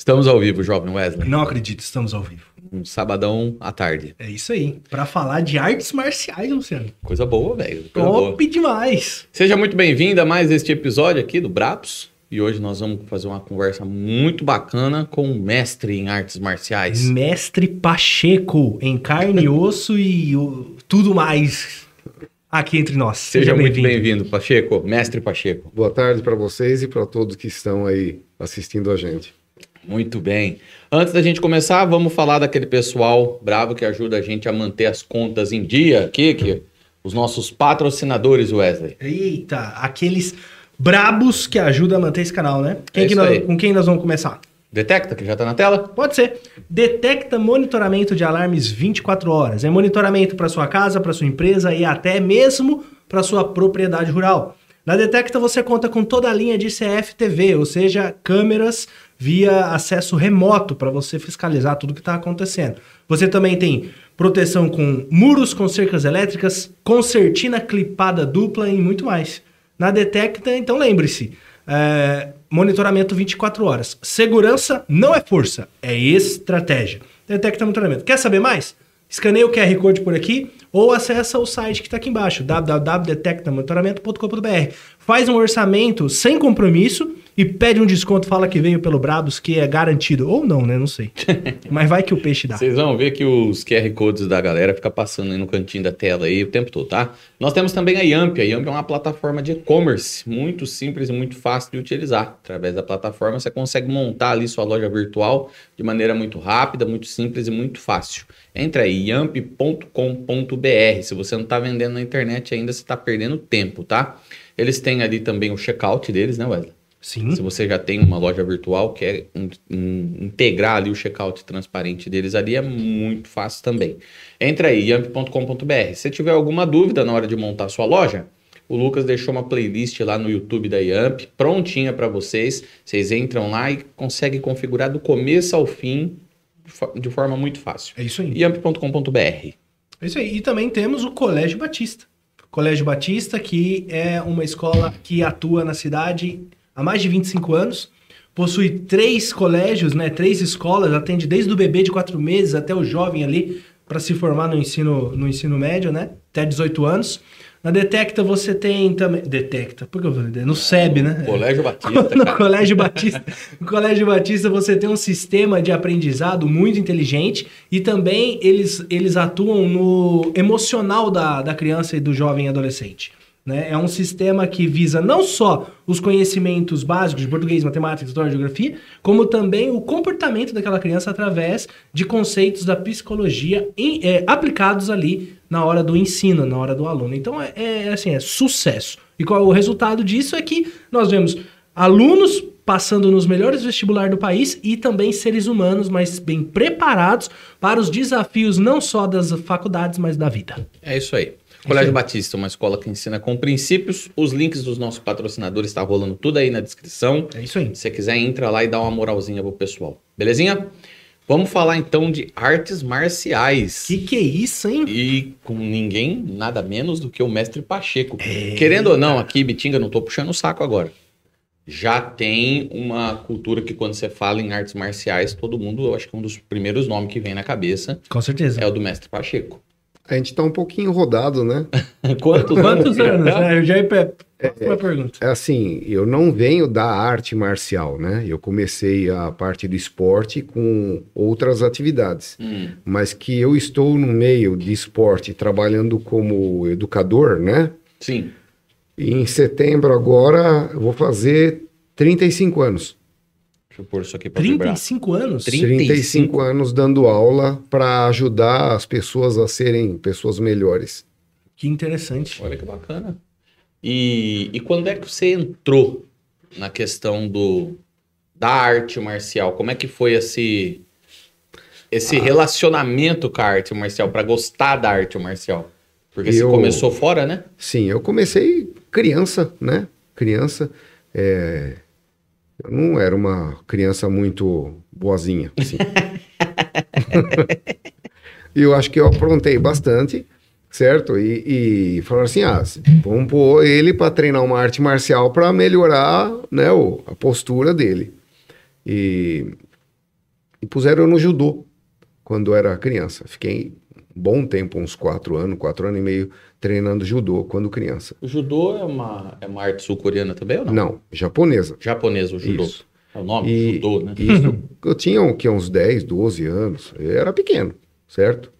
Estamos ao vivo, jovem Wesley. Não acredito, estamos ao vivo. Um sabadão à tarde. É isso aí. Pra falar de artes marciais, Luciano. Coisa boa, velho. coisa boa. Top demais. Seja muito bem-vindo a mais este episódio aqui do Brapos. E hoje nós vamos fazer uma conversa muito bacana com um mestre em artes marciais. Mestre Pacheco, em carne, osso e o- tudo mais aqui entre nós. Seja muito bem-vindo, Pacheco. Mestre Pacheco. Boa tarde para vocês e para todos que estão aí assistindo a gente. Muito bem. Antes da gente começar, vamos falar daquele pessoal bravo que ajuda a gente a manter as contas em dia aqui, que os nossos patrocinadores, Wesley. Eita, aqueles brabos que ajudam a manter esse canal, né? Quem É que nós- com quem nós vamos começar? Detecta que já tá na tela? Pode ser. Detecta monitoramento de alarmes 24 horas. É monitoramento para sua casa, para sua empresa e até mesmo para sua propriedade rural. Na Detecta você conta com toda a linha de CFTV, ou seja, câmeras via acesso remoto para você fiscalizar tudo que está acontecendo. Você também tem proteção com muros com cercas elétricas, concertina clipada dupla e muito mais. Na Detecta, então lembre-se, é, monitoramento 24 horas. Segurança não é força, é estratégia. Detecta monitoramento. Quer saber mais? Escaneia o QR Code por aqui ou acessa o site que está aqui embaixo, www.detectamonitoramento.com.br. Faz um orçamento sem compromisso e pede um desconto, fala que veio pelo Brabus, que é garantido. Ou não, né? Não sei. Mas vai que o peixe dá. Vocês vão ver que os QR Codes da galera fica passando aí no cantinho da tela aí o tempo todo, tá? Nós temos também a Yamp. A Yamp é uma plataforma de e-commerce muito simples e muito fácil de utilizar. Através da plataforma você consegue montar ali sua loja virtual de maneira muito rápida, muito simples e muito fácil. Entra aí, yamp.com.br. Se você não está vendendo na internet ainda, você está perdendo tempo, tá? Eles têm ali também o checkout deles, né, Wesley? Sim. Se você já tem uma loja virtual, quer in- in- integrar ali o checkout transparente deles ali, é muito fácil também. Entra aí, yamp.com.br. Se tiver alguma dúvida na hora de montar sua loja, o Lucas deixou uma playlist lá no YouTube da Yamp, prontinha para vocês. Vocês entram lá e conseguem configurar do começo ao fim de forma muito fácil. É isso aí. yamp.com.br. É isso aí. E também temos o Colégio Batista. Colégio Batista, que é uma escola que atua na cidade há mais de 25 anos. Possui três colégios, né? Três escolas, atende desde o bebê de quatro meses até o jovem ali para se formar no ensino, no ensino médio, né? Até 18 anos. Na Detecta você tem também. Detecta, por que eu falei? No SEB, né? Colégio Batista. no Colégio Batista. No Colégio Batista você tem um sistema de aprendizado muito inteligente e também eles, eles atuam no emocional da, da criança e do jovem adolescente. Né? É um sistema que visa não só os conhecimentos básicos de português, matemática, história, geografia, como também o comportamento daquela criança através de conceitos da psicologia em- é, aplicados ali na hora do ensino, na hora do aluno. Então é, é assim, é sucesso. E qual o resultado disso é que nós vemos alunos passando nos melhores vestibulares do país e também seres humanos, mas bem preparados para os desafios não só das faculdades, mas da vida. É isso aí. Colégio Batista, uma escola que ensina com princípios. Os links dos nossos patrocinadores estão rolando tudo aí na descrição. É isso aí. Se você quiser, entra lá e dá uma moralzinha pro pessoal. Belezinha? Vamos falar então de artes marciais. Que que é isso, hein? E com ninguém, nada menos do que o mestre Pacheco. Querendo ou não, aqui, Bitinga, não tô puxando o saco agora. Já tem uma cultura que quando você fala em artes marciais, todo mundo, eu acho que um dos primeiros nomes que vem na cabeça Com certeza. é o do mestre Pacheco. A gente tá um pouquinho rodado, né? Quantos, Quantos anos? É. né? Eu já ia pra próxima pergunta. É assim, eu não venho da arte marcial, né? Eu comecei a parte do esporte com outras atividades, Hum, mas que eu estou no meio de esporte trabalhando como educador, né? sim. E em setembro agora eu vou fazer 35 anos. Deixa eu pôr isso aqui vibrar. 35 anos? 35. 35 anos dando aula para ajudar as pessoas a serem pessoas melhores. Que interessante. Olha que bacana. E, e quando é que você entrou na questão do da arte marcial? Como é que foi esse esse Ah. relacionamento com a arte marcial para gostar da arte marcial? Porque você Eu- começou fora, né? Sim, eu comecei criança, né? Criança. é, Eu não era uma criança muito boazinha, assim. E eu acho que eu aprontei bastante, certo? E, e falaram assim: ah, vamos pôr ele para treinar uma arte marcial para melhorar né, o- a postura dele. E E puseram eu no judô quando eu era criança. Fiquei bom tempo, uns quatro anos, quatro anos e meio, treinando judô quando criança. O judô é uma, é uma arte sul-coreana também ou não? Não, japonesa. Japonês, o judô. Isso. É o nome? E- Judô, né? Isso, eu tinha o quê, uns 10, 12 anos, eu era pequeno, certo?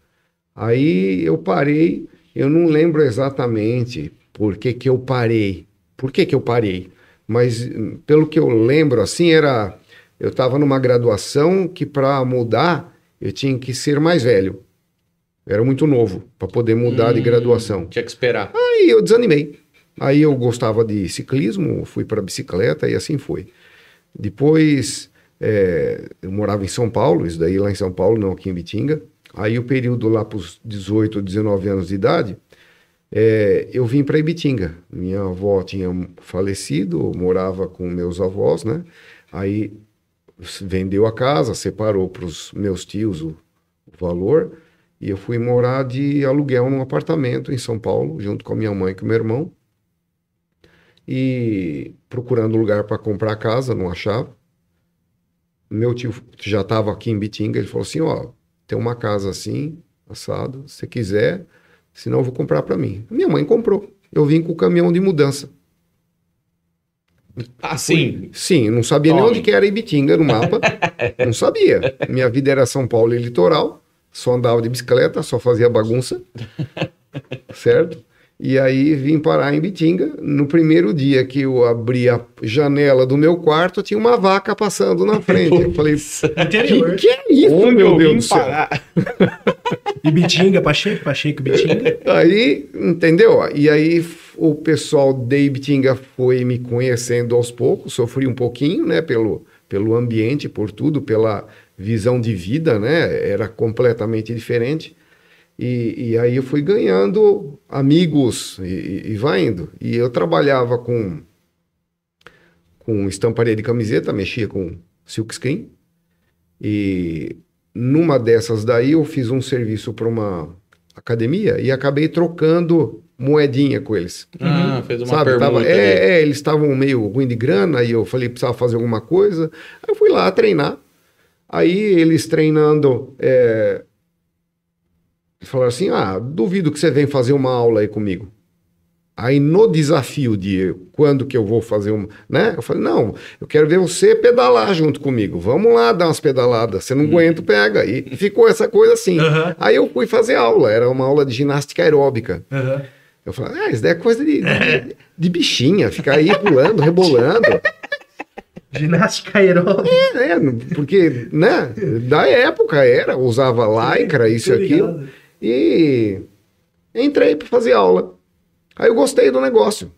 Aí eu parei, eu não lembro exatamente por que que eu parei, por que que eu parei, mas pelo que eu lembro, assim, era, eu estava numa graduação que para mudar eu tinha que ser mais velho, era muito novo para poder mudar de Hum, graduação. Tinha que esperar. Aí eu desanimei. Aí eu gostava de ciclismo, fui para bicicleta e assim foi. Depois é, eu morava em São Paulo, isso daí lá em São Paulo, não aqui em Bitinga. Aí o período lá para os 18, 19 anos de idade, é, eu vim para Ibitinga. Minha avó tinha falecido, morava com meus avós, né? Aí vendeu a casa, separou para os meus tios o, o valor e eu fui morar de aluguel num apartamento em São Paulo, junto com a minha mãe e com o meu irmão. E procurando lugar para comprar casa, não achava. Meu tio já estava aqui em Bitinga, ele falou assim: Ó, tem uma casa assim, assado, se quiser, senão eu vou comprar para mim. Minha mãe comprou. Eu vim com o caminhão de mudança. Assim, Sim, não sabia nem onde que era Ibitinga no mapa. não sabia. Minha vida era São Paulo e litoral. Só andava de bicicleta, só fazia bagunça. certo? E aí vim parar em Ibitinga. No primeiro dia que eu abri a janela do meu quarto, tinha uma vaca passando na frente. Eu falei, que, que é isso, onde meu eu Deus do céu? parar? E Bitinga, Pacheco, Pacheco, Bitinga. Aí, entendeu? E aí o pessoal de Ibitinga foi me conhecendo aos poucos, sofri um pouquinho, né, pelo, pelo ambiente, por tudo, pela visão de vida, né, era completamente diferente. E, e aí eu fui ganhando amigos e, e- e vai indo. E eu trabalhava com, com estamparia de camiseta, mexia com silkscreen. E numa dessas daí eu fiz um serviço para uma academia e acabei trocando moedinha com eles. Ah, fez uma Sabe? Tava- é, é, eles estavam meio ruim de grana e eu falei que precisava fazer alguma coisa. Aí eu fui lá treinar. Aí eles treinando, é, falaram assim: ah, duvido que você venha fazer uma aula aí comigo. Aí no desafio de quando que eu vou fazer uma, né? Eu falei, não, eu quero ver você pedalar junto comigo. Vamos lá dar umas pedaladas. Você não aguenta, pega. E ficou essa coisa assim. Aham. Aí eu fui fazer aula, era uma aula de ginástica aeróbica. Aham. Eu falei, ah, isso daí é coisa de, de, de bichinha, ficar aí pulando, rebolando. Ginástica aeróbica. É, porque, né, da época era, usava lycra, isso e aquilo. E entrei para fazer aula. Aí eu gostei do negócio.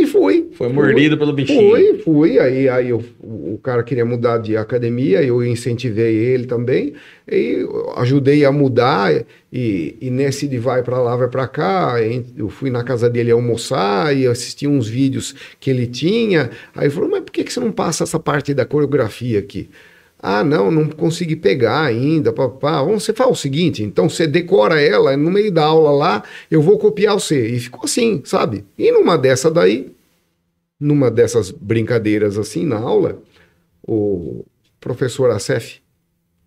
E fui. Foi mordido pelo bichinho. Fui, fui. Aí, aí eu- o cara queria mudar de academia, eu incentivei ele também. E ajudei a mudar. E, e nesse de vai para lá, vai para cá, eu fui na casa dele almoçar e assisti uns vídeos que ele tinha. Aí ele falou: Mas por que, que você não passa essa parte da coreografia aqui? Ah, não, não consegui pegar ainda. Papá. Vamos, você faz o seguinte: então você decora ela, no meio da aula lá, eu vou copiar você. E ficou assim, sabe? E numa dessa daí, numa dessas brincadeiras assim na aula, o professor Acef,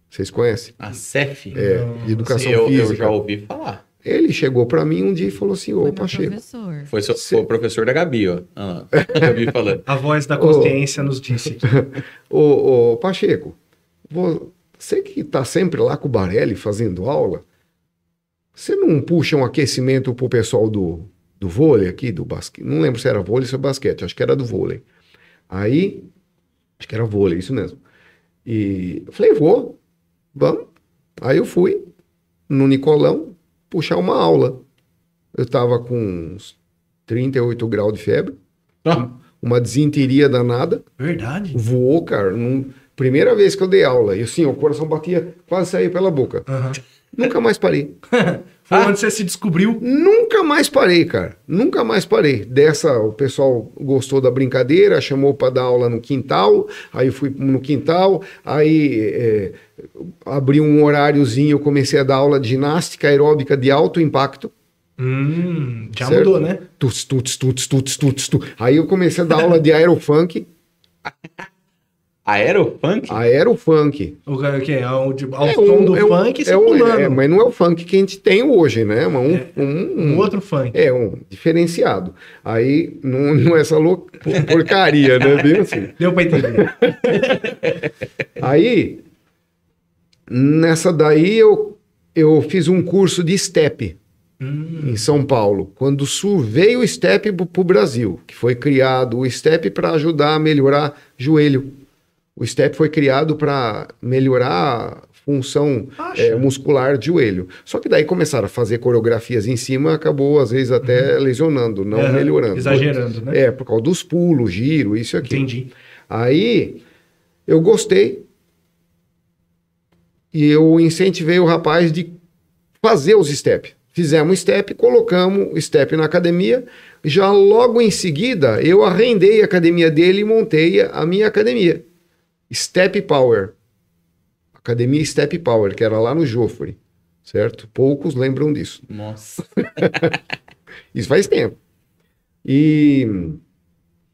vocês conhecem? A CEF? É, de educação eu, eu física. já ouvi falar. Ele chegou para mim um dia e falou assim: Ô, Foi Pacheco, professor. Foi, so- foi o professor da Gabi, ó. Ah. Gabi falando. A voz da consciência nos disse. ô, ô, Pacheco, você que está sempre lá com o Barelli fazendo aula, você não puxa um aquecimento pro pessoal do, do vôlei aqui, do basquete? Não lembro se era vôlei ou se era basquete, acho que era do vôlei. Aí, acho que era vôlei, isso mesmo. E eu falei, vou, vamos. Aí eu fui no Nicolão puxar uma aula. Eu estava com uns 38 graus de febre, Ah, uma desinteria danada. Verdade? Voou, cara. num- primeira vez que eu dei aula. E assim, o coração batia, quase saía pela boca. Aham. Nunca mais parei. Foi Ah. onde você se descobriu. Nunca mais parei, cara. Nunca mais parei. Dessa, o pessoal gostou da brincadeira, chamou para dar aula no quintal. Aí eu fui no quintal. Aí é, abri um horáriozinho, eu comecei a dar aula de ginástica aeróbica de alto impacto. Hum, já Certo. mudou, né? Tuts, tuts, tuts, tuts, tuts, tuts. Aí eu comecei a dar aula de aerofunk. Aerofunk? Aerofunk. O que é? Ao, de- ao É som um- do é funk, você é um- pulando. é, mas não é o funk que a gente tem hoje, né? Um, um- Um outro funk. É, um diferenciado. Aí não, não é essa lou- porcaria, né? Bem assim. Deu pra entender. Aí, nessa daí, eu, eu fiz um curso de STEP Hum, em São Paulo, quando su- veio o STEP para o Brasil, que foi criado o STEP para ajudar a melhorar joelho. O STEP foi criado para melhorar a função é, muscular de joelho. Só que daí começaram a fazer coreografias em cima, acabou às vezes até lesionando, não Aham, melhorando. Exagerando, né? É, por causa dos pulos, giro, isso aqui. Entendi. Aí eu gostei e eu incentivei o rapaz de fazer os step. Fizemos step, colocamos step na academia. Já logo em seguida, eu arrendei a academia dele e montei a minha academia. Step Power. Academia Step Power, que era lá no Jofre, certo? Poucos lembram disso. Nossa. Isso faz tempo. E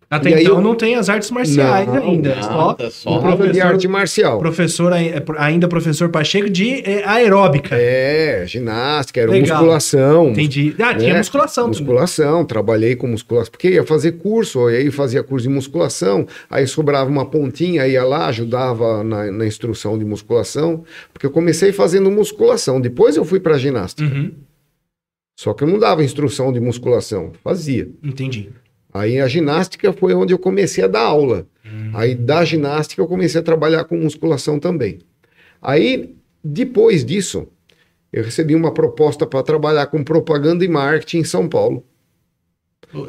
Até E então eu- não tem as artes marciais Não, ainda. nada, só só nada de professor, arte marcial. professor é, ainda professor Pacheco de é, aeróbica. É, ginástica, era Legal. musculação. Entendi. Ah, tinha É, musculação. também. Musculação, trabalhei com musculação, porque ia fazer curso, aí fazia curso de musculação, aí sobrava uma pontinha, ia lá, ajudava na, na instrução de musculação, porque eu comecei fazendo musculação, depois eu fui para ginástica. Uhum, Só que eu não dava instrução de musculação, fazia. entendi. Aí a ginástica foi onde eu comecei a dar aula. Hum. Aí da ginástica eu comecei a trabalhar com musculação também. Aí, depois disso, eu recebi uma proposta para trabalhar com propaganda e marketing em São Paulo.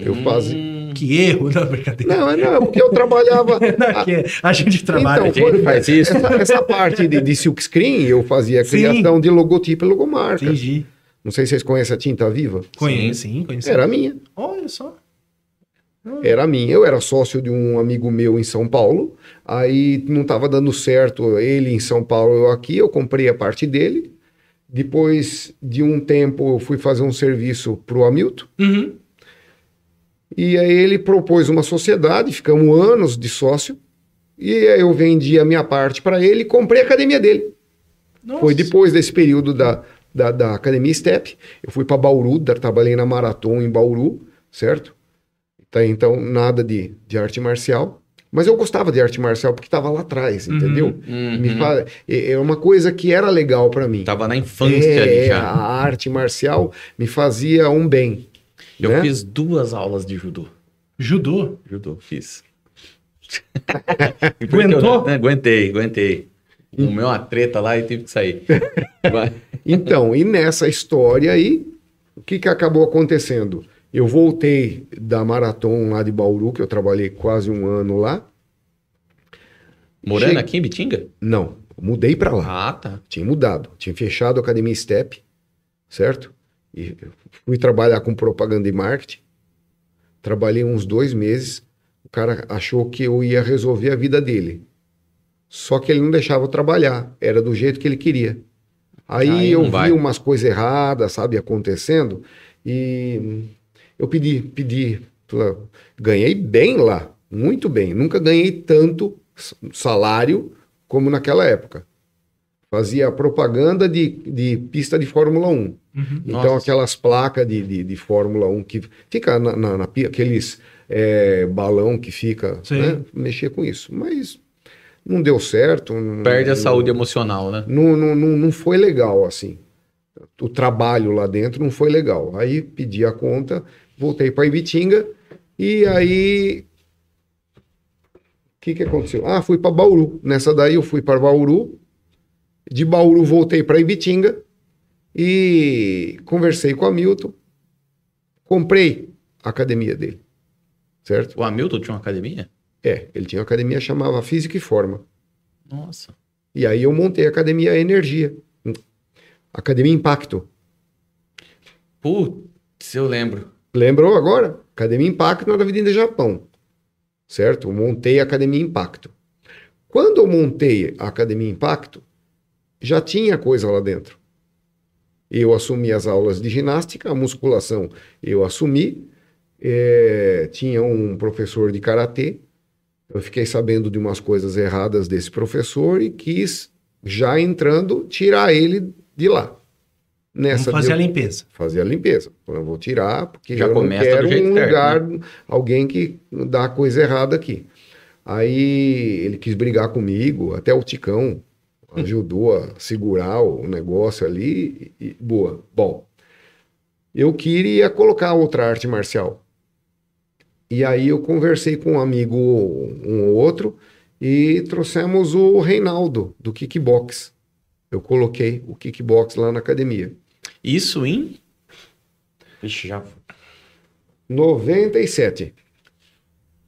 Eu fazia. Hum, Que erro, não, brincadeira. Não, não, é porque eu trabalhava. Não, que a gente trabalha. Então, foi- faz isso. Essa, essa parte de, de silkscreen eu fazia Sim. criação de logotipo e logomarca. Entendi. Não sei se vocês conhecem a Tinta Viva. Conheço, sim, conheço. Era minha. Olha só. Era minha. Eu era sócio de um amigo meu em São Paulo. Aí não estava dando certo ele em São Paulo, eu aqui. Eu comprei a parte dele. Depois de um tempo, eu fui fazer um serviço para o Hamilton. Uhum. E aí ele propôs uma sociedade, ficamos anos de sócio. E aí eu vendi a minha parte para ele e comprei a academia dele. Nossa. Foi depois desse período da, da, da Academia Step. Eu fui para Bauru, trabalhei na Maratona em Bauru, certo? Tá, então, nada de, de arte marcial. Mas eu gostava de arte marcial porque estava lá atrás, Uhum. entendeu? uhum. Me fa- é é uma coisa que era legal para mim. Tava na infância ali É, já. a arte marcial me fazia um bem. Eu né? fiz duas aulas de judô. Judô. Judô, fiz. Aguentou? Eu, né, aguentei, aguentei. O meu é uma treta lá e tive que sair. Então, e nessa história aí, o que, que acabou acontecendo? Eu voltei da maratona lá de Bauru, que eu trabalhei quase um ano lá. Morando Chega- aqui em Bitinga? Não, mudei para lá. Ah, tá. Tinha mudado. Tinha fechado a Academia Step, certo? E fui trabalhar com propaganda e marketing. Trabalhei uns dois meses. O cara achou que eu ia resolver a vida dele. Só que ele não deixava eu trabalhar. Era do jeito que ele queria. Aí, Aí eu vi vai. umas coisas erradas, sabe, acontecendo. E eu pedi, pedi. Ganhei bem lá. Muito bem. Nunca ganhei tanto salário como naquela época. Fazia propaganda de, de pista de Fórmula 1. Uhum. Então, Nossa. aquelas placas de, de, de Fórmula 1 que fica na, na, na aqueles é, balão que fica, Sim. né? Mexer com isso. Mas não deu certo. não- Perde a não- saúde emocional, né? Não, não, não, não foi legal, assim. O trabalho lá dentro não foi legal. Aí pedi a conta, voltei para Ibitinga e aí. O que, que aconteceu? Ah, fui para Bauru. Nessa daí eu fui para Bauru. De Bauru voltei para Ibitinga e conversei com o Hamilton. Comprei a academia dele. Certo? O Hamilton tinha uma academia? É, ele tinha uma academia chamava Física e Forma. Nossa. E aí eu montei a academia Energia. Academia Impacto. Putz, eu lembro. Lembrou agora? Academia Impacto na Avenida Japão. Certo? Eu montei a Academia Impacto. Quando eu montei a Academia Impacto, já tinha coisa lá dentro. Eu assumi as aulas de ginástica, a musculação eu assumi. eh, tinha um professor de karatê Eu fiquei sabendo de umas coisas erradas desse professor e quis, já entrando, tirar ele de lá. Nessa Vamos fazer de a limpeza. fazer a limpeza. Eu vou tirar, porque Já eu não começa do quero um certo, lugar, alguém que dá a coisa errada aqui. Aí ele quis brigar comigo, até o Ticão ajudou a segurar o negócio ali. E, boa. Bom, eu queria colocar outra arte marcial. E aí eu conversei com um amigo, um ou outro, e trouxemos o Reinaldo, do kickbox. Eu coloquei o kickbox lá na academia. Isso em. Ixi, já. 97.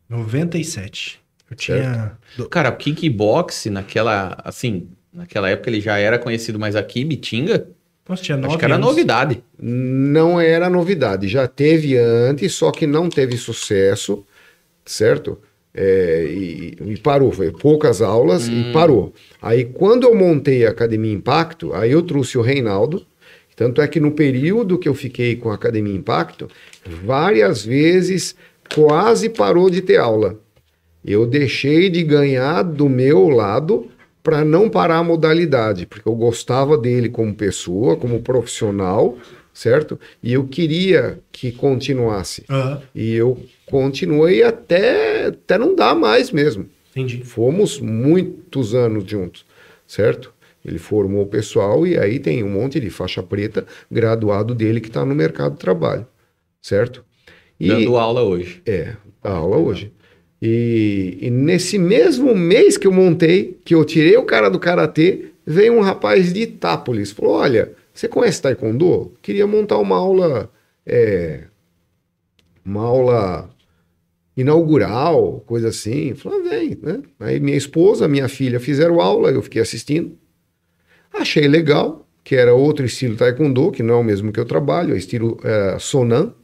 97. Eu tinha. do- Cara, o kickbox naquela. Assim, naquela época ele já era conhecido, mas aqui, Bitinga, Nossa, tinha 9 acho que era anos. novidade. Não era novidade, já teve antes, só que não teve sucesso, certo? É, e, e parou, foi poucas aulas e parou. Aí quando eu montei a Academia Impacto, aí eu trouxe o Reinaldo, tanto é que no período que eu fiquei com a Academia Impacto, várias vezes quase parou de ter aula. Eu deixei de ganhar do meu lado para não parar a modalidade, porque eu gostava dele como pessoa, como profissional, certo? E eu queria que continuasse. Aham, E eu continuei até, até não dar mais mesmo. entendi. Fomos muitos anos juntos, certo? Ele formou o pessoal e aí tem um monte de faixa preta graduado dele que está no mercado de trabalho, certo? E, Dando aula hoje. é, aula hoje. E, e nesse mesmo mês que eu montei, que eu tirei o cara do karatê, veio um rapaz de Itápolis. Falou: Olha, você conhece Taekwondo? Queria montar uma aula. é, uma aula inaugural, coisa assim. Falei: ah, vem, né? Aí minha esposa, minha filha fizeram aula, eu fiquei assistindo. Achei legal, que era outro estilo Taekwondo, que não é o mesmo que eu trabalho, é estilo é, Sonan,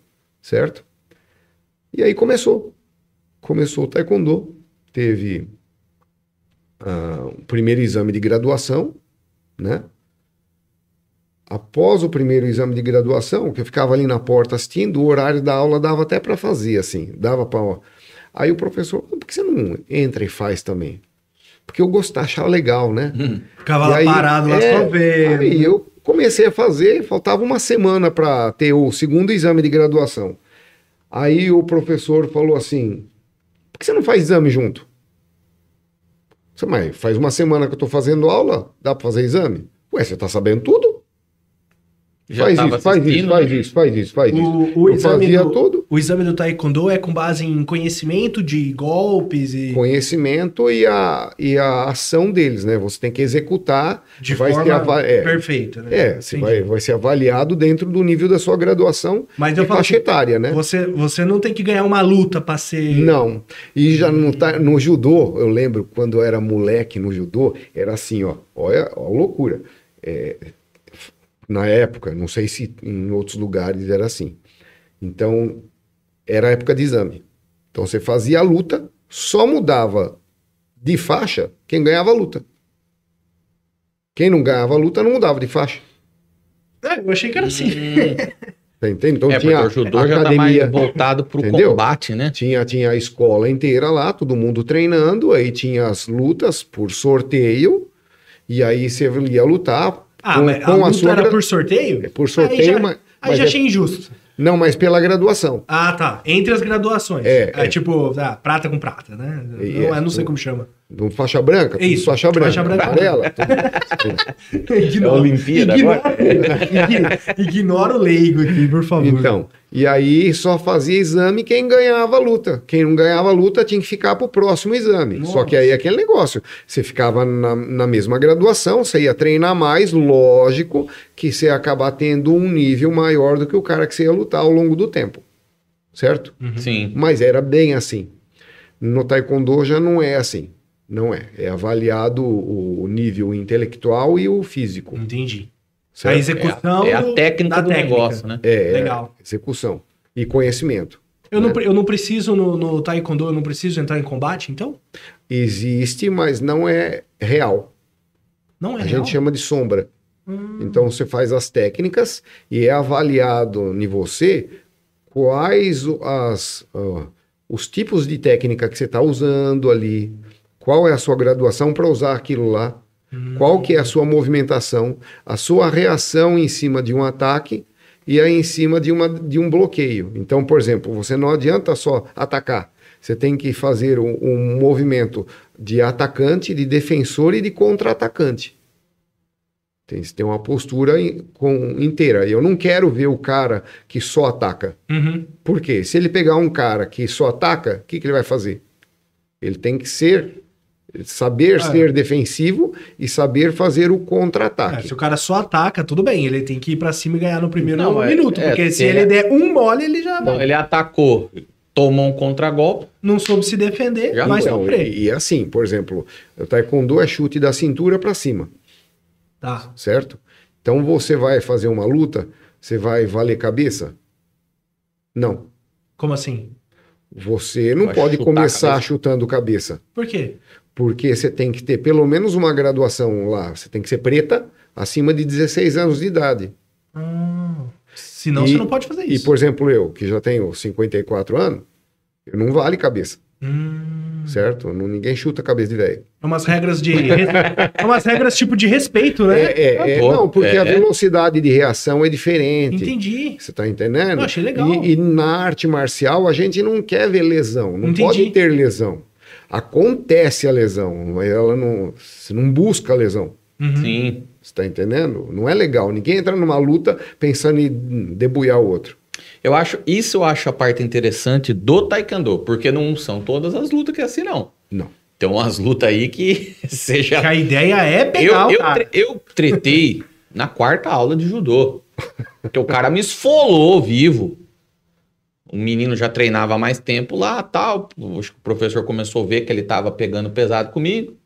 certo? E aí começou. Começou o Taekwondo. Teve ah, o primeiro exame de graduação, né? Após o primeiro exame de graduação, que eu ficava ali na porta assistindo, o horário da aula dava até para fazer, assim, dava para. Aí o professor, por que você não entra e faz também? Porque eu gostava, achava legal, né? Ficava E lá aí, parado lá é, só vendo. Aí eu comecei a fazer, faltava uma semana para ter o segundo exame de graduação. Aí o professor falou assim: por que você não faz exame junto? Disse, Mas faz uma semana que eu tô fazendo aula, dá para fazer exame? Ué, você tá sabendo tudo? Já faz tava isso, faz isso, faz né? isso, faz isso, faz isso. O, o exame fazia do, tudo. o exame do Taekwondo é com base em conhecimento de golpes e Conhecimento e a, e a ação deles, né? Você tem que executar. de vai ser forma ava- é, perfeita, né? É, você vai, vai ser avaliado dentro do nível da sua graduação Mas e eu faixa assim, etária, né? você, você não tem que ganhar uma luta pra ser... Não. E já no, ta- no judô, eu lembro quando eu era moleque no judô, era assim, ó. Olha a loucura. É, na época, não sei se em outros lugares era assim. Então, era época de exame. Então, você fazia a luta, só mudava de faixa quem ganhava a luta. Quem não ganhava a luta não mudava de faixa. É, eu achei que era assim. Tá entendendo? Então é, tinha o judô a já tá academia, mais voltado pro Entendeu? combate, né? Tinha, tinha a escola inteira lá, todo mundo treinando, aí tinha as lutas por sorteio, e aí você ia lutar Ah, com, mas com a sua era gra- por sorteio? É por sorteio, aí já, mas- Aí já é- achei injusto. Não, mas pela graduação. Ah, tá. Entre as graduações. É, é. tipo, ah, prata com prata, né? Não, é, eu não sei como chama. Do faixa branca, Isso, faixa branca, faixa branca. amarela. Ignora, Olimpíada ignora, ignora, ignora o leigo aqui, por favor. Então, e aí só fazia exame quem ganhava a luta. Quem não ganhava a luta tinha que ficar pro próximo exame. Nossa. Só que aí é aquele negócio, você ficava na, na mesma graduação, você ia treinar mais, lógico que você ia acabar tendo um nível maior do que o cara que você ia lutar ao longo do tempo. Certo? Sim. Mas era bem assim. No taekwondo já não é assim. Não é. É avaliado o nível intelectual e o físico. Entendi. certo? A execução É a, é a técnica da do técnica. negócio, né? É, é Legal. execução e conhecimento. Eu não, né? pre- eu não preciso, no, no Taekwondo, eu não preciso entrar em combate, então? Existe, mas não é real. Não é a real? gente chama de sombra. Hum, Então você faz as técnicas e é avaliado em você quais as, ah, os tipos de técnica que você está usando ali, qual é a sua graduação para usar aquilo lá, qual que é a sua movimentação, a sua reação em cima de um ataque e aí em cima de, uma, de um bloqueio. Então, por exemplo, você não adianta só atacar, você tem que fazer um, um movimento de atacante, de defensor e de contra-atacante. Tem, você tem uma postura in- com, inteira. Eu não quero ver o cara que só ataca. Uhum. Por quê? Se ele pegar um cara que só ataca, o que, que ele vai fazer? Ele tem que ser saber É. ser defensivo e saber fazer o É, contra-ataque. se o cara só ataca, tudo bem, ele tem que ir pra cima e ganhar no primeiro Não, é- minuto, é, porque se ele der um mole, ele já Então, ele atacou, tomou um contragolpe. não soube se defender, Já vai Então, sofrer. e, e assim, por exemplo, o taekwondo é chute da cintura para cima, Tá. certo? Então você vai fazer uma luta, você vai valer cabeça? Não. Como assim? Você não Vai pode começar cabeça. chutando cabeça. Por quê? Porque você tem que ter pelo menos uma graduação lá. Você tem que ser preta acima de 16 anos de idade. Ah, senão E- você não pode fazer E, isso. por exemplo, eu, que já tenho 54 anos, eu não vale cabeça, Hum, certo? Não, ninguém chuta cabeça de velho. é umas regras de. é umas regras tipo de respeito, né? É, é, é, pô, não, porque é, a é. velocidade de reação é diferente. Entendi. Você tá entendendo? Eu achei legal. E, e na arte marcial a gente não quer ver lesão, não Entendi. pode ter lesão. Acontece a lesão, mas ela não, você não busca a lesão. Uhum. Sim. Você tá entendendo? Não é legal. Ninguém entra numa luta pensando em debuiar o outro. Eu acho, isso eu acho a parte interessante do Taekwondo, porque não são todas as lutas que é assim, não. Não. Tem umas lutas aí que seja. Que a ideia é Eu, pegar o eu, cara. eu tretei na quarta aula de judô. Porque o cara me esfolou vivo. O menino já treinava há mais tempo lá, tal. O professor começou a ver que ele estava pegando pesado comigo.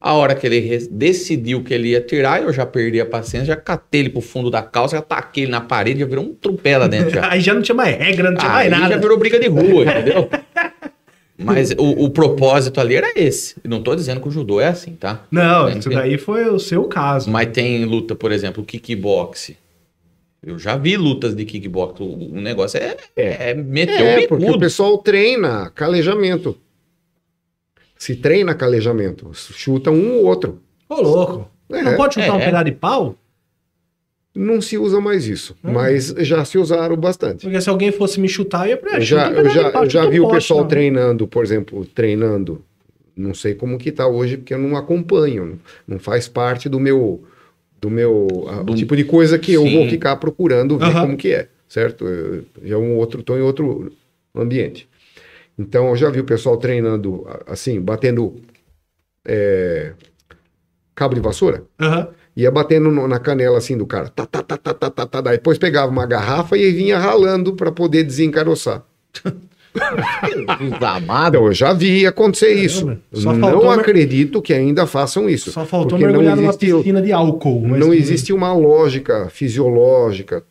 A hora que ele decidiu que ele ia tirar, eu já perdi a paciência, já catei ele pro fundo da calça, já taquei ele na parede, já virou um trupé lá dentro. Já. Aí já não tinha mais regra, não tinha Aí mais nada. já virou briga de rua, entendeu? Mas o, o propósito ali era esse. Não tô dizendo que o judô é assim, tá? Não, isso daí foi o seu caso. Mas tem luta, por exemplo, kickbox. Eu já vi lutas de kickbox. O, negócio é, é. meter É, o porque o pessoal treina calejamento. Se treina calejamento, chuta um ou outro. Ô, louco. É, Não pode chutar É, um é. pedaço de pau? Não se usa mais isso, Hum. mas já se usaram bastante. Porque se alguém fosse me chutar, eu ia pra Eu já, eu já, pau, eu já vi o pessoal não. treinando, por exemplo, treinando. Não sei como que tá hoje, porque eu não acompanho. Não faz parte do meu do meu Do- tipo de coisa que eu Sim. vou ficar procurando ver Aham. como que é, certo? Eu, já é um outro, tô em outro ambiente. Então eu já vi o pessoal treinando assim, batendo é, cabo de vassoura. Aham. Ia batendo no- na canela assim do cara. Tá, tá, tá, tá, tá, tá, tá. Depois pegava uma garrafa e vinha ralando para poder desencaroçar. Então, eu já vi acontecer isso. Não acredito que ainda façam isso. Só faltou mergulhar numa piscina de álcool. mas não existe uma lógica fisiológica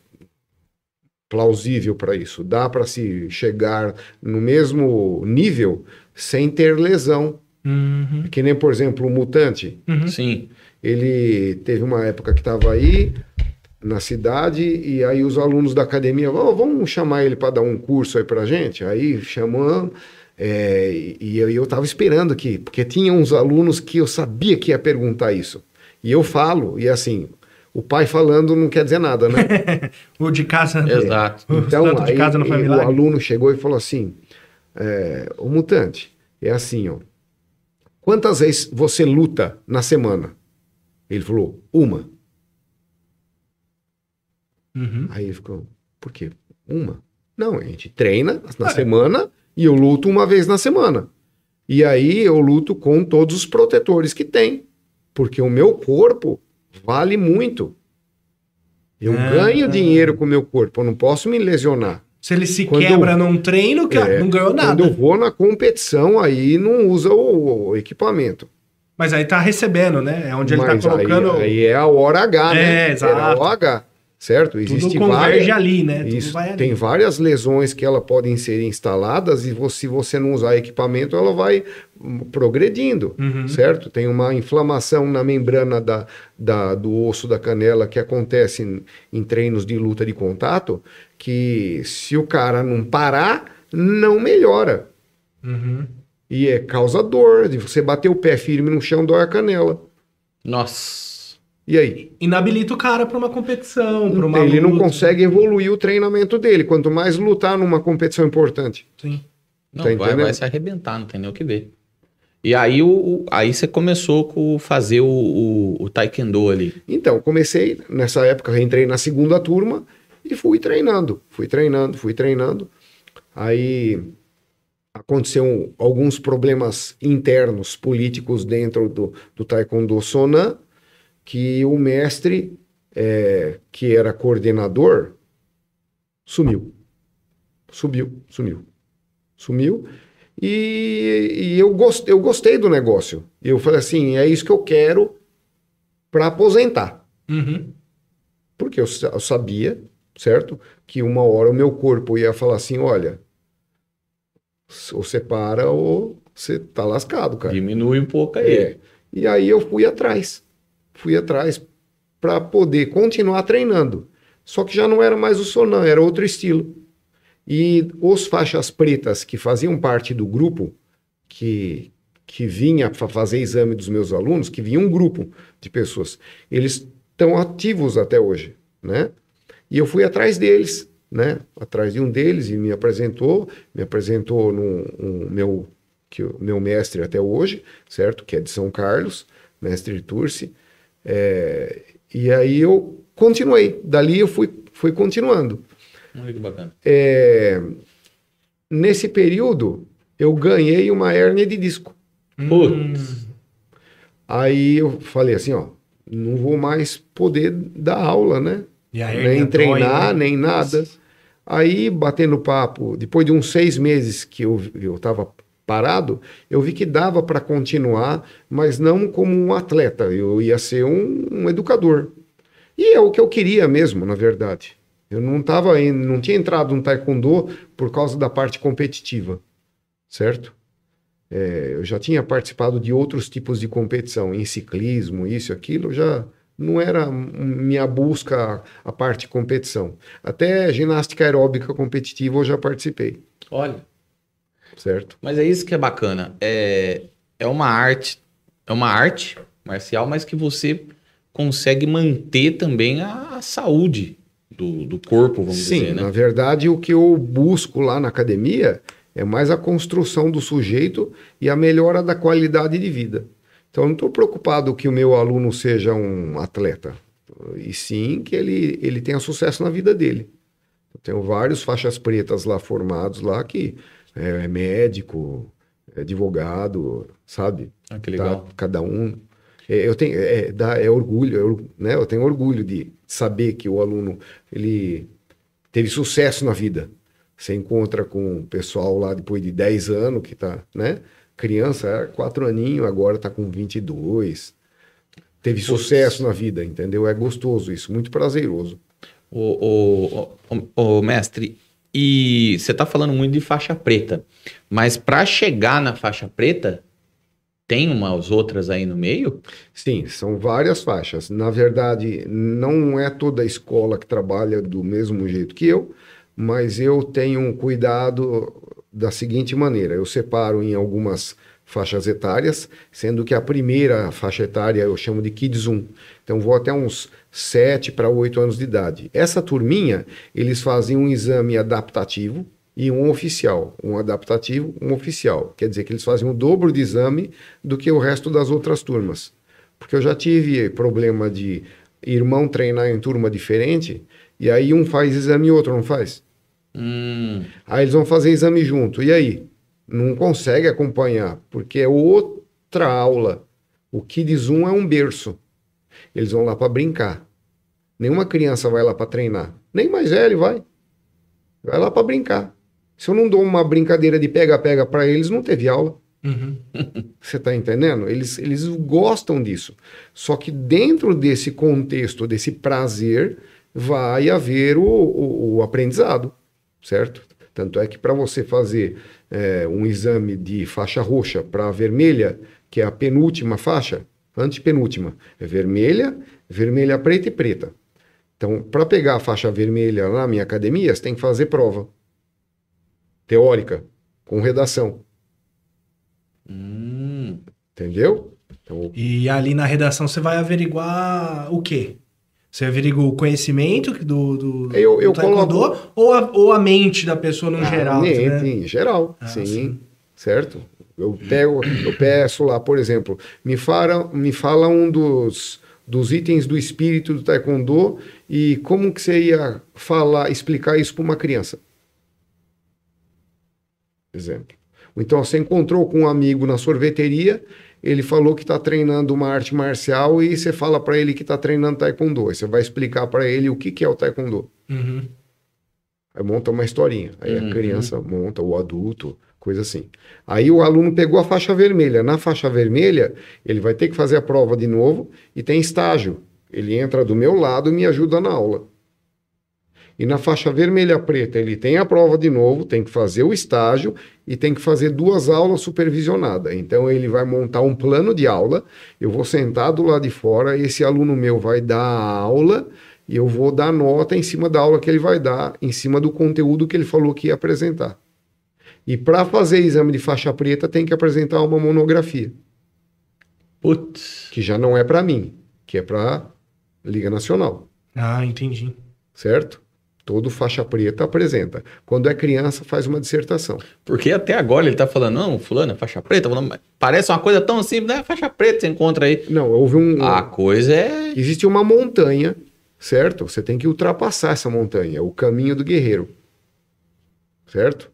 plausível para isso. Dá para se chegar no mesmo nível sem ter lesão. Uhum, Que nem, por exemplo, o mutante. uhum. Sim. Ele teve uma época que estava aí na cidade e aí os alunos da academia, "Ó, vamos chamar ele para dar um curso aí para gente. Aí chamamos é, e e eu estava esperando aqui, porque tinha uns alunos que eu sabia que ia perguntar isso. E eu falo, e assim, o pai falando não quer dizer nada, né? O de casa. Exato. O Então, de aí, casa não faz e o milagre. aluno chegou e falou assim: é, o mutante, é assim, ó. Quantas vezes você luta na semana? Ele falou, uma. Uhum. Aí ele ficou, por quê? Uma? Não, a gente treina na É. semana e eu luto uma vez na semana. E aí eu luto com todos os protetores que tem. Porque o meu corpo vale muito. Eu Ah, ganho dinheiro com o meu corpo, eu não posso me lesionar. Se ele se Quando- quebra num treino, cara, É, não ganhou Quando nada. eu vou na competição, aí não usa o, o equipamento. Mas aí tá recebendo, né? É onde ele Mas tá colocando. aí, aí é a hora H, né? É, exato. É a hora H, certo? tudo Existe converge várias, ali, né? Tudo Isso, vai ali. tem várias lesões que ela podem ser instaladas e vo- se você não usar equipamento, ela vai hum, progredindo, Uhum. certo? Tem uma inflamação na membrana da, da- do osso da canela que acontece em, em treinos de luta de contato, que se o cara não parar, não melhora. Uhum. E é causa dor, de você bater o pé firme no chão, dói a canela. Nossa. E aí? Inabilita o cara pra uma competição, pra uma ele não luta. consegue evoluir o treinamento dele, quanto mais lutar numa competição importante. Sim. Não, Tá vai, vai se arrebentar, não tem nem o que ver. E aí, o, o- aí você começou com fazer o, o, o taekwondo ali. Então, comecei, nessa época, entrei na segunda turma e fui treinando, fui treinando, fui treinando. Aí aconteceu alguns problemas internos políticos dentro do, do Taekwondo Sonan, que o mestre, é, que era coordenador, sumiu. Subiu, sumiu. Sumiu. E, e eu, gostei, eu gostei do negócio. Eu falei assim, é isso que eu quero para aposentar. Uhum. Porque eu, eu sabia, certo? Que uma hora o meu corpo ia falar assim: olha, ou você para ou você tá lascado, cara. Diminui um pouco aí. É. E aí eu fui atrás. Fui atrás para poder continuar treinando. Só que já não era mais o Sonan, era outro estilo. E os faixas pretas que faziam parte do grupo, que, que vinha para fazer exame dos meus alunos, que vinha um grupo de pessoas, eles estão ativos até hoje, né? E eu fui atrás deles, né? Atrás de um deles e me apresentou, me apresentou no um, meu que meu mestre até hoje, certo? Que é de São Carlos, mestre Turci. É, e aí eu continuei. Dali eu fui, fui continuando. Que bacana. É, nesse período, eu ganhei uma hérnia de disco. Putz. Aí eu falei assim, ó, não vou mais poder dar aula, né? Nem treinar, dói, né? nem nada. Aí, batendo papo, depois de uns seis meses que eu estava parado, eu vi que dava para continuar, mas não como um atleta, eu ia ser um, um educador. E é o que eu queria mesmo, na verdade. Eu não tava, em- não tinha entrado no taekwondo por causa da parte competitiva, certo? É, eu já tinha participado de outros tipos de competição, em ciclismo, isso aquilo, já não era minha busca a parte competição. Até ginástica aeróbica competitiva eu já participei, Olha. Certo? Mas é isso que é bacana. É, é uma arte, é uma arte marcial, mas que você consegue manter também a, saúde do, do corpo, vamos Sim, dizer, na né? verdade o que eu busco lá na academia é mais a construção do sujeito e a melhora da qualidade de vida. Então eu não estou preocupado que o meu aluno seja um atleta, e sim que ele, ele tenha sucesso na vida dele. Eu tenho vários faixas pretas lá formados lá que é, é médico, é advogado, sabe? Ah, que Tá? legal. Cada um. É, eu tenho, é, dá, é orgulho, é or- né? Eu tenho orgulho de saber que o aluno ele teve sucesso na vida. Você encontra com o pessoal lá depois de 10 anos que tá, né? Criança, era 4 aninhos, agora tá com 22. Teve sucesso na vida, entendeu? É gostoso isso, muito prazeroso. O, o, o- o mestre, e você tá falando muito de faixa preta, mas para chegar na faixa preta, tem umas outras aí no meio? Sim, são várias faixas. Na verdade, não é toda a escola que trabalha do mesmo jeito que eu, mas eu tenho um cuidado da seguinte maneira: eu separo em algumas faixas etárias, sendo que a primeira faixa etária eu chamo de Kids 1. Então vou até uns 7 para 8 anos de idade. Essa turminha, eles fazem um exame adaptativo e um oficial. Um adaptativo, um oficial. Quer dizer que eles fazem o dobro de exame do que o resto das outras turmas. Porque eu já tive problema de irmão treinar em turma diferente, e aí um faz exame e outro não faz. Hum, Aí eles vão fazer exame junto. E aí? Não consegue acompanhar, porque é outra aula. O Kids 1 é um berço. Eles vão lá para brincar. Nenhuma criança vai lá para treinar. Nem mais velho vai. Vai lá para brincar. Se eu não dou uma brincadeira de pega-pega para eles, não teve aula. Uhum. Você está entendendo? Eles, eles gostam disso. Só que dentro desse contexto, desse prazer, vai haver o, o, o aprendizado, certo? Tanto é que para você fazer é, um exame de faixa roxa para vermelha, que é a penúltima faixa, antepenúltima, é vermelha, vermelha preta e preta. Então, para pegar a faixa vermelha na minha academia, você tem que fazer prova teórica, com redação. Hum. Entendeu? Então, E ali na redação você vai averiguar o quê? Você averigua o conhecimento do, do, Eu- eu do coloco- ou, a, ou a mente da pessoa no a geral? mente, né? em geral, Ah, sim, sim. certo? Eu pego, eu peço lá, por exemplo, me fala, me fala um dos, dos itens do espírito do taekwondo e como que você ia falar, explicar isso para uma criança. Exemplo. Então você encontrou com um amigo na sorveteria, ele falou que está treinando uma arte marcial e você fala para ele que está treinando taekwondo. Aí você vai explicar para ele o que, que é o taekwondo. Uhum. Aí monta uma historinha. Aí Uhum. a criança monta, o adulto, coisa assim. Aí o aluno pegou a faixa vermelha. Na faixa vermelha, ele vai ter que fazer a prova de novo e tem estágio. Ele entra do meu lado e me ajuda na aula. E na faixa vermelha preta, ele tem a prova de novo, tem que fazer o estágio e tem que fazer duas aulas supervisionadas. Então ele vai montar um plano de aula, eu vou sentar do lado de fora, esse aluno meu vai dar a aula e eu vou dar nota em cima da aula que ele vai dar, em cima do conteúdo que ele falou que ia apresentar. E para fazer exame de faixa preta, tem que apresentar uma monografia, Putz. que já não é para mim, que é para Liga Nacional, Ah, entendi. certo? Todo faixa preta apresenta. Quando é criança, faz uma dissertação. Porque até agora ele tá falando, não, fulano é faixa preta, falando, "Mas parece uma coisa tão simples, né? Faixa preta você encontra aí. Não, houve um. A coisa é. Existe uma montanha, certo? Você tem que ultrapassar essa montanha, o caminho do guerreiro. Certo?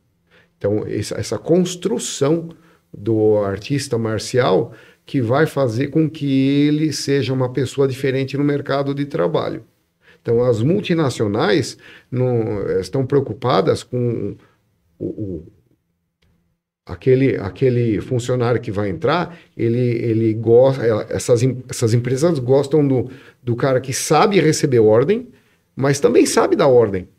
Então, essa, construção do artista marcial que vai fazer com que ele seja uma pessoa diferente no mercado de trabalho. Então, as multinacionais não, estão preocupadas com o, o- aquele, aquele funcionário que vai entrar, ele, ele gosta, essas, essas empresas gostam do, do cara que sabe receber ordem, mas também sabe dar ordem,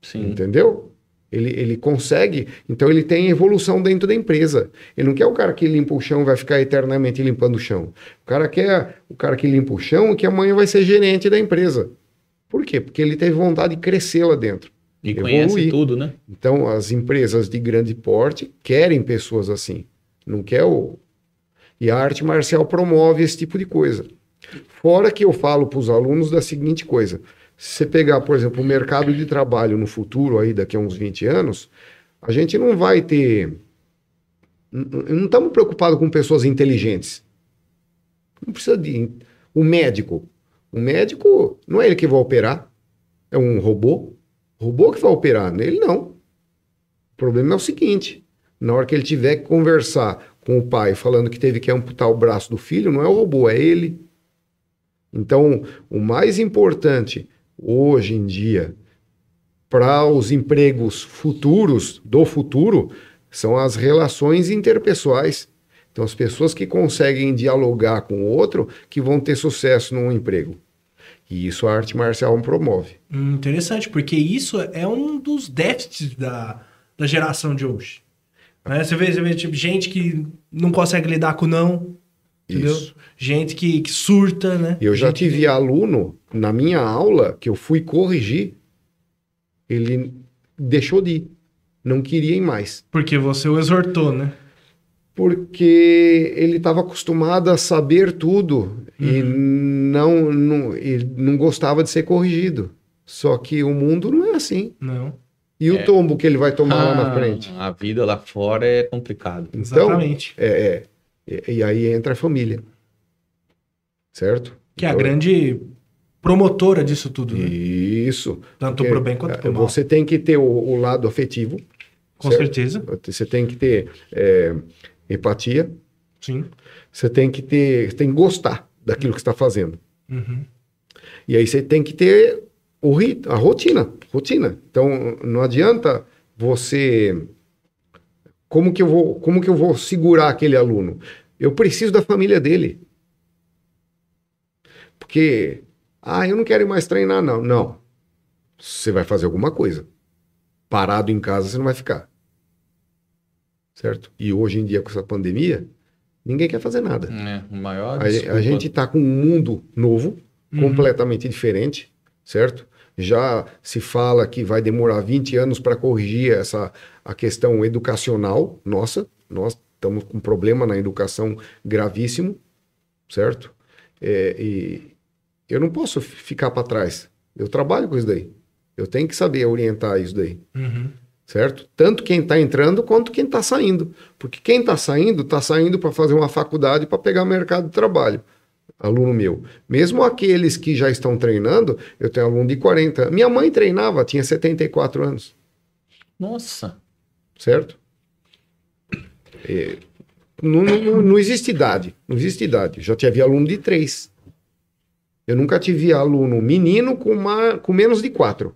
Sim. entendeu? Ele, ele consegue, então ele tem evolução dentro da empresa. Ele não quer o cara que limpa o chão e vai ficar eternamente limpando o chão. O cara quer o cara que limpa o chão e que amanhã vai ser gerente da empresa. Por quê? Porque ele teve vontade de crescer lá dentro. E Evoluir. conhece tudo, né? Então, as empresas de grande porte querem pessoas assim. Não quer o. E a arte marcial promove esse tipo de coisa. Fora que eu falo para os alunos da seguinte coisa: se você pegar, por exemplo, o mercado de trabalho no futuro, aí daqui a uns 20 anos, a gente não vai ter. Não estamos preocupados com pessoas inteligentes. Não precisa de. O médico. O médico não é ele que vai operar, é um robô. O robô que vai operar, nele não. O problema é o seguinte: na hora que ele tiver que conversar com o pai falando que teve que amputar o braço do filho, não é o robô, é ele. Então, o mais importante hoje em dia para os empregos futuros do futuro são as relações interpessoais. Então, as pessoas que conseguem dialogar com o outro que vão ter sucesso no emprego. E isso a arte marcial promove. Hum, interessante, porque isso é um dos déficits da, da geração de hoje. Né? Você vê, você vê tipo, gente que não consegue lidar com não, entendeu? Isso. Gente que, que surta, né? Eu já Gente tive aluno na minha aula que eu fui corrigir, ele deixou de ir, não queria ir mais, Porque você o exortou, né? porque ele estava acostumado a saber tudo e não, não, ele não gostava de ser corrigido. Só que o mundo não é assim. Não. E o É. tombo que ele vai tomar lá na Ah, frente? A vida lá fora é complicado. Então, Exatamente. é, é, e, e aí entra a família. Certo? Que é a Então, grande promotora disso tudo, né? Isso. Tanto Porque, pro bem quanto é, pro mal. Você tem que ter o, o lado afetivo, Com certo? certeza. você tem que ter é, empatia, Sim. você tem que ter, tem que gostar daquilo que está fazendo. Uhum. E aí você tem que ter o rit- a rotina, rotina. Então não adianta você como que eu vou, como que eu vou segurar aquele aluno? Eu preciso da família dele. Porque ah, eu não quero ir mais treinar não. Não. Você vai fazer alguma coisa. Parado em casa você não vai ficar. Certo? E hoje em dia com essa pandemia, ninguém quer fazer nada. É, maior A, a gente está com um mundo novo, Uhum. completamente diferente, certo? Já se fala que vai demorar 20 anos para corrigir essa a questão educacional nossa. Nós estamos com um problema na educação gravíssimo, certo? É, e eu não posso ficar para trás. Eu trabalho com isso daí. Eu tenho que saber orientar isso daí. Uhum. Certo? Tanto quem está entrando quanto quem está saindo. Porque quem está saindo, está saindo para fazer uma faculdade para pegar mercado de trabalho. Aluno meu. Mesmo aqueles que já estão treinando, eu tenho aluno de 40. Minha mãe treinava, tinha 74 anos. Nossa. Certo? É, não, não, não existe idade. Não existe idade. Já tive aluno de 3. Eu nunca tive aluno menino com, uma, com menos de 4.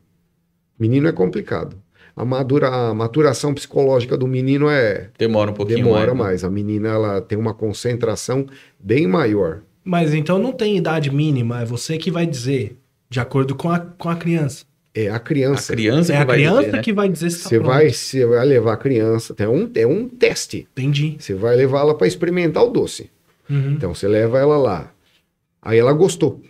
Menino é complicado. A, madura, a maturação psicológica do menino é. Demora um pouquinho Demora mais. né? mais. A menina ela tem uma concentração bem maior. Mas então não tem idade mínima, é você que vai dizer, de acordo com a, com a criança. É a A criança. criança é que a vai criança dizer, né? que vai dizer se tá Você pronto. vai, você vai levar a criança. É um, é um teste. Entendi. Você vai levá-la para experimentar o doce. Uhum. Então você leva ela lá. Aí ela gostou.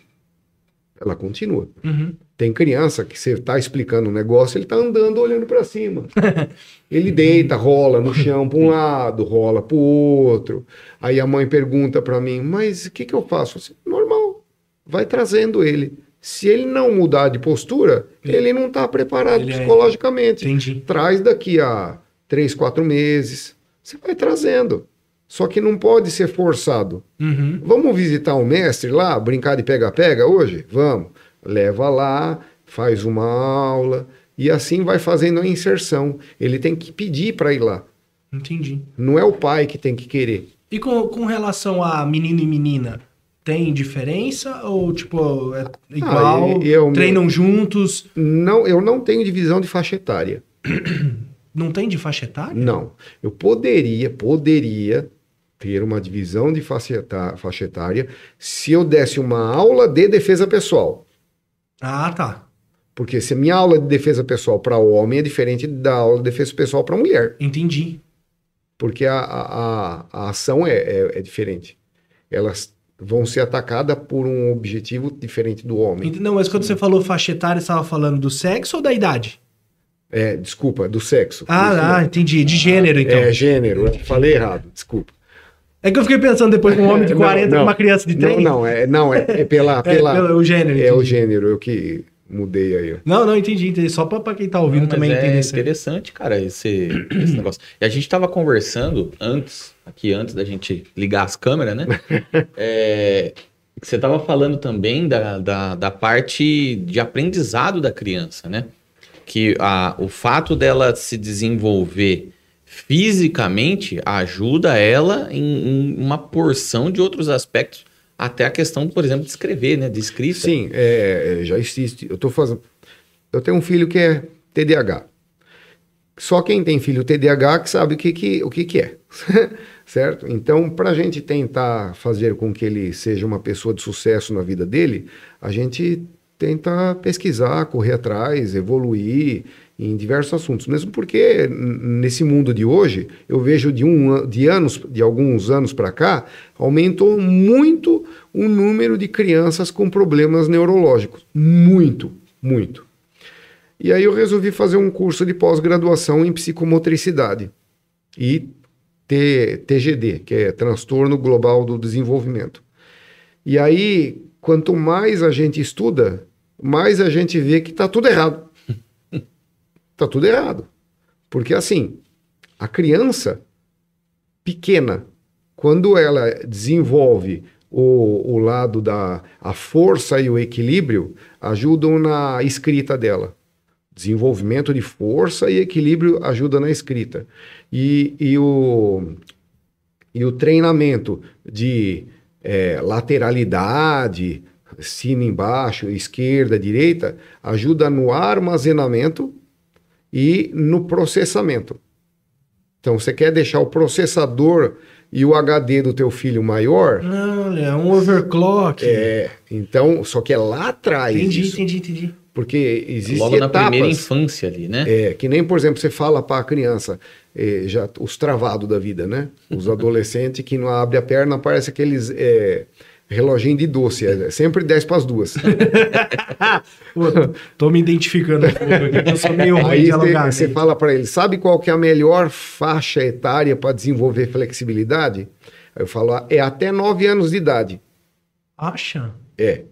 Ela continua. Uhum. Tem criança que você está explicando um negócio, ele está andando olhando para cima. Ele deita, rola no chão para um lado, rola para o outro. Aí a mãe pergunta para mim: Mas o que, que eu faço? Eu disse, Normal, vai trazendo ele. Se ele não mudar de postura, ele não está preparado Ele é- psicologicamente. Entendi. Traz daqui a três, quatro meses. Você vai trazendo. Só que não pode ser forçado. Uhum. Vamos visitar o mestre lá, brincar de pega-pega hoje? Vamos. Leva lá, faz uma aula e assim vai fazendo a inserção. Ele tem que pedir para ir lá. Entendi. Não é o pai que tem que querer. E com, com relação a menino e menina, tem diferença? Ou, tipo, é igual? e eu- treinam juntos? Não, eu não tenho divisão de faixa etária. Não tem de faixa etária? Não. Eu poderia, poderia ter uma divisão de faixa etá- faixa etária se eu desse uma aula de defesa pessoal. Ah, tá. Porque se a minha aula de defesa pessoal para homem é diferente da aula de defesa pessoal para mulher. Entendi. Porque a, a, a- a ação é, é, é diferente. Elas vão ser atacadas por um objetivo diferente do homem. Não, mas quando você falou faixa etária, você estava falando do sexo ou da idade? É, desculpa, do sexo. Ah, ah, entendi. De gênero, então. É gênero, eu falei errado, desculpa. É que eu fiquei pensando depois com um homem de Não, 40 não. com uma criança de Não, 3. não, é, não, é, é pela. É, pela pelo- o gênero. é o entendi. gênero, eu que mudei aí. ó. Não, não, entendi, entendi. Só pra, pra quem tá ouvindo Não, também é entender isso. aí. interessante, cara, esse, esse negócio. E a gente tava conversando antes, aqui antes da gente ligar as câmeras, né? É, que você tava falando também da, da, da parte de aprendizado da criança, né? Que a, o fato dela se desenvolver fisicamente ajuda ela em, em uma porção de outros aspectos, até a questão, por exemplo, de escrever, né? De escrita. Sim, é, é, já existe. Eu tô fazendo. Eu tenho um filho que é TDAH. Só quem tem filho TDAH que sabe o que, que, o que, que é. certo? Então, para a gente tentar fazer com que ele seja uma pessoa de sucesso na vida dele, a gente tenta pesquisar, correr atrás, evoluir em diversos assuntos. Mesmo porque nesse mundo de hoje, eu vejo de, um, de anos, de alguns anos para cá, aumentou muito o número de crianças com problemas neurológicos. Muito, muito. E aí eu resolvi fazer um curso de pós-graduação em psicomotricidade e TGD, que é Transtorno Global do Desenvolvimento. E aí, quanto mais a gente estuda, mais a gente vê que está tudo errado. Está tudo errado. Porque assim, a criança pequena, quando ela desenvolve o, o lado da a força e o equilíbrio, ajudam na escrita dela. Desenvolvimento de força e equilíbrio ajuda na escrita. E, e, o, e o treinamento de é, lateralidade, cima embaixo, esquerda, direita, ajuda no armazenamento e no processamento. Então, você quer deixar o processador e o HD do teu filho maior? Olha, é um overclock. É, então, só que é lá atrás. entendi, isso. entendi, entendi. Porque existem Logo na etapas. primeira infância ali, né? É, que nem, por exemplo, você fala para a criança, eh, já, os travados da vida, né? Os adolescentes que não abrem a perna, parece aqueles eh, Reloginho de doce, é sempre 10 para as duas. Pô, tô me identificando um pouco eu sou meio ruim Aí de você- você fala para ele, sabe qual que é a melhor faixa etária para desenvolver flexibilidade? Aí eu falo, "Ah, é até 9 anos de idade. Acha? É.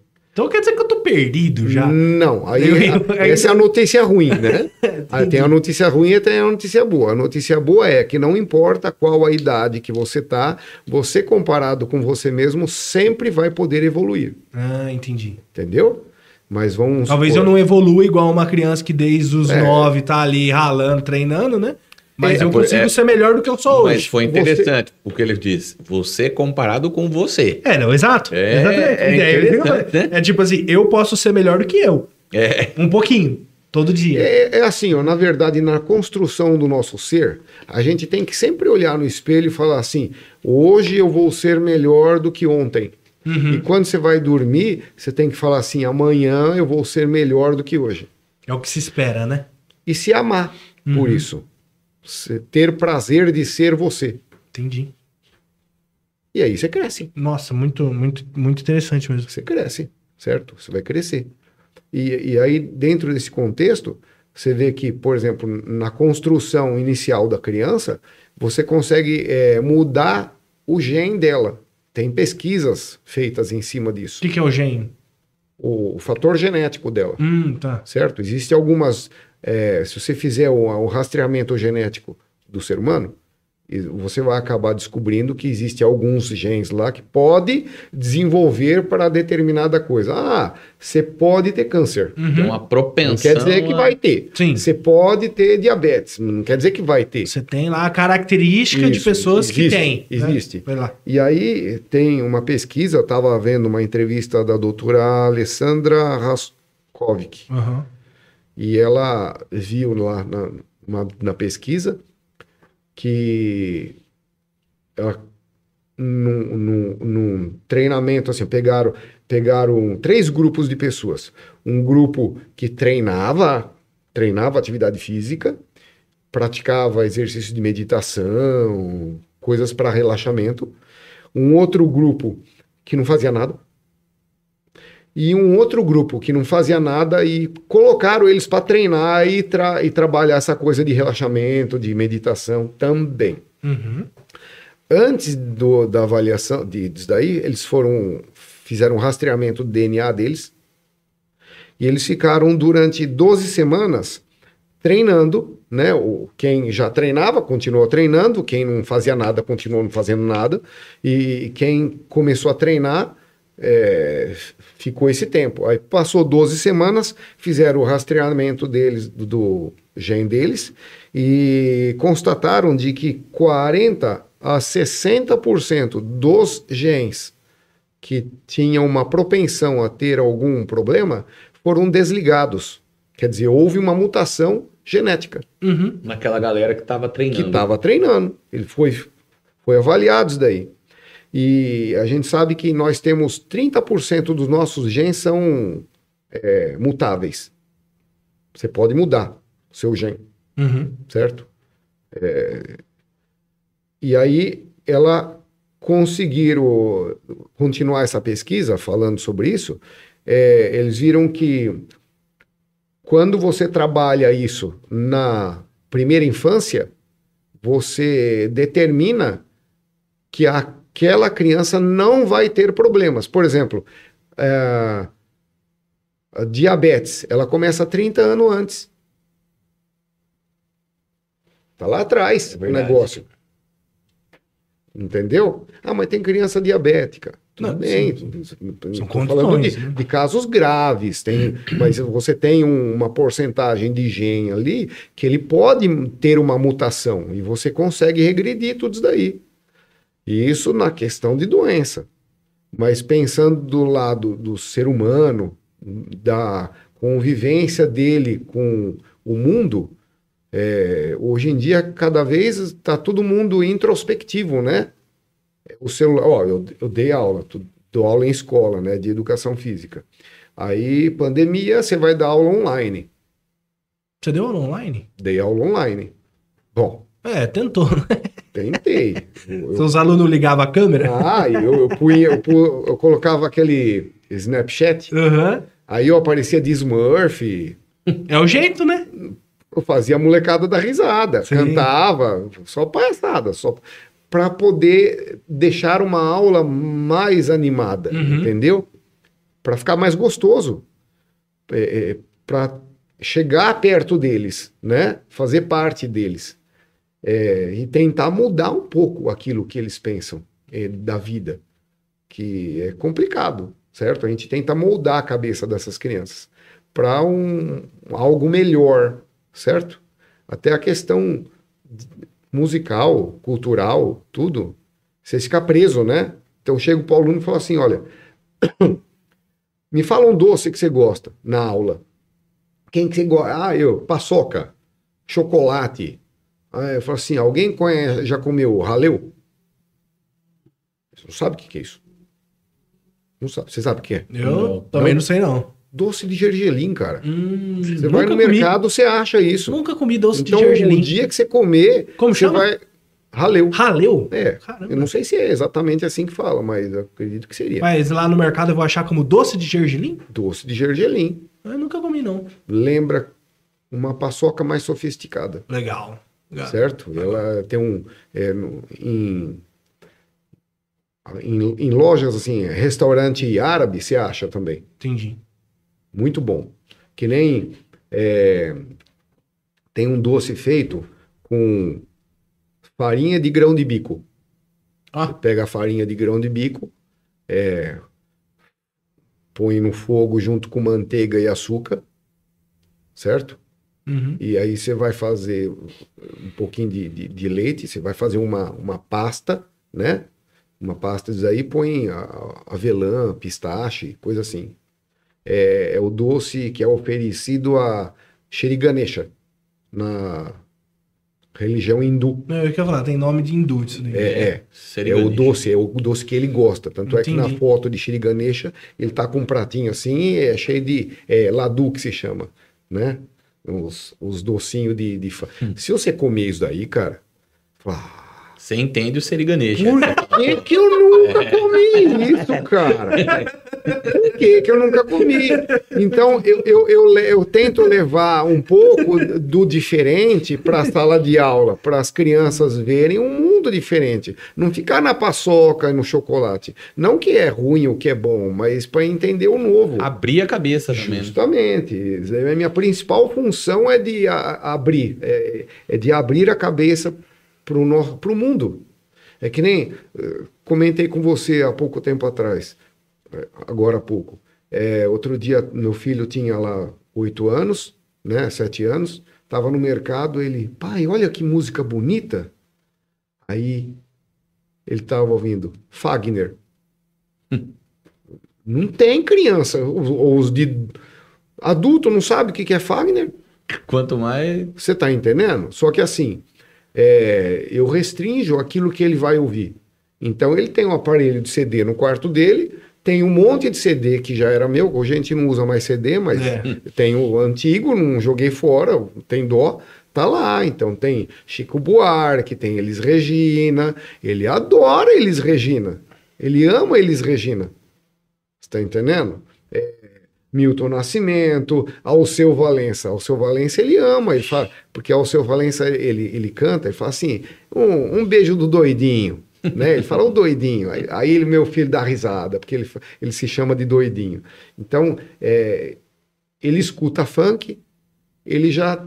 Então quer dizer que eu tô perdido já. Não, aí Eu- a- essa é a notícia ruim, né? Aí tem a notícia ruim e tem a notícia boa. A notícia boa é que não importa qual a idade que você tá, você comparado com você mesmo sempre vai poder evoluir, Ah, entendi. entendeu? Mas vamos Talvez supor- eu não evolua igual uma criança que desde os É. nove tá ali ralando, treinando, né? Mas É, eu por- consigo é. ser melhor do que eu sou Mas hoje. foi interessante o que ele disse. Você comparado com você. É, não, exato. É, Exatamente. é É, interessante, né? é tipo assim, eu posso ser melhor do que eu. É. Um pouquinho. Todo dia. É, é assim, ó, na verdade, na construção do nosso ser, a gente tem que sempre olhar no espelho e falar assim: hoje eu vou ser melhor do que ontem. Uhum. E quando você vai dormir, você tem que falar assim: amanhã eu vou ser melhor do que hoje. É o que se espera, né? E se amar por Uhum. isso. Ter prazer de ser você. Entendi. E aí você cresce. Nossa, muito, muito, muito interessante mesmo. Você cresce, certo? Você vai crescer. E, e aí, dentro desse contexto, você vê que, por exemplo, na construção inicial da criança, você consegue é, mudar o gene dela. Tem pesquisas feitas em cima O disso. que, que é o gênio? O, o fator genético dela, Hum, tá. certo? Existem algumas. É, se você fizer o, o rastreamento genético do ser humano, você vai acabar descobrindo que existe alguns genes lá que pode desenvolver para determinada coisa. Ah, você pode ter câncer. Tem uma propensão. Não quer dizer que a- vai ter. Sim. Você pode ter diabetes. Não quer dizer que vai ter. Você tem lá a característica de Isso, pessoas que existe, têm. né? existe. Vai lá. E aí tem uma pesquisa, eu estava vendo uma entrevista da doutora Alessandra Raskovic. Aham. E ela viu lá na, uma- na pesquisa que ela, num, num- num treinamento, assim, pegaram, pegaram três grupos de pessoas. Um grupo que treinava, treinava atividade física, praticava exercício de meditação, coisas para relaxamento. Um outro grupo que não fazia nada e um outro grupo que não fazia nada e colocaram eles para treinar e, tra- e trabalhar essa coisa de relaxamento, de meditação também. Uhum. Antes do- da avaliação de, disso daí, eles foram fizeram um rastreamento do DNA deles e eles ficaram durante 12 semanas treinando, né? O, quem já treinava continuou treinando, quem não fazia nada continuou não fazendo nada e quem começou a treinar é, ficou esse tempo. Aí passou 12 semanas, fizeram o rastreamento deles, do, do gene deles, e constataram de que 40 a 60% dos genes que tinham uma propensão a ter algum problema foram desligados. Quer dizer, houve uma mutação genética Uhum. Naquela galera que tava que treinando. estava treinando. Ele foi, foi avaliado isso daí. E a gente sabe que nós temos 30% dos nossos genes são é, mutáveis. Você pode mudar o seu gene, Uhum. certo? É, e aí ela conseguiram continuar essa pesquisa falando sobre isso. é, eles viram que quando você trabalha isso na primeira infância, você determina que aquela criança não vai ter problemas. Por exemplo, é, diabetes, ela começa 30 anos antes. Tá lá atrás É o negócio. Entendeu? Ah, mas tem criança diabética. Tudo Não, bem. Tô São falando de, né? de casos graves, tem, mas você tem um- uma porcentagem de gene ali que ele pode ter uma mutação e você consegue regredir tudo isso daí. E isso na questão de doença. Mas pensando do lado do ser humano, da convivência dele com o mundo, é, hoje em dia cada vez está todo mundo introspectivo, né? O celular, ó, eu, eu dei aula, tu- dou aula em escola, né, de educação física. Aí, pandemia, você vai dar aula online. Você deu aula online? Dei aula online. Bom, É, tentou. Tentei. Eu- eu- Seus alunos ligavam a câmera? ah, eu, eu, punha, eu, eu colocava aquele Snapchat, Aham. aí eu aparecia de Smurf, É o jeito, né? eu fazia a molecada da risada, Sim. cantava, só palhaçada, só para poder deixar uma aula mais animada, Uhum. entendeu? Para ficar mais gostoso, é, para chegar perto deles, né? Fazer parte deles É, e tentar mudar um pouco aquilo que eles pensam é, da vida, que é complicado, certo? A gente tenta moldar a cabeça dessas crianças para um algo melhor, certo? Até a questão musical, cultural, tudo. Você fica preso, né? Então chega o Paulo Nuno e fala assim: olha, me fala um doce que você gosta na aula. Quem que você gosta? Ah, eu, paçoca, chocolate. Aí eu falo assim: alguém conhece, já comeu raleu? Você não sabe o que que é isso? Não sabe. Você sabe o que é? Eu Não. também Não. não sei, não. Doce de gergelim, cara. Hum, Você vai no comi. mercado, você acha isso. Nunca comi doce então, de gergelim. o dia que você comer, Como você chama? vai. Raleu. Raleu? É. Caramba. Eu não sei se é exatamente assim que fala, mas eu acredito que seria. Mas lá no mercado eu vou achar como doce de gergelim? Doce de gergelim. Eu nunca comi, não. Lembra uma paçoca mais sofisticada, Legal. Certo? Ela tem um. é, em, em, em lojas assim, restaurante árabe, você acha também. Entendi. Muito bom. Que nem. é, tem um doce feito com farinha de grão de bico. Ah. Você pega a farinha de grão de bico, é, põe no fogo junto com manteiga e açúcar, certo? Uhum. E aí você vai fazer um pouquinho de, de, de leite, você vai fazer uma, uma pasta, né? Uma pasta disso aí, põe a- a- avelã, pistache, coisa assim. É, é o doce que é oferecido a Shri Ganesha, na religião hindu. Eu ia falar, tem nome de hindu isso daí. É, é. É o doce, é o doce que ele gosta. Tanto é que na Entendi. foto de Shri Ganesha, ele tá com um pratinho assim, é cheio de é, ladu que se chama, né? Os, os docinhos de, de fa- Hum. Se você comer isso daí, cara, fala, "Ah, Você entende o Seriganesha. por que, que eu nunca comi isso, cara? Por que, que eu nunca comi? Então, eu, eu, eu, eu tento levar um pouco do diferente para a sala de aula, para as crianças verem um mundo diferente. Não ficar na paçoca e no chocolate. Não que é ruim ou que é bom, mas para entender o novo. Abrir a cabeça também. né? Justamente. A minha principal função é de a- abrir, é, é de abrir a cabeça para o mundo. É que nem eh, comentei com você há pouco tempo atrás, eh, agora há pouco. É, outro dia, meu filho tinha lá oito anos, né, sete anos, estava no mercado, ele, pai, olha que música bonita. Aí ele estava ouvindo Fagner. Não tem criança, ou os de adulto não sabe o que que é Fagner. Quanto mais. Você está entendendo? Só que assim, é, eu restringo aquilo que ele vai ouvir. Então ele tem um aparelho de CD no quarto dele, tem um monte de CD que já era meu, hoje a gente não usa mais CD, mas É. tem o antigo, não joguei fora, tem dó, tá lá. Então tem Chico Buarque, tem Elis Regina, ele adora Elis Regina, ele ama Elis Regina. Você tá entendendo? É, Milton Nascimento, Alceu Valença. Alceu Valença ele ama, ele fala, porque Alceu Valença ele, ele canta, ele fala assim: um, um beijo do doidinho. né? Ele fala o doidinho. Aí, aí ele, meu filho dá risada, porque ele, ele se chama de doidinho. Então, é, ele escuta funk, ele já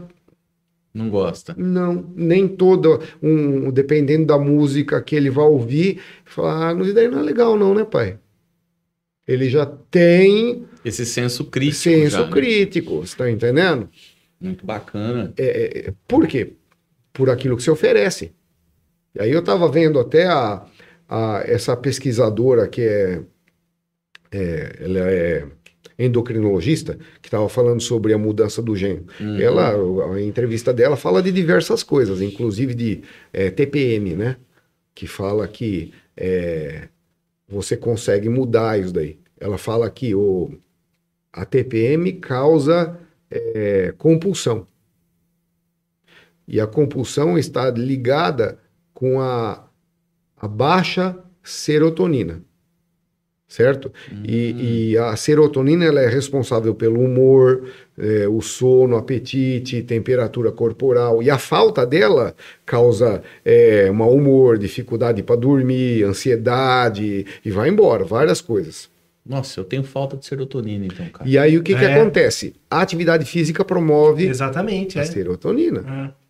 Não gosta. não, nem toda, um, dependendo da música que ele vai ouvir, fala, ah, isso daí não é legal não, né, pai? Ele já tem Esse senso crítico. senso já, né? crítico, você está entendendo? Muito bacana. É, por quê? Por aquilo que se oferece. E aí eu estava vendo até a, a- essa pesquisadora que é, é, ela é endocrinologista, que estava falando sobre a mudança do gene. Uhum. Ela, a entrevista dela fala de diversas coisas, inclusive de é, TPM, né? Que fala que é, você consegue mudar isso daí. Ela fala que o, a TPM causa é, compulsão. E a compulsão está ligada com a, a baixa serotonina. Certo? E, e a serotonina ela é responsável pelo humor, é, o sono, apetite, temperatura corporal. E a falta dela causa é, mau humor, dificuldade para dormir, ansiedade e vai embora, várias coisas. Nossa, eu tenho falta de serotonina, então, cara. E aí o que, que É. acontece? A atividade física promove Exatamente, a é. serotonina. É.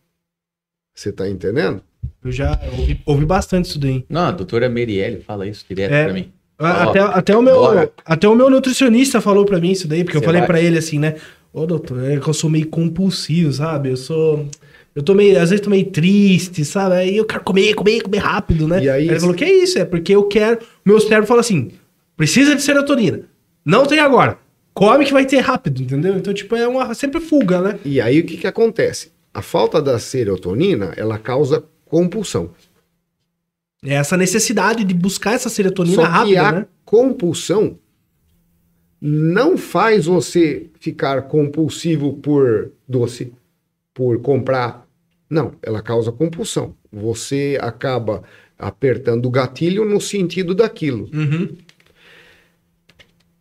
Você tá entendendo? Eu já ouvi, ouvi bastante isso daí. Não, a doutora Merielle fala isso direto É. pra mim. A- Ó, até, até, o meu, bora. até o meu nutricionista falou pra mim isso daí, porque eu Você falei vai? pra ele assim, né? Ô, doutor, é que eu sou meio compulsivo, sabe? Eu sou. Eu tô meio, às vezes tô meio triste, sabe? Aí eu quero comer, comer, comer rápido, né? E aí- ele falou: que é isso? É porque eu quero. Meu cérebro fala assim: precisa de serotonina. Não tem agora. Come que vai ter rápido, entendeu? Então, tipo, é uma sempre fuga, né? E aí o que, que acontece? A falta da serotonina ela causa compulsão. É essa necessidade de buscar essa serotonina Só que rápida, a né? compulsão não faz você ficar compulsivo por doce, por comprar. Não, ela causa compulsão. Você acaba apertando o gatilho no sentido daquilo. Uhum.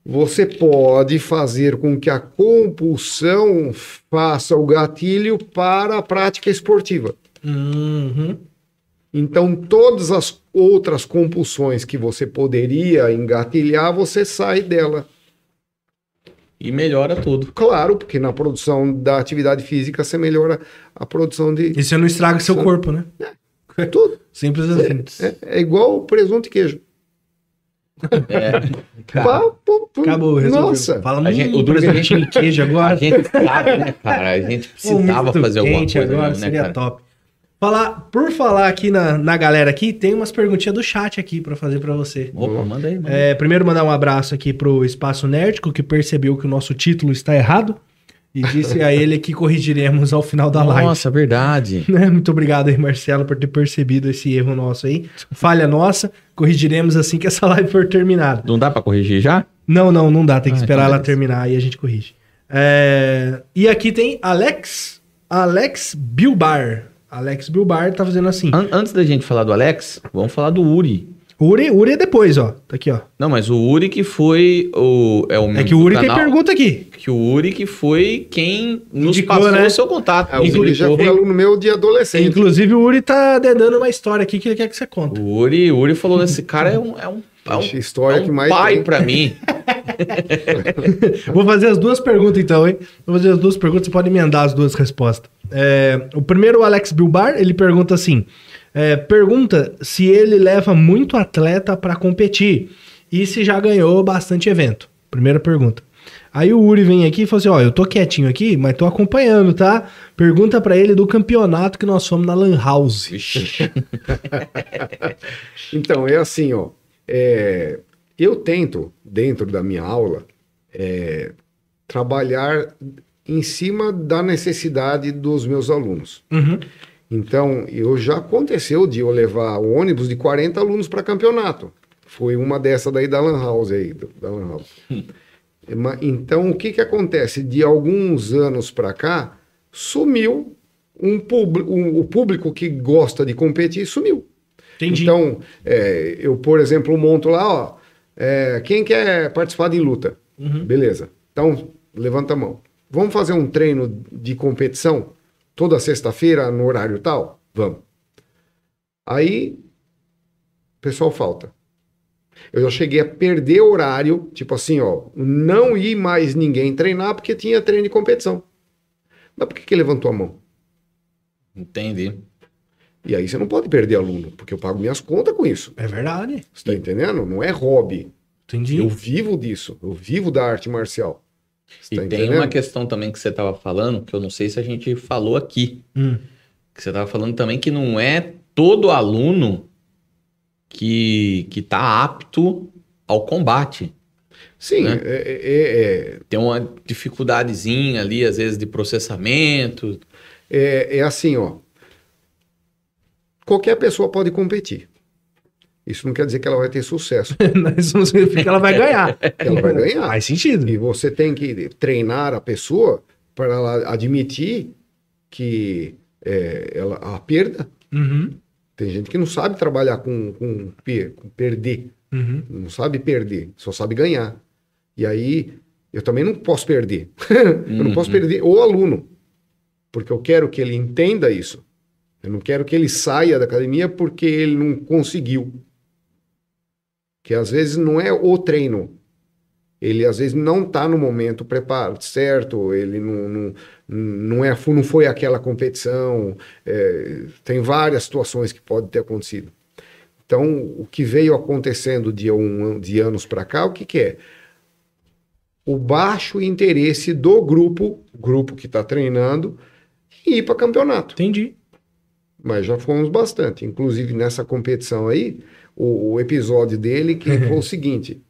Você pode fazer com que a compulsão faça o gatilho para a prática esportiva. Uhum. Então, todas as outras compulsões que você poderia engatilhar, você sai dela. E melhora tudo. Claro, porque na produção da atividade física você melhora a produção de E você não estraga seu corpo, né? tudo. Simples assim. É, é igual presunto e queijo. É, Pá, pô, pô, Acabou, resolveu. Nossa, Fala A gente- o Dudu- presuntinho de queijo a agora. gente sabe, né, cara? A gente precisava fazer alguma coisa, agora né, seria cara? top. Falar, por falar aqui na, na galera aqui, tem umas perguntinhas do chat aqui pra fazer pra você. Opa, manda aí, manda aí. É, primeiro mandar um abraço aqui pro Espaço Nerdico, que percebeu que o nosso título está errado e disse a ele que corrigiremos ao final da live. Nossa, verdade. Né? Muito obrigado aí, Marcelo, por ter percebido esse erro nosso aí. Falha nossa, corrigiremos assim que essa live for terminada. Não dá pra corrigir já? Não, não, não dá. Tem que Ah, esperar então ela terminar e a gente corrige. É, E aqui tem Alex, Alex Bilbar. Alex Bilbar tá fazendo assim. An- antes da gente falar do Alex, vamos falar do Uri. Uri, Uri é depois, ó. Tá aqui, ó. Não, mas o Uri que foi o. É, o É que o Uri tem pergunta aqui. Que o Uri que foi quem nos Indicou, passou né? o seu contato. Ah, o Inclusive, Uri já foi aluno meu de adolescente. Inclusive, o Uri tá dedando uma história aqui que ele quer que você conte. O Uri, o Uri falou: esse cara é um, é um, é um, história é um que mais pai pra mim. Vou fazer as duas perguntas então, hein? Vou fazer as duas perguntas, você pode emendar as duas respostas. É, o primeiro, Alex Bilbar, ele pergunta assim: é, pergunta se ele leva muito atleta pra competir e se já ganhou bastante evento. Primeira pergunta. Aí o Uri vem aqui e fala assim: ó, eu tô quietinho aqui, mas tô acompanhando, tá? Pergunta pra ele do campeonato que nós fomos na Lan House. Então, é assim, ó. é, eu tento, dentro da minha aula, é, trabalhar em cima da necessidade dos meus alunos. Uhum. Então, eu já aconteceu de eu levar o ônibus de 40 alunos para campeonato. Foi uma dessa daí da Lan House aí, da Lan House. Ma- Então, o que que acontece? De alguns anos para cá, sumiu um público, o público que gosta de competir sumiu. Entendi. Então, é, eu, por exemplo, monto lá, ó, é, quem quer participar de luta? Uhum. Beleza. Então, levanta a mão. Vamos fazer um treino de competição toda sexta-feira no horário tal? Vamos. Aí, o pessoal falta. Eu já cheguei a perder horário, tipo assim, ó, não ir mais ninguém treinar porque tinha treino de competição. Mas por que, que levantou a mão? Entendi. E aí você não pode perder aluno, porque eu pago minhas contas com isso. É verdade. Você tá entendendo? Não é hobby. Entendi. Eu vivo disso. Eu vivo da arte marcial. Você E tá tem uma questão também que você tava falando, que eu não sei se a gente falou aqui. Hum. Que você tava falando também que não é todo aluno que, que tá apto ao combate. Sim, né? é, é- é- Tem uma dificuldadezinha ali, às vezes, de processamento. é- é assim, ó. Qualquer pessoa pode competir. Isso não quer dizer que ela vai ter sucesso. Isso não significa que ela vai ganhar. Ela vai ganhar. Faz sentido. E você tem que treinar a pessoa para ela admitir que é, ela, a perda. Uhum. Tem gente que não sabe trabalhar com, com, per- com perder, Uhum. não sabe perder, só sabe ganhar. E aí, eu também não posso perder. eu não posso Uhum. perder o aluno, porque eu quero que ele entenda isso. Eu não quero que ele saia da academia porque ele não conseguiu. Que às vezes não é o treino. Ele às vezes não está no momento preparado, certo? Ele não, não, não, é, não foi aquela competição. é, tem várias situações que podem ter acontecido. Então, o que veio acontecendo de, um, de anos para cá, o que, que é? O baixo interesse do grupo, grupo que está treinando, em ir para campeonato Entendi. mas já fomos bastante. Inclusive nessa competição aí, o, o episódio dele que foi o seguinte: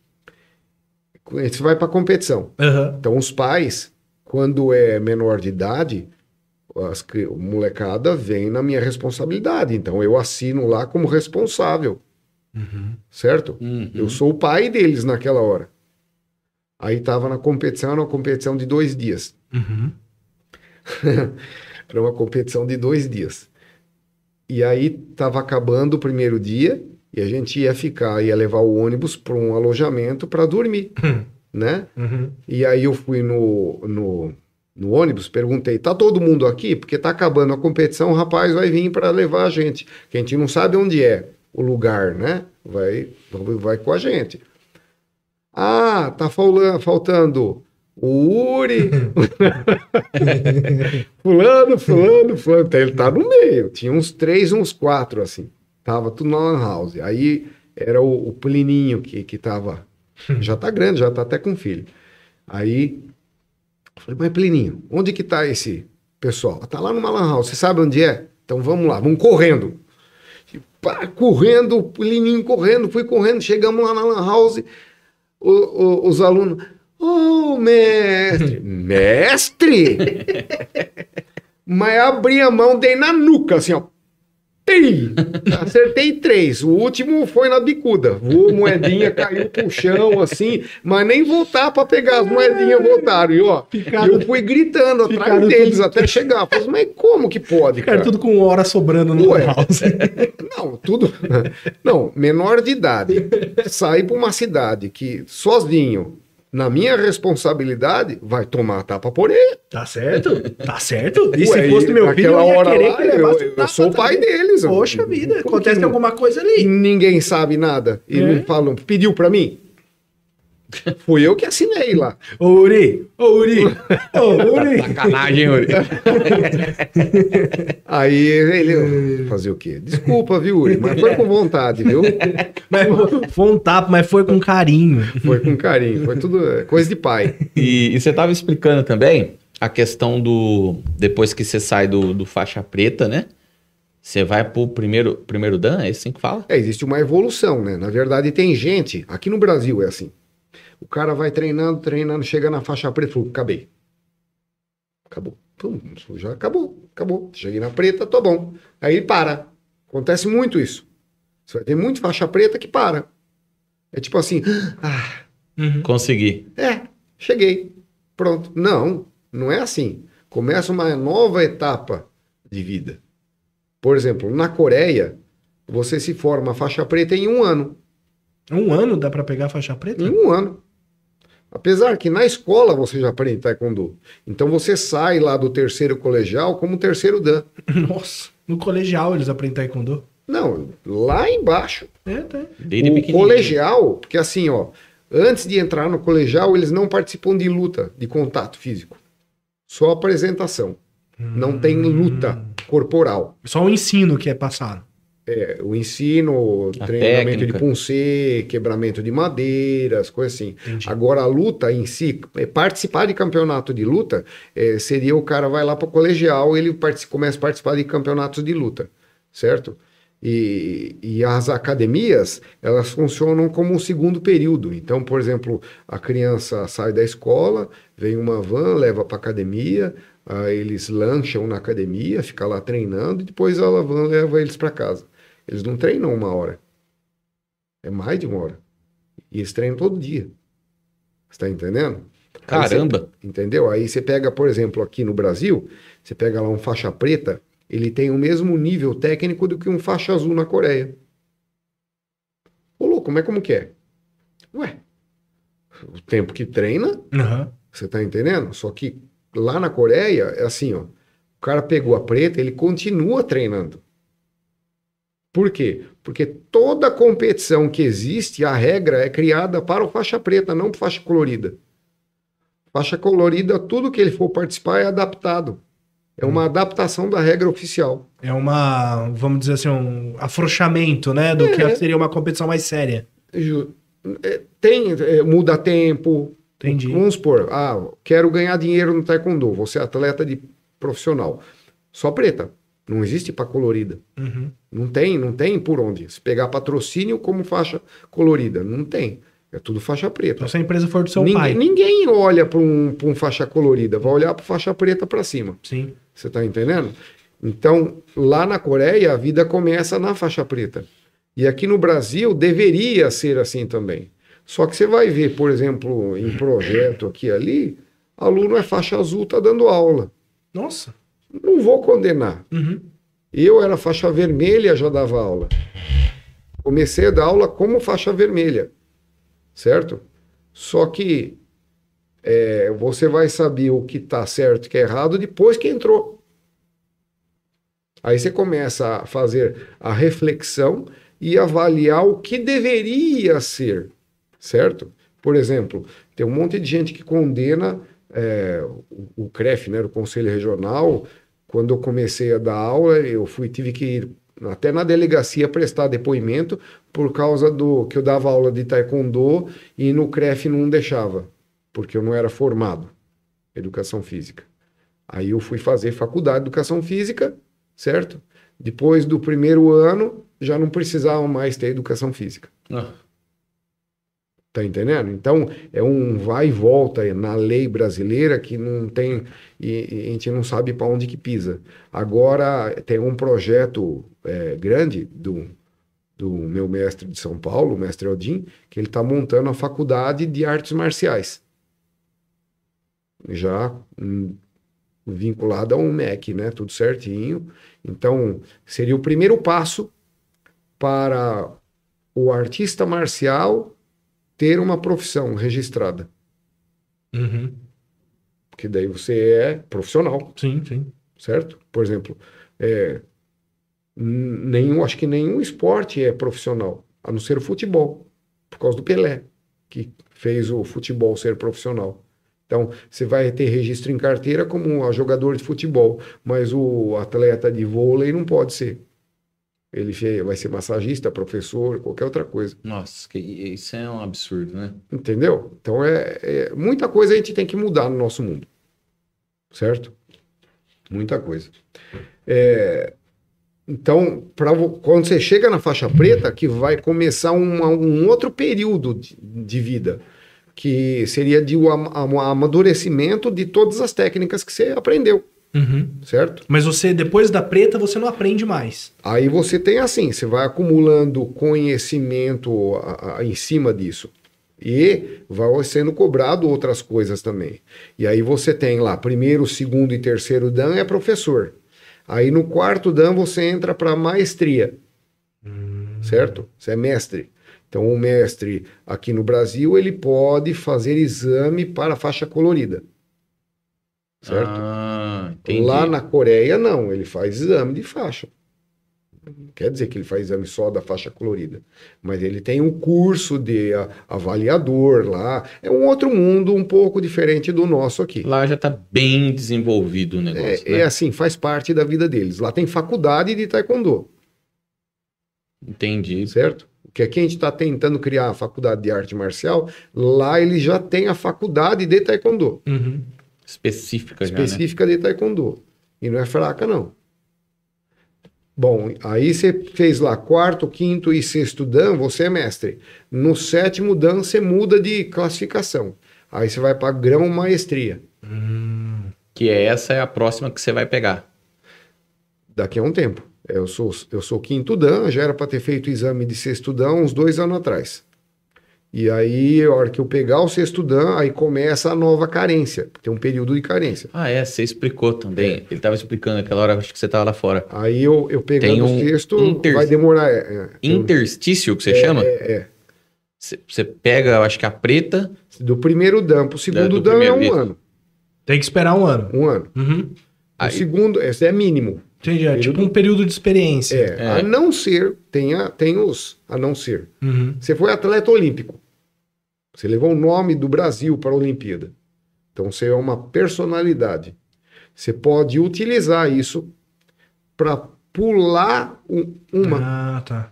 você vai para competição. Aham. Então os pais, quando é menor de idade, as molecada vem na minha responsabilidade. Então eu assino lá como responsável, Uhum. certo? Uhum. Eu sou o pai deles naquela hora. Aí tava na competição, era uma competição de dois dias. Uhum. Era uma competição de dois dias. E aí estava acabando o primeiro dia e a gente ia ficar, ia levar o ônibus para um alojamento para dormir, né? Uhum. E aí eu fui no, no, no ônibus, perguntei, tá todo mundo aqui? Porque tá acabando a competição, o rapaz vai vir para levar a gente, que a gente não sabe onde é o lugar, né? Vai, vai com a gente. Ah, tá faltando o Uri, fulano, fulano, fulano. Então, ele tá no meio. Tinha uns três, uns quatro, assim. Tava tudo na lan house. Aí era o, o Plininho que, que tava... Já tá grande, já tá até com filho. Aí, falei, mas Plininho, onde que tá esse pessoal? "Ah, Tá lá numa lan house. Você sabe onde é? Então vamos lá, vamos correndo. E pá, correndo, o Plininho correndo, fui correndo. Chegamos lá na lan house, o- o- os alunos... Ô, mestre! mestre? Mas abri a mão, dei na nuca, assim, ó. Tem! Acertei três. O último foi na bicuda. Voou, moedinha caiu pro chão, assim, mas nem voltar pra pegar as moedinhas voltaram. E ó, Ficaram- eu fui gritando atrás deles tudo- até chegar. Falei, mas como que pode, Cara, cara? tudo com hora sobrando no Ué. house. Não, tudo. Não, menor de idade. Sair pra uma cidade que sozinho, na minha responsabilidade, vai tomar tapa por ele. Tá certo? Tá certo? E Ué, se fosse meu filho, eu ia hora querer lá, que levasse eu- eu sou o pai também. deles. Poxa vida, acontece alguma coisa ali. Ninguém sabe nada. E É. não falam, pediu pra mim? Fui eu que assinei lá. Ô, Uri! Ô, Uri! Ô, Uri! Sacanagem, Uri. Aí ele. Fazer o quê? Desculpa, viu, Uri? Mas foi com vontade, viu? Mas foi um tapa, mas foi com carinho. Foi com carinho. Foi tudo é, coisa de pai. E, e você estava explicando também a questão do. Depois que você sai do, do faixa preta, né? Você vai pro primeiro, primeiro Dan? É assim que fala? É, existe uma evolução, né? Na verdade, tem gente. Aqui no Brasil é assim. O cara vai treinando, treinando, chega na faixa preta e fala: acabei. Acabou. Pum, já acabou, acabou. Cheguei na preta, tô bom. Aí ele para. Acontece muito isso. Você vai ter muito faixa preta que para. É tipo assim, ah, Uhum. Consegui. é, cheguei. Pronto. Não, não é assim. Começa uma nova etapa de vida. Por exemplo, na Coreia, você se forma faixa preta em um ano. Um ano dá pra pegar a faixa preta? Em um ano. Apesar que na escola você já aprende taekwondo. Então você sai lá do terceiro colegial como terceiro dan. Nossa, no colegial eles aprendem taekwondo. Não, lá embaixo. É, tá. Desde o colegial, porque assim, ó, antes de entrar no colegial, eles não participam de luta, de contato físico. Só apresentação. Não tem luta corporal. Só o ensino que é passado. É, o ensino, A treinamento técnica. de puncer, quebramento de madeiras, coisas assim. Entendi. Agora, a luta em si, é, participar de campeonato de luta, é, seria o cara vai lá para o colegial ele começa a participar de campeonatos de luta, certo? E, e as academias, elas funcionam como um segundo período. Então, por exemplo, a criança sai da escola, vem uma van, leva para academia, eles lancham na academia, fica lá treinando, e depois a van leva eles para casa. Eles não treinam uma hora. É mais de uma hora. E eles treinam todo dia. Você tá entendendo? Aí você- Caramba. entendeu? Aí você pega, por exemplo, aqui no Brasil, você pega lá um faixa preta, ele tem o mesmo nível técnico do que um faixa azul na Coreia. Ô, louco, mas como que é? Ué, o tempo que treina, Aham. você tá entendendo? Só que lá na Coreia é assim, ó. O cara pegou a preta, ele continua treinando. Por quê? Porque toda competição que existe, a regra é criada para o faixa preta, não para faixa colorida. Faixa colorida, tudo que ele for participar é adaptado. É uma adaptação da regra oficial. É uma, vamos dizer assim, um afrouxamento, né? Do É. que seria uma competição mais séria. É, Tem, é, muda tempo. Entendi. Vamos supor, ah, quero ganhar dinheiro no taekwondo, você é atleta de profissional. Só preta. Não existe para colorida. Uhum. Não tem, não tem por onde. Se pegar patrocínio como faixa colorida, não tem. É tudo faixa preta. Então, se a empresa for do seu ninguém, pai. ninguém olha para um, pra um faixa colorida, vai olhar para faixa preta para cima. Sim. Você está entendendo? Então, lá na Coreia, a vida começa na faixa preta. E aqui no Brasil, deveria ser assim também. Só que você vai ver, por exemplo, em projeto aqui ali, aluno é faixa azul, tá dando aula. Nossa. Não vou condenar. Uhum. Eu era faixa vermelha, já dava aula. Comecei a dar aula como faixa vermelha, certo? Só que é, você vai saber o que está certo e o que é errado depois que entrou. Aí você começa a fazer a reflexão e avaliar o que deveria ser, certo? Por exemplo, tem um monte de gente que condena é, o, o CREF, né, o Conselho Regional. Quando eu comecei a dar aula, eu fui tive que ir até na delegacia prestar depoimento por causa do que eu dava aula de taekwondo e no CREF não deixava, porque eu não era formado em educação física. Aí eu fui fazer faculdade de educação física, certo? Depois do primeiro ano, já não precisava mais ter educação física. Ah, Tá entendendo? Então, é um vai e volta na lei brasileira que não tem. E, e a gente não sabe para onde que pisa. Agora, tem um projeto é, grande do, do meu mestre de São Paulo, o mestre Odin, que ele está montando a faculdade de artes marciais. Já hum, vinculado ao MEC, né? Tudo certinho. Então, seria o primeiro passo para o artista marcial ter uma profissão registrada. Uhum. Porque daí você é profissional, Sim, sim. certo? Por exemplo, é, nenhum, acho que nenhum esporte é profissional, a não ser o futebol, por causa do Pelé, que fez o futebol ser profissional. Então, você vai ter registro em carteira como a jogador de futebol, mas o atleta de vôlei não pode ser. Ele vai ser massagista, professor, qualquer outra coisa. nossa, que, isso é um absurdo, né? Entendeu? Então é, é- muita coisa a gente tem que mudar no nosso mundo, certo? Muita coisa. É, então, pra, quando você chega na faixa preta, que vai começar uma- um outro período de, de vida, que seria de am- amadurecimento de todas as técnicas que você aprendeu, Uhum. certo? Mas você, depois da preta, você não aprende mais. Aí você tem assim, você vai acumulando conhecimento a- a- em cima disso. E vai sendo cobrado outras coisas também. E aí você tem lá, primeiro, segundo e terceiro Dan é professor. Aí no quarto Dan você entra para maestria. Certo? Você é mestre. Então o mestre aqui no Brasil, ele pode fazer exame para faixa colorida. Certo? Ah, entendi. Lá na Coreia, não, ele faz exame de faixa. Não quer dizer que ele faz exame só da faixa colorida, mas ele tem um curso de avaliador lá. É um outro mundo um pouco diferente do nosso aqui. Lá já tá bem desenvolvido o É, negócio, é né? assim, faz parte da vida deles. Lá tem faculdade de taekwondo, Entendi. certo? Porque aqui a gente está tentando criar a faculdade de arte marcial, lá eles já têm a faculdade de taekwondo. Uhum. Específica já, né? específica de taekwondo. E não é fraca, não. Bom, aí você fez lá quarto, quinto e sexto dan, você é mestre. No sétimo dan, você muda de classificação. Aí você vai para grão maestria. Que é essa é a próxima que você vai pegar. Daqui a um tempo. Eu sou, eu sou quinto dan, já era para ter feito o exame de sexto dan uns dois anos atrás. E aí, a hora que eu pegar o sexto Dan, aí começa a nova carência. Tem um período de carência. Ah, é, você explicou também. Ele tava explicando aquela hora, acho que você tava lá fora. Aí eu, eu pegando Tem o um sexto, inter- vai demorar. É, é, um- Interstício, que você chama? É, é. Você pega, eu acho que a preta. Do primeiro Dan pro segundo do Dan é um ano. Tem que esperar um ano. Um ano. Uhum. O Aí- segundo, esse é mínimo. Entendi. É Período- tipo um período de experiência. É, É. A não ser, tem, a, tem os a não ser. Uhum. Você foi atleta olímpico. Você levou o nome do Brasil para a Olimpíada. Então você é uma personalidade. Você pode utilizar isso para pular um- uma Ah, tá.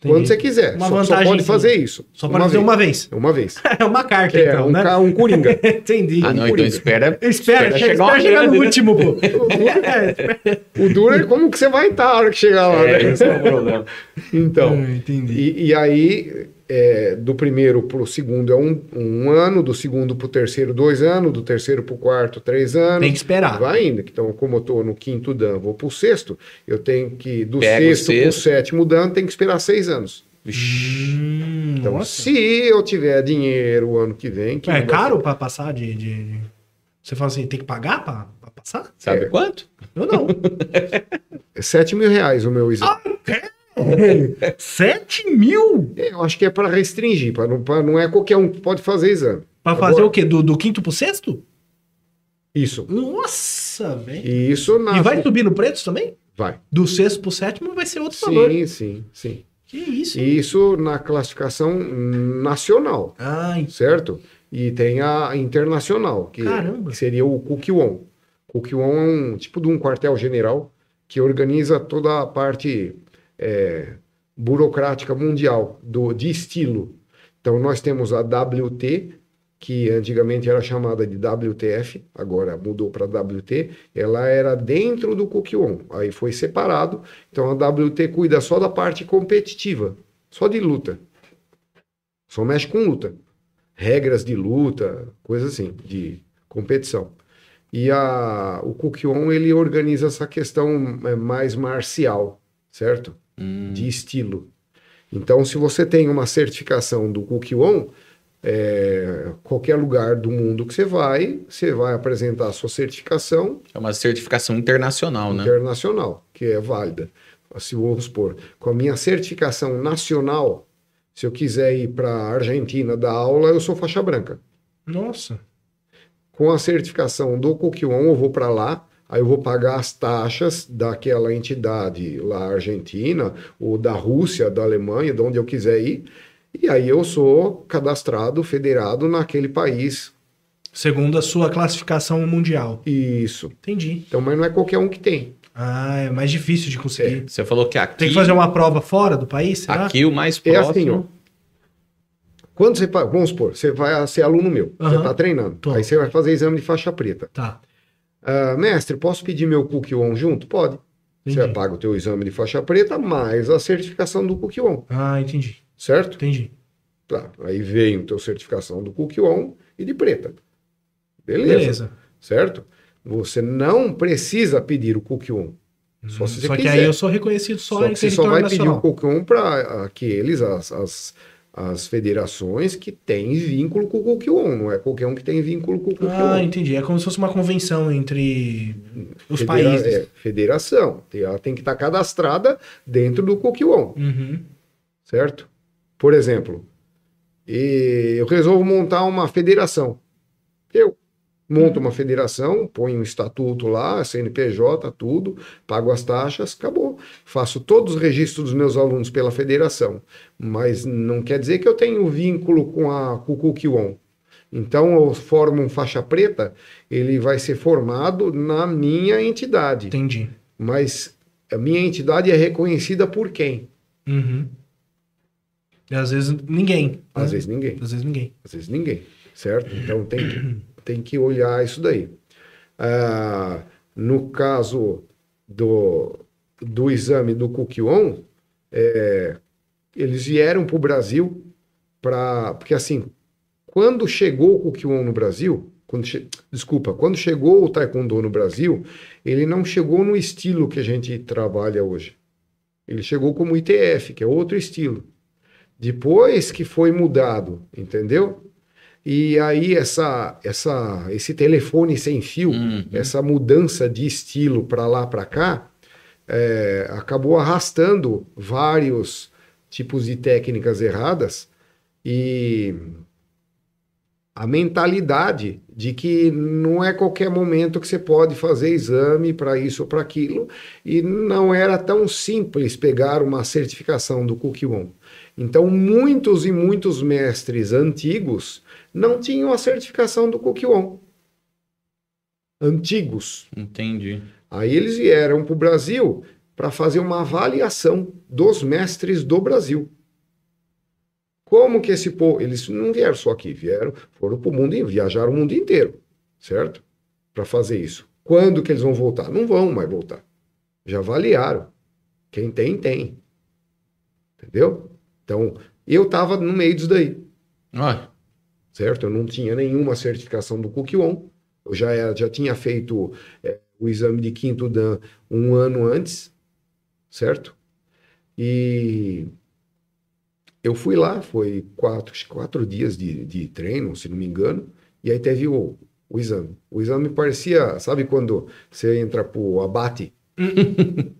quando Entendi. você quiser. Uma só, só vantagem, pode sim. fazer isso. Só pode fazer uma vez. Uma vez. É uma carta, É, então, um, né? ca- um coringa. Entendi. Ah, não, então Coringa. espera. Espera, chegar espera, chegar no último, pô. É, espera. o duro é como que você vai estar a hora que chegar lá, É, né? esse é o problema. Então, Ah, entendi. E, e aí, é, do primeiro para o segundo é um, um ano, do segundo para o terceiro, dois anos, do terceiro para o quarto, três anos. Tem que esperar. Vai indo. Então, como eu estou no quinto dan, vou para o sexto, eu tenho que, do Pega sexto para o sétimo dan, tem que esperar seis anos. Hum, Então, nossa. se eu tiver dinheiro o ano que vem. Que É caro pra passar de, de- Você fala assim, tem que pagar pra, pra passar? Sabe É. quanto? Eu não. É 7 mil reais o meu exame. Sete mil? É, Eu acho que é para restringir, pra não, pra- não é qualquer um que pode fazer exame. Pra fazer o quê? Do, do quinto pro sexto? Isso. Nossa, velho. E isso na. E vai subir no preço também? Vai. Do sexto pro sétimo vai ser outro valor. Sim, sim, sim. Que isso? E Isso na classificação nacional, Ai, certo? E tem a internacional, que, Caramba. seria o Kukiwon. Kukiwon é um tipo de um quartel-general que organiza toda a parte é, burocrática mundial do, de estilo. Então, nós temos a WT, que antigamente era chamada de WTF, agora mudou para WT, ela era dentro do Kukiwon, aí foi separado. Então, a WT cuida só da parte competitiva, só de luta. Só mexe com luta. Regras de luta, coisa assim, de competição. E a, o Kukion, ele organiza essa questão é, mais marcial, certo? Hum, De estilo. Então, se você tem uma certificação do Kukion, é, qualquer lugar do mundo que você vai, você vai apresentar a sua certificação é uma certificação internacional, né? internacional, que é válida. Se vamos supor, com a minha certificação nacional, se eu quiser ir para a Argentina dar aula, eu sou faixa branca. nossa. Com a certificação do Kukion, eu vou para lá, aí eu vou pagar as taxas daquela entidade lá argentina, ou da Rússia, da Alemanha, de onde eu quiser ir, e aí eu sou cadastrado, federado naquele país. Segundo a sua classificação mundial. Isso. Entendi. Então, mas não é qualquer um que tem. Ah, é mais difícil de conseguir. Você falou que aqui, Tem que fazer uma prova fora do país, será? aqui o mais É próximo. assim, ó. Quando você, vamos supor, você vai ser aluno meu, você está treinando, Tô. aí você vai fazer exame de faixa preta. Tá. Ah, mestre, posso pedir meu Kukion junto? Pode. Você Entendi. paga o teu exame de faixa preta mais a certificação do Kukion, Ah, entendi. certo? Entendi. Tá. Aí vem o teu certificação do Kukion e de preta. Beleza, Beleza. certo? Você não precisa pedir o Kukion. Só se você Só que aí eu sou reconhecido só, Só em que você só território vai pedir nacional. o Kukion para aqueles, as, as, as federações que têm vínculo com o Kukion. Não é qualquer um que tem vínculo com o Kukion. Ah, entendi. É como se fosse uma convenção entre os Federa- países. é, federação. Ela tem que estar cadastrada dentro do Kukion, Uhum. certo? Por exemplo, eu resolvo montar uma federação. Eu monto uma federação, ponho um estatuto lá, CNPJ, tudo, pago as taxas, acabou. Faço todos os registros dos meus alunos pela federação, mas não quer dizer que eu tenho vínculo com a com o Kukion. Então eu formo um faixa preta, ele vai ser formado na minha entidade, Entendi. mas a minha entidade é reconhecida por quem? Uhum. E às vezes ninguém. Às né? vezes ninguém. Às vezes ninguém. Às vezes ninguém, certo? Então tem que, tem que olhar isso daí. Ah, no caso do, do exame do Kukion, é, eles vieram para o Brasil para. Porque assim, quando chegou o Kukion no Brasil, quando che- desculpa, quando chegou o Taekwondo no Brasil, ele não chegou no estilo que a gente trabalha hoje. Ele chegou como ITF, que é outro estilo. Depois que foi mudado, entendeu? E aí essa, essa, esse telefone sem fio, Uhum. essa mudança de estilo para lá para cá, é, acabou arrastando vários tipos de técnicas erradas e a mentalidade de que não é qualquer momento que você pode fazer exame para isso ou para aquilo e não era tão simples pegar uma certificação do One. Então muitos e muitos mestres antigos não tinham a certificação do One. Antigos. Entendi. Aí eles vieram para o Brasil para fazer uma avaliação dos mestres do Brasil. Como que esse povo. Eles não vieram só aqui, vieram, foram para o mundo, viajaram o mundo inteiro, certo? Para fazer isso. Quando que eles vão voltar? Não vão mais voltar. Já avaliaram. Quem tem, tem. Entendeu? Então, eu estava no meio disso daí Olha, certo? Eu não tinha nenhuma certificação do One. Eu já, era- já tinha feito é, o exame de quinto Dan um ano antes, certo? E eu fui lá, foi quatro, quatro dias de, de treino, se não me engano, e aí teve o, o exame. O exame parecia, sabe quando você entra pro abate?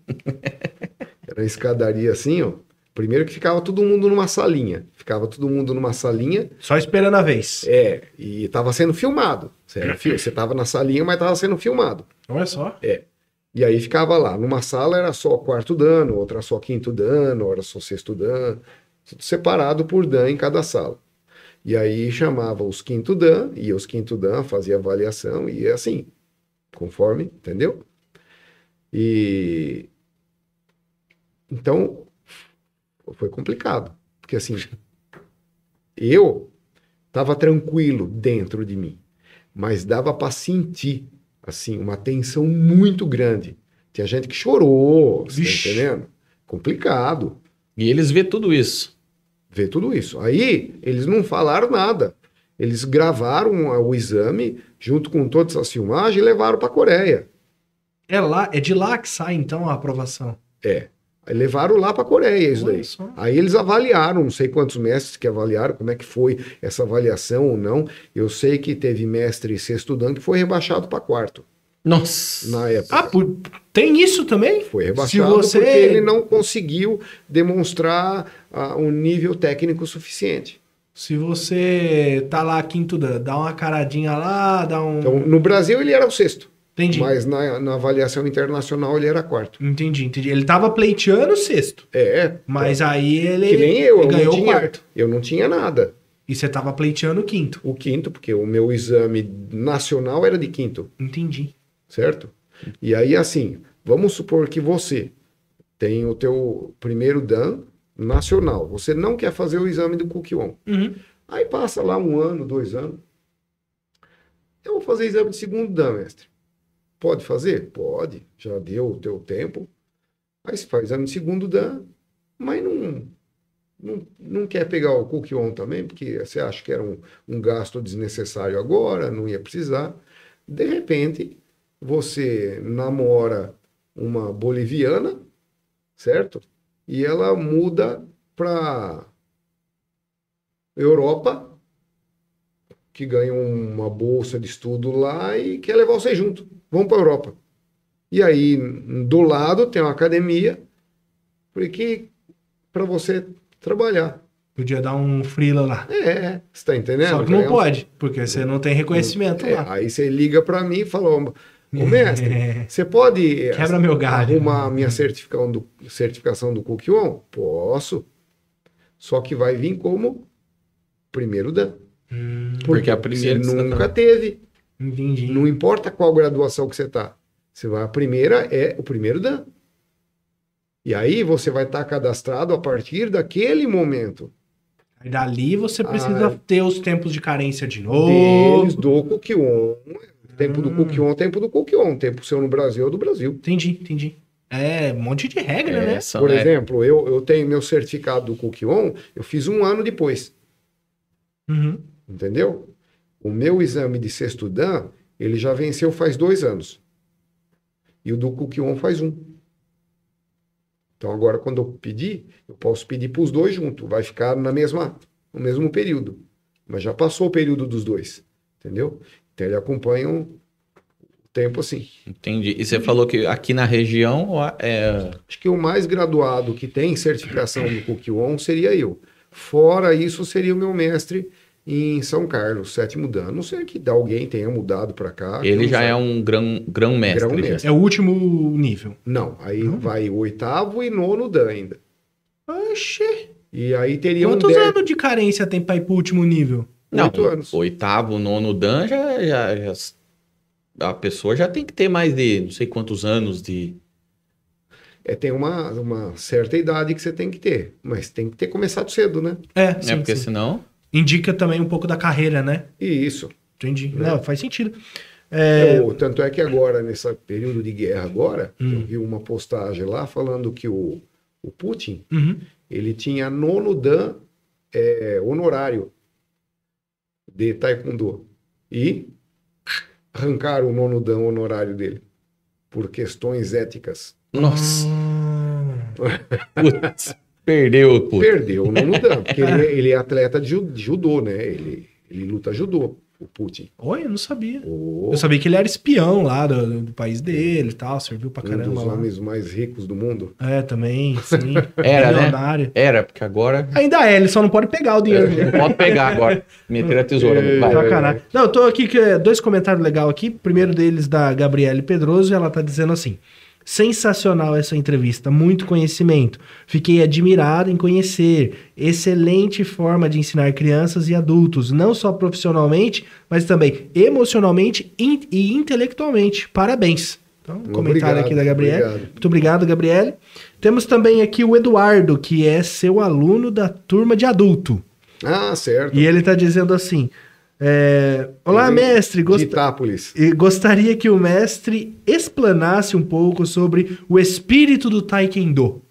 Era uma escadaria assim, ó. Primeiro que ficava todo mundo numa salinha. Ficava todo mundo numa salinha Só esperando a vez. é, e estava sendo filmado. Você, era fi- você tava na salinha, mas estava sendo filmado. Olha só. E aí ficava lá. Numa sala era só quarto dano, outra só quinto dano, outra só sexto dano. Separado por dan em cada sala. E aí chamava os quinto dan, e os quinto dan fazia avaliação, e é assim, conforme, entendeu? E. Então, foi complicado. Porque assim, eu estava tranquilo dentro de mim, mas dava para sentir assim uma tensão muito grande. Tinha gente que chorou, você tá entendendo? Complicado e eles vê tudo isso. Ver tudo isso. Aí eles não falaram nada. Eles gravaram o exame junto com todas as filmagens e levaram para a Coreia. É lá, é de lá que sai então a aprovação. É. Levaram lá para a Coreia isso Olha daí. só. Aí eles avaliaram, não sei quantos mestres que avaliaram, como é que foi essa avaliação ou não. Eu sei que teve mestre sexto dan que foi rebaixado para quarto Nossa. na época. Ah, por- tem isso também? Foi rebaixado você- porque ele não conseguiu demonstrar ah, um nível técnico suficiente. Se você tá lá quinto dan, dá uma caradinha lá, dá um. Então, no Brasil ele era o sexto, entendi. mas na, na avaliação internacional ele era quarto. Entendi, entendi. Ele tava pleiteando o sexto. É, Mas aí ele, que nem eu, ele eu ganhou o tinha, quarto. eu não tinha nada. E você tava pleiteando o quinto. O quinto, porque o meu exame nacional era de quinto, Entendi. Certo? E aí, assim, vamos supor que você tem o teu primeiro Dan nacional. Você não quer fazer o exame do Cook One. Uhum. Aí passa lá um ano, dois anos. Eu vou fazer exame de segundo Dan, mestre. Pode fazer? Pode. Já deu o teu tempo. Aí você faz exame de segundo Dan, mas não, não, não quer pegar o Cook On também, porque você acha que era um, um gasto desnecessário agora, não ia precisar. De repente, você namora uma boliviana, certo? E ela muda para Europa, que ganha uma bolsa de estudo lá e quer levar você junto. Vamos para Europa. E aí, do lado tem uma academia para você trabalhar. Podia dar um freela lá. É, você está entendendo? Só que não um- pode, porque você não tem reconhecimento é, lá. aí você liga para mim e fala, ô, mestre, você pode Quebra meu galho. arrumar a minha certificação do, certificação do One? Posso. Só que vai vir como primeiro dan. Hum, Porque a primeira você tá nunca falando. teve. entendi. Não importa qual graduação que você tá. Você vai, a primeira é o primeiro dan. E aí você vai estar cadastrado a partir daquele momento. Aí dali você precisa Ah. ter os tempos de carência de novo. Deles do Cook Tempo do Hum. Cook On, tempo do Cook On. Tempo seu no Brasil é do Brasil. Entendi, entendi. É, um monte de regra, É, né? Por é, exemplo, eu, eu tenho meu certificado do Cook On, eu fiz um ano depois. Uhum. Entendeu? O meu exame de sexto Dan, ele já venceu faz dois anos. E o do Cook On faz um. Então agora quando eu pedir, eu posso pedir para os dois juntos, vai ficar na mesma, no mesmo período. Mas já passou o período dos dois, entendeu? Então ele acompanha o tempo assim. Entendi. E você falou que aqui na região é. Acho que o mais graduado que tem certificação do Kukion seria eu. Fora isso, seria o meu mestre em São Carlos, sétimo dan. A Não sei que alguém tenha mudado para cá. Ele já sabe. é um grão, grão mestre. Grão-mestre. já. É o último nível. Não, aí Não? vai o oitavo e nono dan ainda. Oxê. E aí teria Quantos um dé- anos de carência tem pra ir pro último nível? Não, Oito anos. oitavo, nono dan já, já, já- A pessoa já tem que ter mais de não sei quantos anos de. É, tem uma, uma certa idade que você tem que ter, mas tem que ter começado cedo, né? É, sim, né? Porque sim. senão. Indica também um pouco da carreira, né? E isso. Entendi. Né? Não, faz sentido. É, Eu- tanto é que agora, nesse período de guerra agora, Hum. eu vi uma postagem lá falando que o, o Putin, uhum. ele tinha nono dan é, honorário de taekwondo. E arrancaram o nono dan honorário dele por questões éticas. Nossa, Ah, putz, perdeu, putz. Perdeu o nono dan, porque ele, ele é atleta de judô, né? Ele, ele luta judô, o Putin. Oi, eu não sabia. O- Eu sabia que ele era espião lá do, do país dele e tal, serviu pra um caramba dos lá. homens mais ricos do mundo. É, também, sim. Era, né? Milionário. Era, porque agora. Ainda é, ele só não pode pegar o dinheiro dele. Não pode pegar agora. Meter a tesoura. É, Vai. Sacanagem. Não, eu tô aqui com dois comentários legais aqui. Primeiro deles da Gabriele Pedroso, e ela tá dizendo assim: sensacional essa entrevista, muito conhecimento. Fiquei admirado em conhecer. Excelente forma de ensinar crianças e adultos, não só profissionalmente, mas também emocionalmente e intelectualmente. Parabéns. Então, um comentário aqui da Gabriele. obrigado. Muito obrigado, Gabriele. Temos também aqui o Eduardo, que é seu aluno da turma de adulto. Ah, certo. E ele tá dizendo assim: é, Olá, Ele- mestre. Gost- Itápolis. e Gostaria que o mestre explanasse um pouco sobre o espírito do Taekwondo.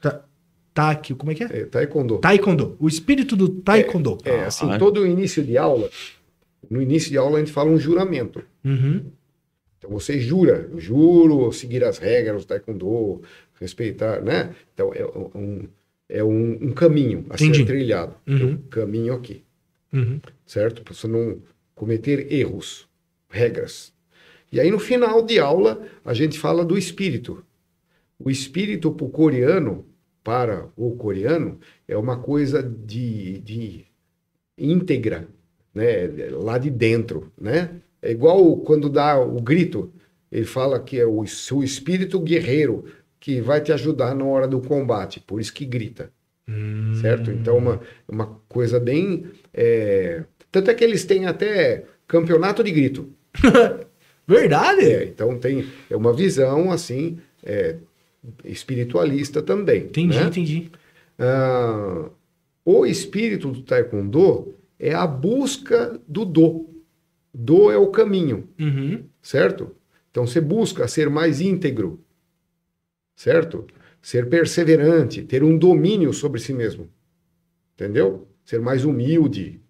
Ta... Taque, como é que é? É, taekwondo. Taekwondo. O espírito do Taekwondo. É, assim, Ah. todo início de aula, no início de aula a gente fala um juramento. Uhum. Então você jura, eu juro seguir as regras do taekwondo, respeitar, né? Então é um, é um, um caminho a Entendi. ser trilhado. Uhum. Um caminho aqui, Uhum. Certo? Para você não cometer erros, regras. E aí no final de aula a gente fala do espírito. O espírito para o coreano, para o coreano, é uma coisa de, de íntegra, né? Lá de dentro, né? É igual quando dá o grito, ele fala que é o seu espírito guerreiro que vai te ajudar na hora do combate, por isso que grita, Hum. certo? Então, uma, uma coisa bem. é, Tanto é que eles têm até campeonato de grito. Verdade? É, então, tem é uma visão assim, é, espiritualista também. Entendi, né? entendi. Ah, o espírito do taekwondo é a busca do do. Do é o caminho, Uhum. certo? Então você busca ser mais íntegro, certo? Ser perseverante, ter um domínio sobre si mesmo, entendeu? Ser mais humilde,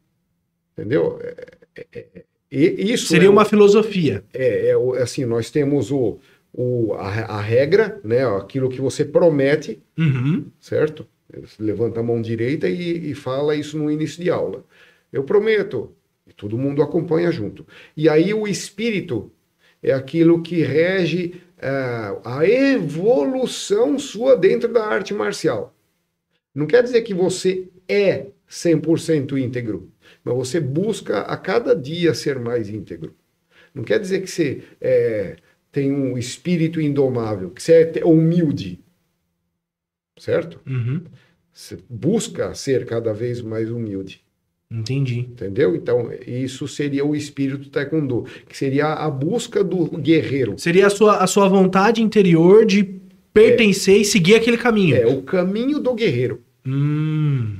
entendeu? É- é- é- e isso Seria é o- uma filosofia. é, é o- assim, nós temos o, o, a, a regra, né? Aquilo que você promete, Uhum. certo? Você levanta a mão direita e, e fala isso no início de aula. Eu prometo. E todo mundo acompanha junto. E aí o espírito é aquilo que rege ah, a evolução sua dentro da arte marcial. Não quer dizer que você é 100% íntegro, mas você busca a cada dia ser mais íntegro. Não quer dizer que você é, tem um espírito indomável, que você é humilde, certo? Uhum. Você busca ser cada vez mais humilde, Entendi. entendeu? Então, isso seria o espírito taekwondo, que seria a busca do guerreiro. Seria a sua, a sua vontade interior de pertencer e seguir aquele caminho. É o caminho do guerreiro. Hum.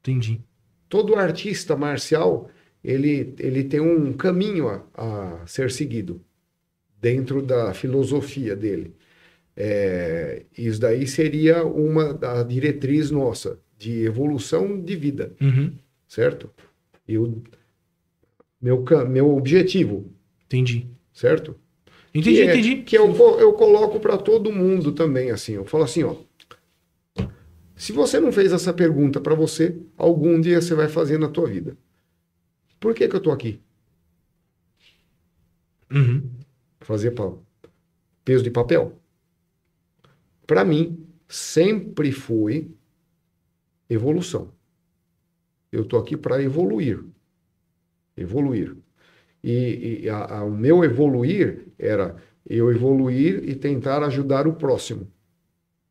Entendi. Todo artista marcial, ele, ele tem um caminho a, a ser seguido dentro da filosofia dele. É, isso daí seria uma da diretriz nossa de evolução de vida. Uhum. certo? E o meu, meu objetivo, Entendi. certo? Entendi, que é, entendi. Que eu, eu coloco para todo mundo também, assim. Eu falo assim, ó, Se você não fez essa pergunta para você, algum dia você vai fazer na tua vida. Por que, que eu tô aqui? Uhum. Fazer peso de papel? Para mim, sempre foi evolução. Eu tô aqui para evoluir. Evoluir. E, e a- a- o meu evoluir era eu evoluir e tentar ajudar o próximo.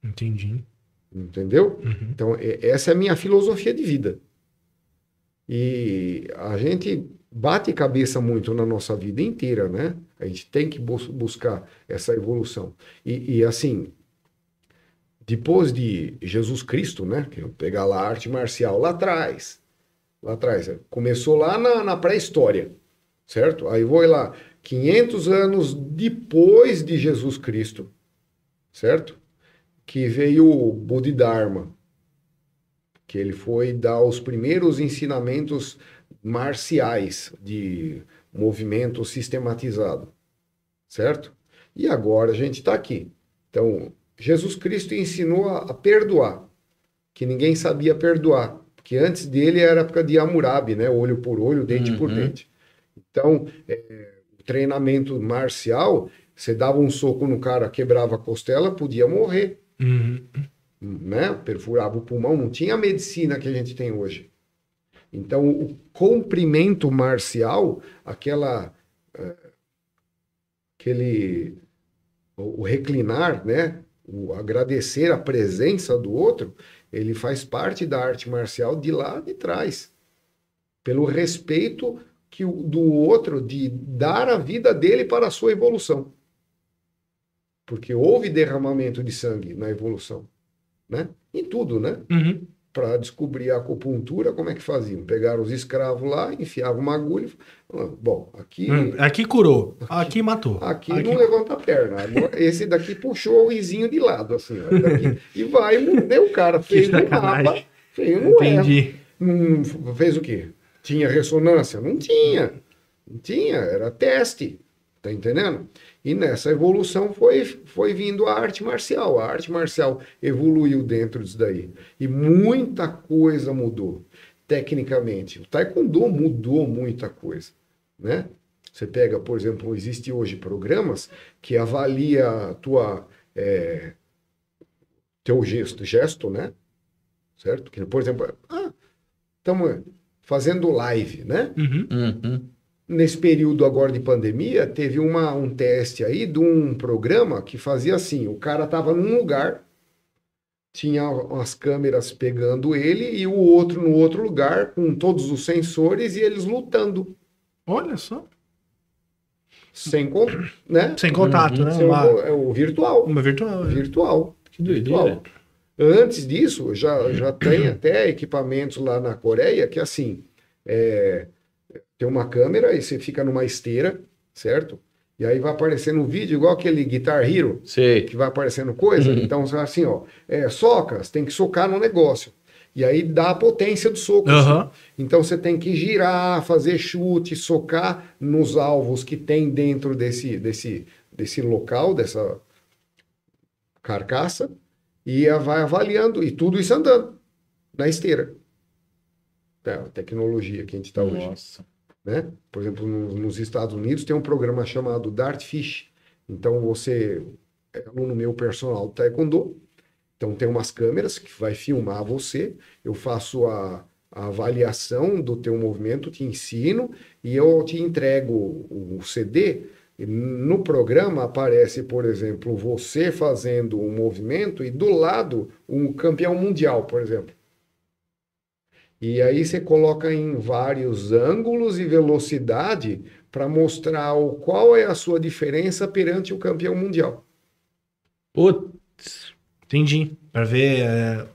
Entendi. Entendeu? Uhum. Então, essa é a minha filosofia de vida. E a gente bate cabeça muito na nossa vida inteira, né? A gente tem que bus- buscar essa evolução. E, e, assim, depois de Jesus Cristo, né? Que eu pegar lá a arte marcial lá atrás, lá atrás, começou lá na, na pré-história, certo? Aí vou lá, 500 anos depois de Jesus Cristo, certo? Que veio o Bodhidharma, que ele foi dar os primeiros ensinamentos marciais de movimento sistematizado, certo? E agora a gente está aqui. Então, Jesus Cristo ensinou a, a perdoar, que ninguém sabia perdoar, porque antes dele era a época de Hammurabi, né? Olho por olho, dente por Uhum. dente. Então, é, o treinamento marcial, você dava um soco no cara, quebrava a costela, podia morrer Uhum. né? Perfurava o pulmão, não tinha a medicina que a gente tem hoje. Então, o comprimento marcial, aquela eh, aquele o, reclinar, né? O agradecer a presença do outro, ele faz parte da arte marcial de lá de trás. Pelo respeito que do outro de dar a vida dele para a sua evolução. Porque houve derramamento de sangue na evolução né? Em tudo, né? Uhum. Para descobrir a acupuntura, como é que faziam? Pegaram os escravos lá, enfiavam uma agulha. Bom, aqui, Hum, Aqui curou, aqui matou. aqui não levanta a perna. Esse daqui puxou o risinho de lado, assim, ó, daqui, e vai, morreu o cara. Fez no mapa, fez no. Entendi. Não fez o quê? Tinha ressonância? Não tinha. Não tinha, era teste. Tá entendendo? E nessa evolução foi, foi vindo a arte marcial. A arte marcial evoluiu dentro disso daí. E muita coisa mudou, tecnicamente. O taekwondo mudou muita coisa, né? Você pega, por exemplo, existe hoje programas que avalia a tua é, teu gesto, gesto, né? Certo? Que, por exemplo, ah, estamos fazendo live, né? Uhum. Uhum. Nesse período agora de pandemia, teve uma, um teste aí de um programa que fazia assim: o cara estava num lugar, tinha umas câmeras pegando ele e o outro no outro lugar, com todos os sensores e eles lutando, Olha só. sem, con- né? Sem contato, Uhum. né? Sem o- Uma, é o virtual. uma virtual. né? Virtual. Que doideira. virtual. Antes disso, já, já tem até equipamentos lá na Coreia que, assim, é, tem uma câmera e você fica numa esteira, certo? E aí vai aparecendo um vídeo igual aquele Guitar Hero, Sei. que vai aparecendo coisa. Uhum. Então, assim, ó, é, soca, você tem que socar no negócio. E aí dá a potência do soco. Aham. assim. Então você tem que girar, fazer chute, socar nos alvos que tem dentro desse, desse, desse local, dessa carcaça, e vai avaliando, e tudo isso andando na esteira. É a tecnologia que a gente está hoje Nossa. Né? Por exemplo, no- nos Estados Unidos tem um programa chamado Dartfish. Então você é aluno meu personal do Taekwondo. Então tem umas câmeras que vai filmar você. Eu faço a, a avaliação do teu movimento, te ensino e eu te entrego o, CD. No programa aparece, por exemplo, você fazendo um movimento e do lado um campeão mundial, por exemplo. E aí você coloca em vários ângulos e velocidade para mostrar o, qual é a sua diferença perante o campeão mundial. Putz. Entendi. Pra ver é,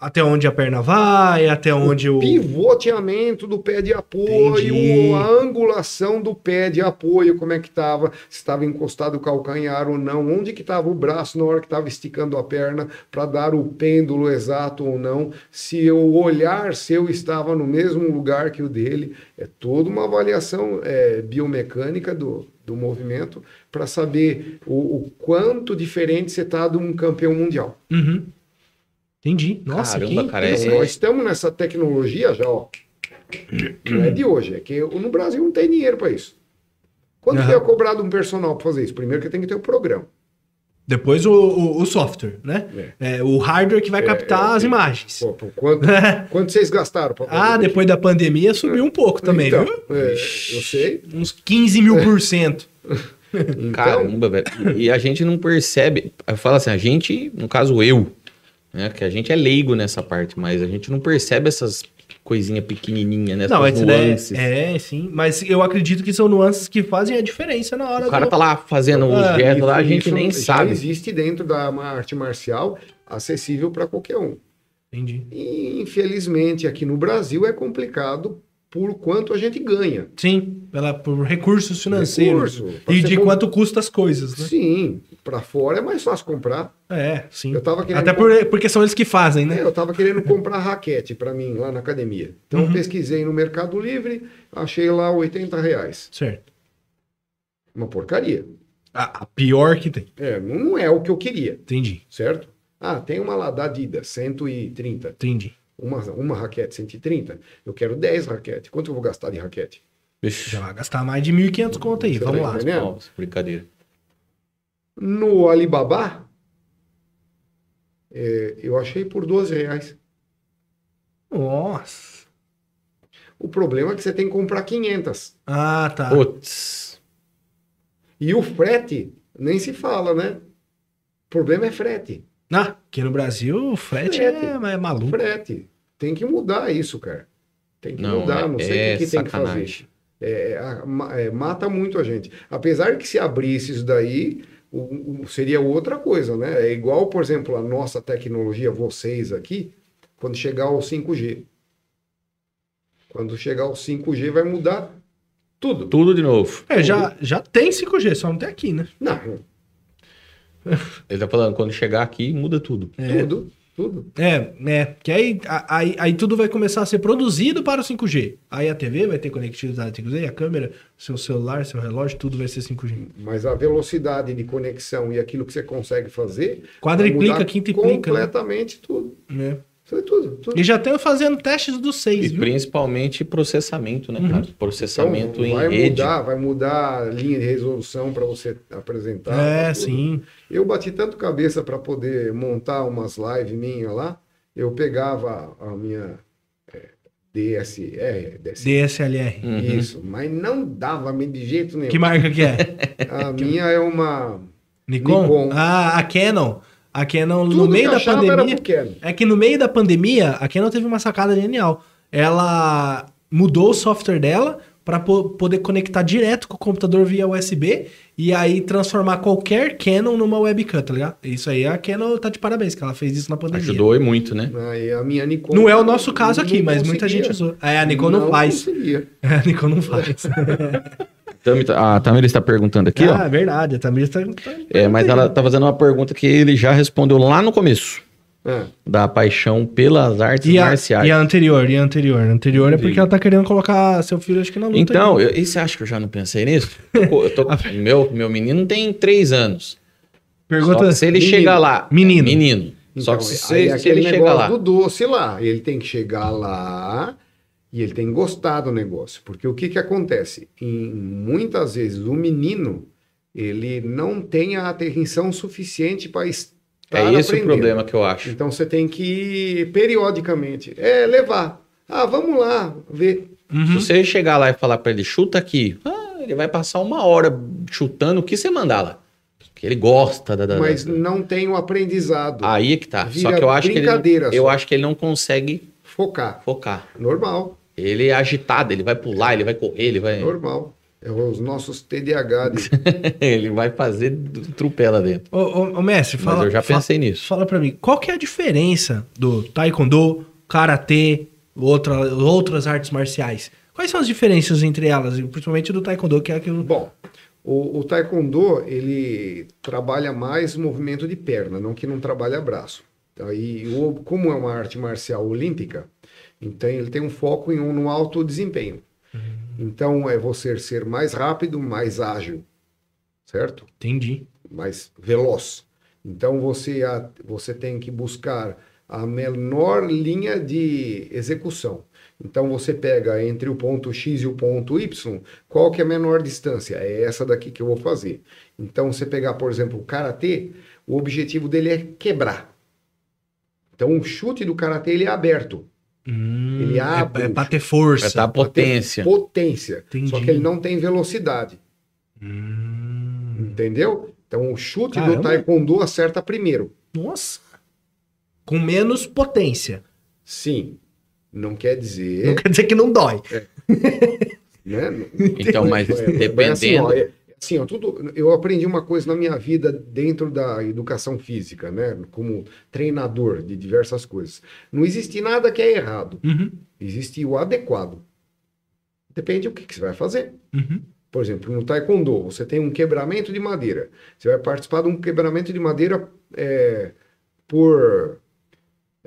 até onde a perna vai, até onde o. Pivoteamento do pé de apoio, Entendi. a angulação do pé de apoio, como é que estava, se estava encostado o calcanhar ou não, onde que estava o braço na hora que estava esticando a perna para dar o pêndulo exato ou não, se o olhar seu estava no mesmo lugar que o dele. É toda uma avaliação é, biomecânica do, do movimento para saber o, o quanto diferente você está de um campeão mundial. Uhum. Entendi. Nossa, Caramba, que cara, é- nós estamos nessa tecnologia já, ó. Não é de hoje, é que no Brasil não tem dinheiro para isso. Quanto que é cobrado um personal para fazer isso? Primeiro que tem que ter o programa. Depois o, o, o software, né? É, o hardware que vai captar é, as é. imagens. Pô, pô, quanto, quanto vocês gastaram Ah, depois da pandemia subiu um pouco também, então, viu? é, eu sei. Uns 15 mil por cento. Então, Caramba, velho. E a gente não percebe. Eu falo assim, a gente, no caso eu, né? Que a gente é leigo nessa parte, mas a gente não percebe essas coisinhas pequenininhas, né? Não, essas nuances. é, sim. Mas eu acredito que são nuances que fazem a diferença na hora O cara do... tá lá fazendo os Ah, gestos lá, a gente isso nem sabe. existe dentro da arte marcial, acessível para qualquer um. Entendi. E, infelizmente, aqui no Brasil é complicado por quanto a gente ganha. Sim, pela, por recursos financeiros. Recurso, e de comp- quanto custa as coisas, né? Sim, para fora é mais fácil comprar. É, sim. Eu tava querendo Até por, porque são eles que fazem, né? É, eu estava querendo comprar raquete para mim lá na academia. Então Uhum. pesquisei no Mercado Livre, achei lá 80 reais. Certo. Uma porcaria. A, a pior que tem. É, não não é o que eu queria, Entendi, certo? Ah, tem uma lá da Adidas, 130. entendi. Uma, uma raquete 130. Eu quero 10 raquetes. Quanto eu vou gastar de raquete? Vixe, Já vai gastar mais de 1.500 conto aí, Você vamos tá lá. entendendo? nossa, brincadeira. No Alibaba, é, eu achei por 12 reais. Nossa. O problema é que você tem que comprar 500. Ah, tá. Putz. E o frete, nem se fala, né? O problema é frete. Ah, aqui no Brasil o frete, Frete. É, é maluco. Frete. Tem que mudar isso, cara. Tem que Não, mudar, é- não sei é o que, que tem que fazer. sacanagem. É, é, mata muito a gente. Apesar que se abrisse isso daí, o- o- seria outra coisa, né? É igual, por exemplo, a nossa tecnologia, vocês aqui, quando chegar ao 5G. Quando chegar ao 5G, vai mudar tudo. Tudo de novo. É, já, já tem 5G, só não tem aqui, né? Não, Ele tá falando, quando chegar aqui, muda tudo. É. tudo, tudo. É, é. Que aí, aí, aí tudo vai começar a ser produzido para o 5G. Aí a TV vai ter conectividade 5G, a câmera, seu celular, seu relógio, tudo vai ser 5G. Mas a velocidade de conexão e aquilo que você consegue fazer. Quadriplica, quintuplica, né? Completamente tudo. né? Tudo, tudo. E já estão fazendo testes do 6, E viu? principalmente processamento, né, cara? Processamento Então, vai em rede. mudar, vai mudar a linha de resolução para você apresentar. É, sim. Eu bati tanto cabeça para poder montar umas lives minhas lá. Eu pegava a minha é, DSR, DS, DSLR. Uhum. isso, mas não dava de jeito nenhum. Que marca que é? A minha é uma. Nikon? Nikon. Ah, a Canon. A Canon, no Tudo meio que da pandemia. É que no meio da pandemia, a Canon teve uma sacada genial. Ela mudou o software dela para poder conectar direto com o computador via USB e aí transformar qualquer Canon numa webcam, tá ligado? Isso aí a Canon tá de parabéns, que ela fez isso na pandemia. Ajudou e muito, né? Aí a minha Nikon. Não é o nosso caso aqui, não mas muita gente usou. É, a Nikon não, faz. conseguia. A Nikon não faz. Tá- A Tamira está perguntando aqui, ah, ó. é verdade. A Tamir tá, tá- É, mas ela tá fazendo uma pergunta que ele já respondeu lá no começo. É. Da paixão pelas artes E a, marciais. e a anterior, e a anterior. A anterior é porque ela tá querendo colocar seu filho, acho que na luta. Então, eu, e você acha que eu já não pensei nisso? Eu tô- eu tô- meu, meu menino tem três anos. pergunta. Só que se ele Menino. chegar lá. Menino. Menino. Só Então, que se, aí se é aquele ele chegar negócio lá. do doce lá, ele tem que chegar lá e ele tem gostar do negócio, porque o que que acontece? Em, muitas vezes o menino ele não tem a atenção suficiente para estar É esse o aprendendo. problema que eu acho. Então você tem que ir periodicamente, é levar. Ah, vamos lá ver. Se Uhum. você chegar lá e falar pra ele, chuta aqui, ah, ele vai passar uma hora chutando o que você mandar lá. Que ele gosta da. da- Mas da- não tem o aprendizado. Aí é que tá. Só Vira que eu acho que ele, eu só. acho que ele não consegue Focar. focar. Normal, Ele é agitado, ele vai pular, ele vai correr, ele vai. normal. É os nossos TDAH ele vai fazer trupela dentro. Ô, ô, ô, mestre, fala. Mas eu já fa- pensei nisso. Fala pra mim, qual que é a diferença do taekwondo, karatê, outra, outras artes marciais? Quais são as diferenças entre elas, e principalmente do taekwondo, que é aquilo... Bom, o, o taekwondo, ele trabalha mais movimento de perna, não que não trabalha braço. Aí, o, como é uma arte marcial olímpica, então ele tem um foco em um, no alto desempenho. Então, é você ser mais rápido, mais ágil, certo? Entendi. mais veloz. Então você, a- você tem que buscar a menor linha de execução. Então você pega entre o ponto X e o ponto Y, qual que é a menor distância? É essa daqui que eu vou fazer. Então você pegar, por exemplo, o karatê, o objetivo dele é quebrar. Então o chute do karatê ele é aberto. Hum, Ele é, abre é o pra ter força. estar potência. Potência. Entendi. Só que ele não tem velocidade. Hum, Entendeu? Então o chute Caramba. do taekwondo acerta primeiro. nossa. Com menos potência. Sim. Não quer dizer. Não quer dizer que não dói. né? Então, mas É, é assim, dependendo. ó, é- assim, ó, tudo, eu aprendi uma coisa na minha vida dentro da educação física, né? Como treinador de diversas coisas. Não existe nada que é errado. Uhum, Existe o adequado. Depende do que, que você vai fazer. uhum. Por exemplo, no taekwondo, você tem um quebramento de madeira. Você vai participar de um quebramento de madeira é, por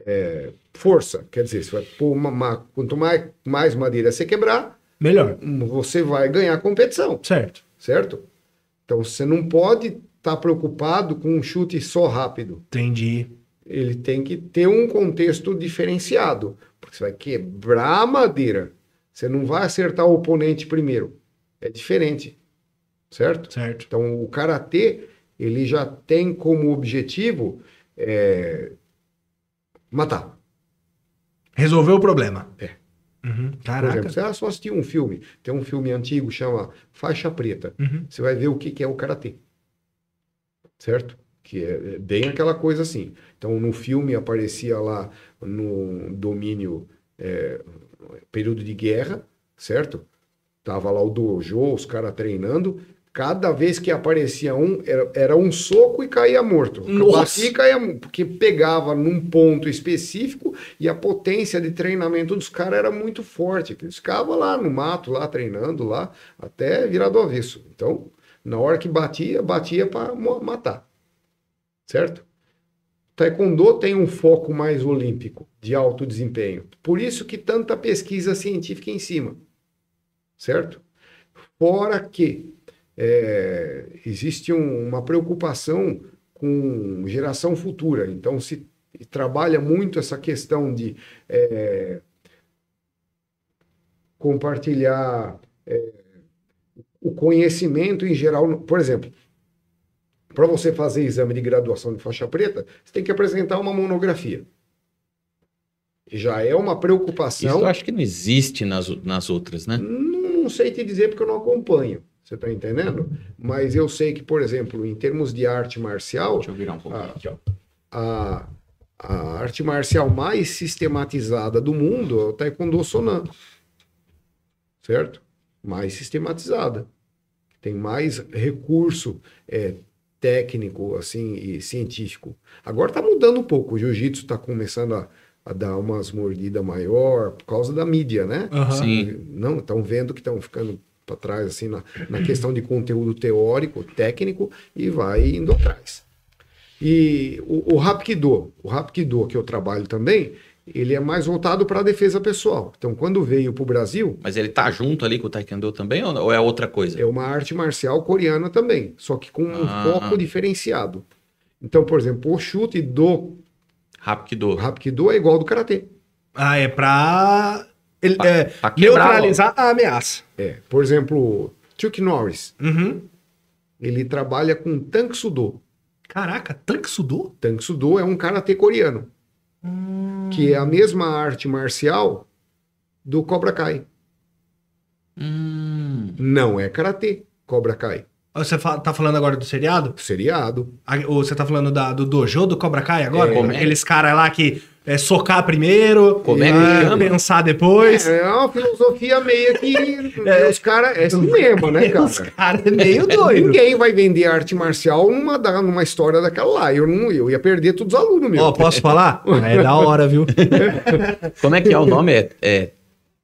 é, força. Quer dizer, você vai pôr uma, uma- quanto mais, mais madeira você quebrar, Melhor. você vai ganhar a competição, Certo. Certo? Então você não pode estar preocupado com um chute só rápido. Entendi. Ele tem que ter um contexto diferenciado, porque você vai quebrar a madeira. Você não vai acertar o oponente primeiro. É diferente, certo? Certo. Então o karatê ele já tem como objetivo é, matar. Resolveu o problema. É. Uhum. Por Caraca. exemplo, você ah, só assistiu um filme, tem um filme antigo chama Faixa Preta. Uhum. Você vai ver o que, que é o karatê. Certo? Que é é bem aquela coisa assim. Então, no filme aparecia lá no domínio, é, período de guerra, certo? Tava lá o dojo, os caras treinando. Cada vez que aparecia um, era, era um soco e caía morto. Nossa! Batia e caía porque pegava num ponto específico e a potência de treinamento dos caras era muito forte. Eles ficavam lá no mato, lá treinando, lá, até virar do avesso. Então, na hora que batia, batia para matar. Certo? Taekwondo tem um foco mais olímpico, de alto desempenho. Por isso que tanta pesquisa científica em cima. Certo? Fora que é, existe um- uma preocupação com geração futura. Então, se trabalha muito essa questão de é, compartilhar é, o conhecimento em geral. Por exemplo, para você fazer exame de graduação de faixa preta, você tem que apresentar uma monografia. Já é uma Isso preocupação. eu acho que não existe nas, nas outras, né? Não, não sei te dizer porque eu não acompanho. Você está entendendo? Mas eu sei que, por exemplo, em termos de arte marcial, Deixa eu virar um pouquinho Ah. aqui, ó. a, a arte marcial mais sistematizada do mundo é o Taekwondo Sonan. Certo? Mais sistematizada. Tem mais recurso é, técnico assim e científico. Agora está mudando um pouco. O jiu-jitsu está começando a, a dar umas mordidas maior por causa da mídia, né? Aham. Sim. Não, estão vendo que estão ficando para trás assim na, na questão de conteúdo teórico, técnico e vai indo atrás. E o, o Hapkido, o Hapkido que eu trabalho também, ele é mais voltado para a defesa pessoal. Então, quando veio para o Brasil, Mas ele tá junto ali com o Taekwondo também ou, é outra coisa? é uma arte marcial coreana também, só que com um Ah. foco diferenciado. Então, por exemplo, o chute do Hapkido. Hapkido é igual ao do karatê. Ah, é pra, ele- Pra- é, pra neutralizar a ameaça. É, por exemplo, Chuck Norris, Uhum. ele trabalha com Tank Sudo. Caraca, tanque sudô? Tang Sudo é um karatê coreano, que é a mesma arte marcial do Cobra Kai. Hum, Não é karatê, Cobra Kai. Você fa- tá falando agora do seriado? Seriado. Ou você tá falando da- do dojo do Cobra Kai agora? É. Como é? Aqueles caras lá que é socar primeiro, Como é que chama? pensar depois. É uma filosofia meio que os caras é cinema, né, Os cara? caras é meio doido. Ninguém vai vender arte marcial numa, numa história daquela lá. Eu, não, eu ia perder todos os alunos, meu. Ó, posso falar? É da hora, viu? como é que é o nome? É, é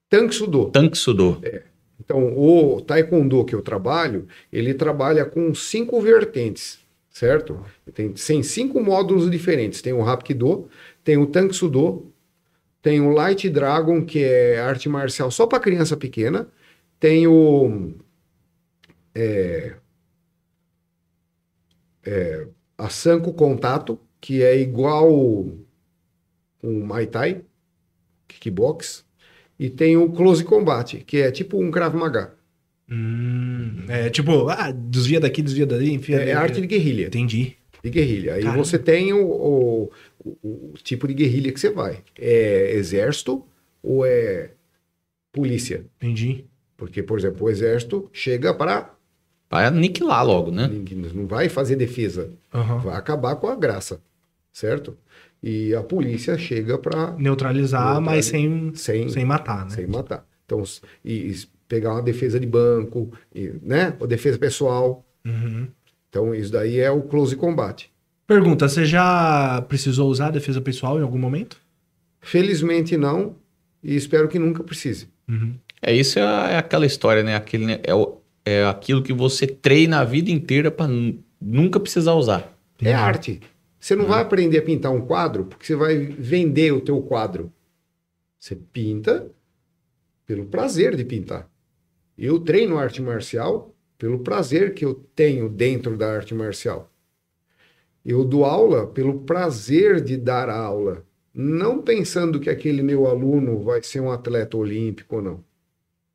Tang Sudo. Tanksudo. Então, o Taekwondo que eu trabalho, ele trabalha com cinco vertentes, certo? Tem, tem cinco módulos diferentes. Tem o Hapkido, tem o Tang Sudo, tem o Light Dragon, que é arte marcial só para criança pequena, tem o é, é, a Sanko Contato, que é igual um Muay Thai, kickbox, e tem o Close Combat, que é tipo um Krav Maga. Hum, é tipo, ah, desvia daqui, desvia dali, enfia. É, é arte de guerrilha. Entendi. De guerrilha. Aí Caramba. você tem o, o- o- o tipo de guerrilha que você vai. É exército ou é polícia? Entendi. Porque, por exemplo, o exército chega para. Vai aniquilar logo, né? Não vai fazer defesa. Aham. Vai acabar com a graça. Certo? E a polícia chega para. Neutralizar, mas sem, Sem, sem matar, né? sem matar. Então, e, e pegar uma defesa de banco, e, né? Ou defesa pessoal. Uhum. Então, isso daí é o close combat. Pergunta, você já precisou usar a defesa pessoal em algum momento? Felizmente não, e espero que nunca precise. Uhum. É isso é, é aquela história, né? Aquele, né? é, o- é aquilo que você treina a vida inteira pra nu- nunca precisar usar. É arte. Você não vai aprender a pintar um quadro porque você vai vender o teu quadro. Você pinta pelo prazer de pintar. Eu treino arte marcial pelo prazer que eu tenho dentro da arte marcial. Eu dou aula pelo prazer de dar aula, não pensando que aquele meu aluno vai ser um atleta olímpico ou não.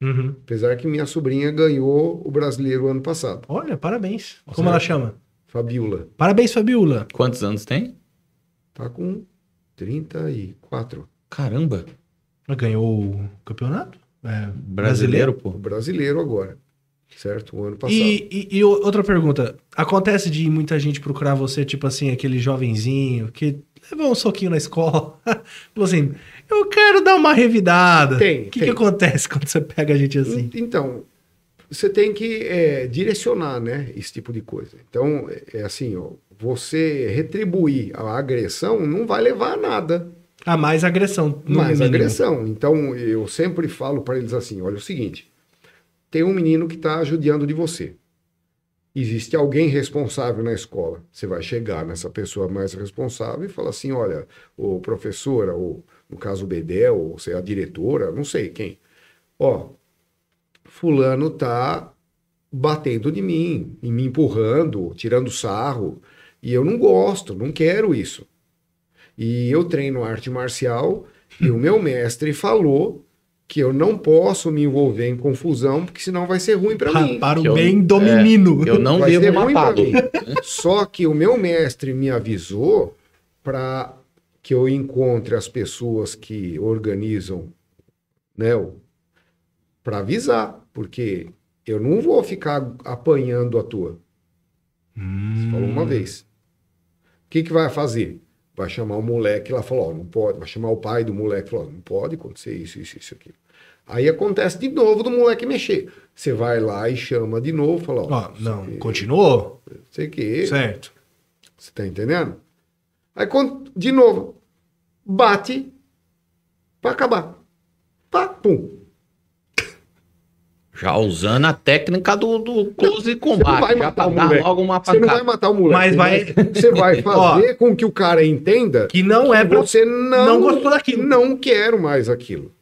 Uhum. Apesar que minha sobrinha ganhou o brasileiro ano passado, Olha, parabéns. Nossa, Como é. ela chama? Fabiola. Parabéns, Fabiola. Quantos anos tem? Tá com 34. Caramba. Ela ganhou o campeonato? É, Brasileiro, O pô. brasileiro agora. Certo? O ano passado. E, e- e outra pergunta. Acontece de muita gente procurar você, tipo assim, aquele jovenzinho que levou um soquinho na escola. Falou assim, eu quero dar uma revidada. Tem, O que, que acontece quando você pega a gente assim? Então, você tem que é, direcionar, né? Esse tipo de coisa. Então, é, é assim, ó, você retribuir a agressão não vai levar a nada. Ah, mais agressão. mais mínimo. agressão. Então, eu sempre falo para eles assim: olha, é o seguinte, tem um menino que está judiando de você. Existe alguém responsável na escola. Você vai chegar nessa pessoa mais responsável e falar assim: olha, o professora, ou no caso o Bedel, ou sei, a diretora, não sei quem. Ó, fulano tá batendo de mim, e me empurrando, tirando sarro, e eu não gosto, não quero isso. E eu treino arte marcial e o meu mestre falou que eu não posso me envolver em confusão, porque senão vai ser ruim para Pa- mim. para Que o eu- bem do é, menino. Eu não Vai ser devo ruim pra matá-lo. mim. Só que o meu mestre me avisou para que eu encontre as pessoas que organizam, né, para avisar, porque eu não vou ficar apanhando a tua. Você falou uma vez. O que, que vai fazer? Vai chamar o moleque lá, falou, ó, não pode. Vai chamar o pai do moleque, falou, ó, não pode acontecer isso, isso, isso, aquilo. Aí acontece de novo do moleque mexer. Você vai lá e chama de novo, fala, ó, Ó, não, continuou? sei que, Certo. você tá entendendo? Aí, de novo, bate pra acabar. Pá, pum. Já usando a técnica do, do close Você não combate. vai Já matar pra o moleque. logo uma Você não vai matar o moleque. Mas você vai- Você vai fazer com que o cara entenda Que não é pra... você não, não gostou daquilo. Não quero mais aquilo.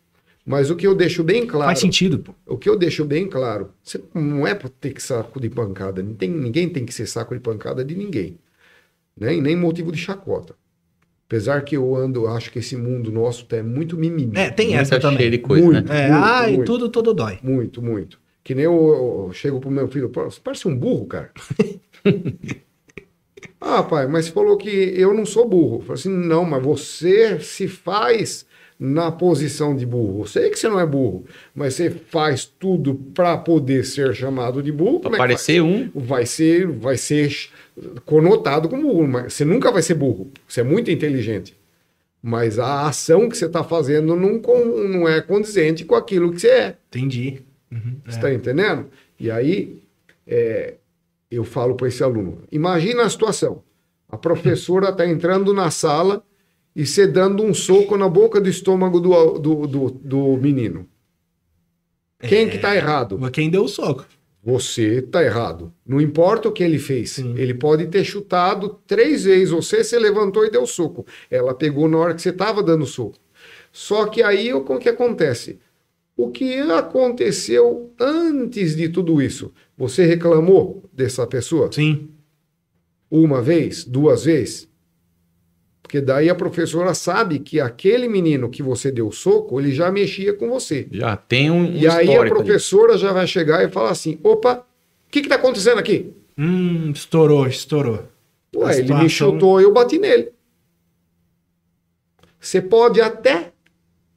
Mas o que eu deixo bem claro. Faz sentido, pô. O que eu deixo bem claro, você não é para ter que saco de pancada. Não tem, ninguém tem que ser saco de pancada de ninguém. Né? E nem motivo de chacota. Apesar que eu ando, acho que esse mundo nosso é muito mimimi. É, tem essa também. de coisa, Muito. né? É, Muito, ai, muito. tudo, tudo dói. Muito, muito. Que nem eu, eu chego pro meu filho, "Pô, você parece um burro, cara. ah, pai, mas você falou que eu não sou burro. Eu falei assim, não, mas você se faz na posição de burro. Eu sei que você não é burro, mas você faz tudo para poder ser chamado de burro. Pra é parecer um. faz? vai ser, vai ser conotado como burro, mas você nunca vai ser burro. Você é muito inteligente. Mas a ação que você está fazendo não, con- não é condizente com aquilo que você é. Entendi. Uhum, Você é. está entendendo? E aí, é, eu falo para esse aluno: imagina a situação. A professora está entrando na sala e você dando um soco na boca do estômago do, do, do, do menino. Quem que está errado? Quem deu o soco? Você está errado. Não importa o que ele fez. Sim. Ele pode ter chutado três vezes. Você se levantou e deu soco. Ela pegou na hora que você estava dando soco. Só que aí o que acontece? O que aconteceu antes de tudo isso? Você reclamou dessa pessoa? Sim. Uma vez? Duas vezes? Porque daí a professora sabe que aquele menino que você deu soco, ele já mexia com você. Já tem um, E aí a histórico ali. professora já vai chegar e falar assim: opa, o que está acontecendo aqui? Hum, estourou, estourou. Ué, ele situação- me chutou e eu bati nele. Você pode até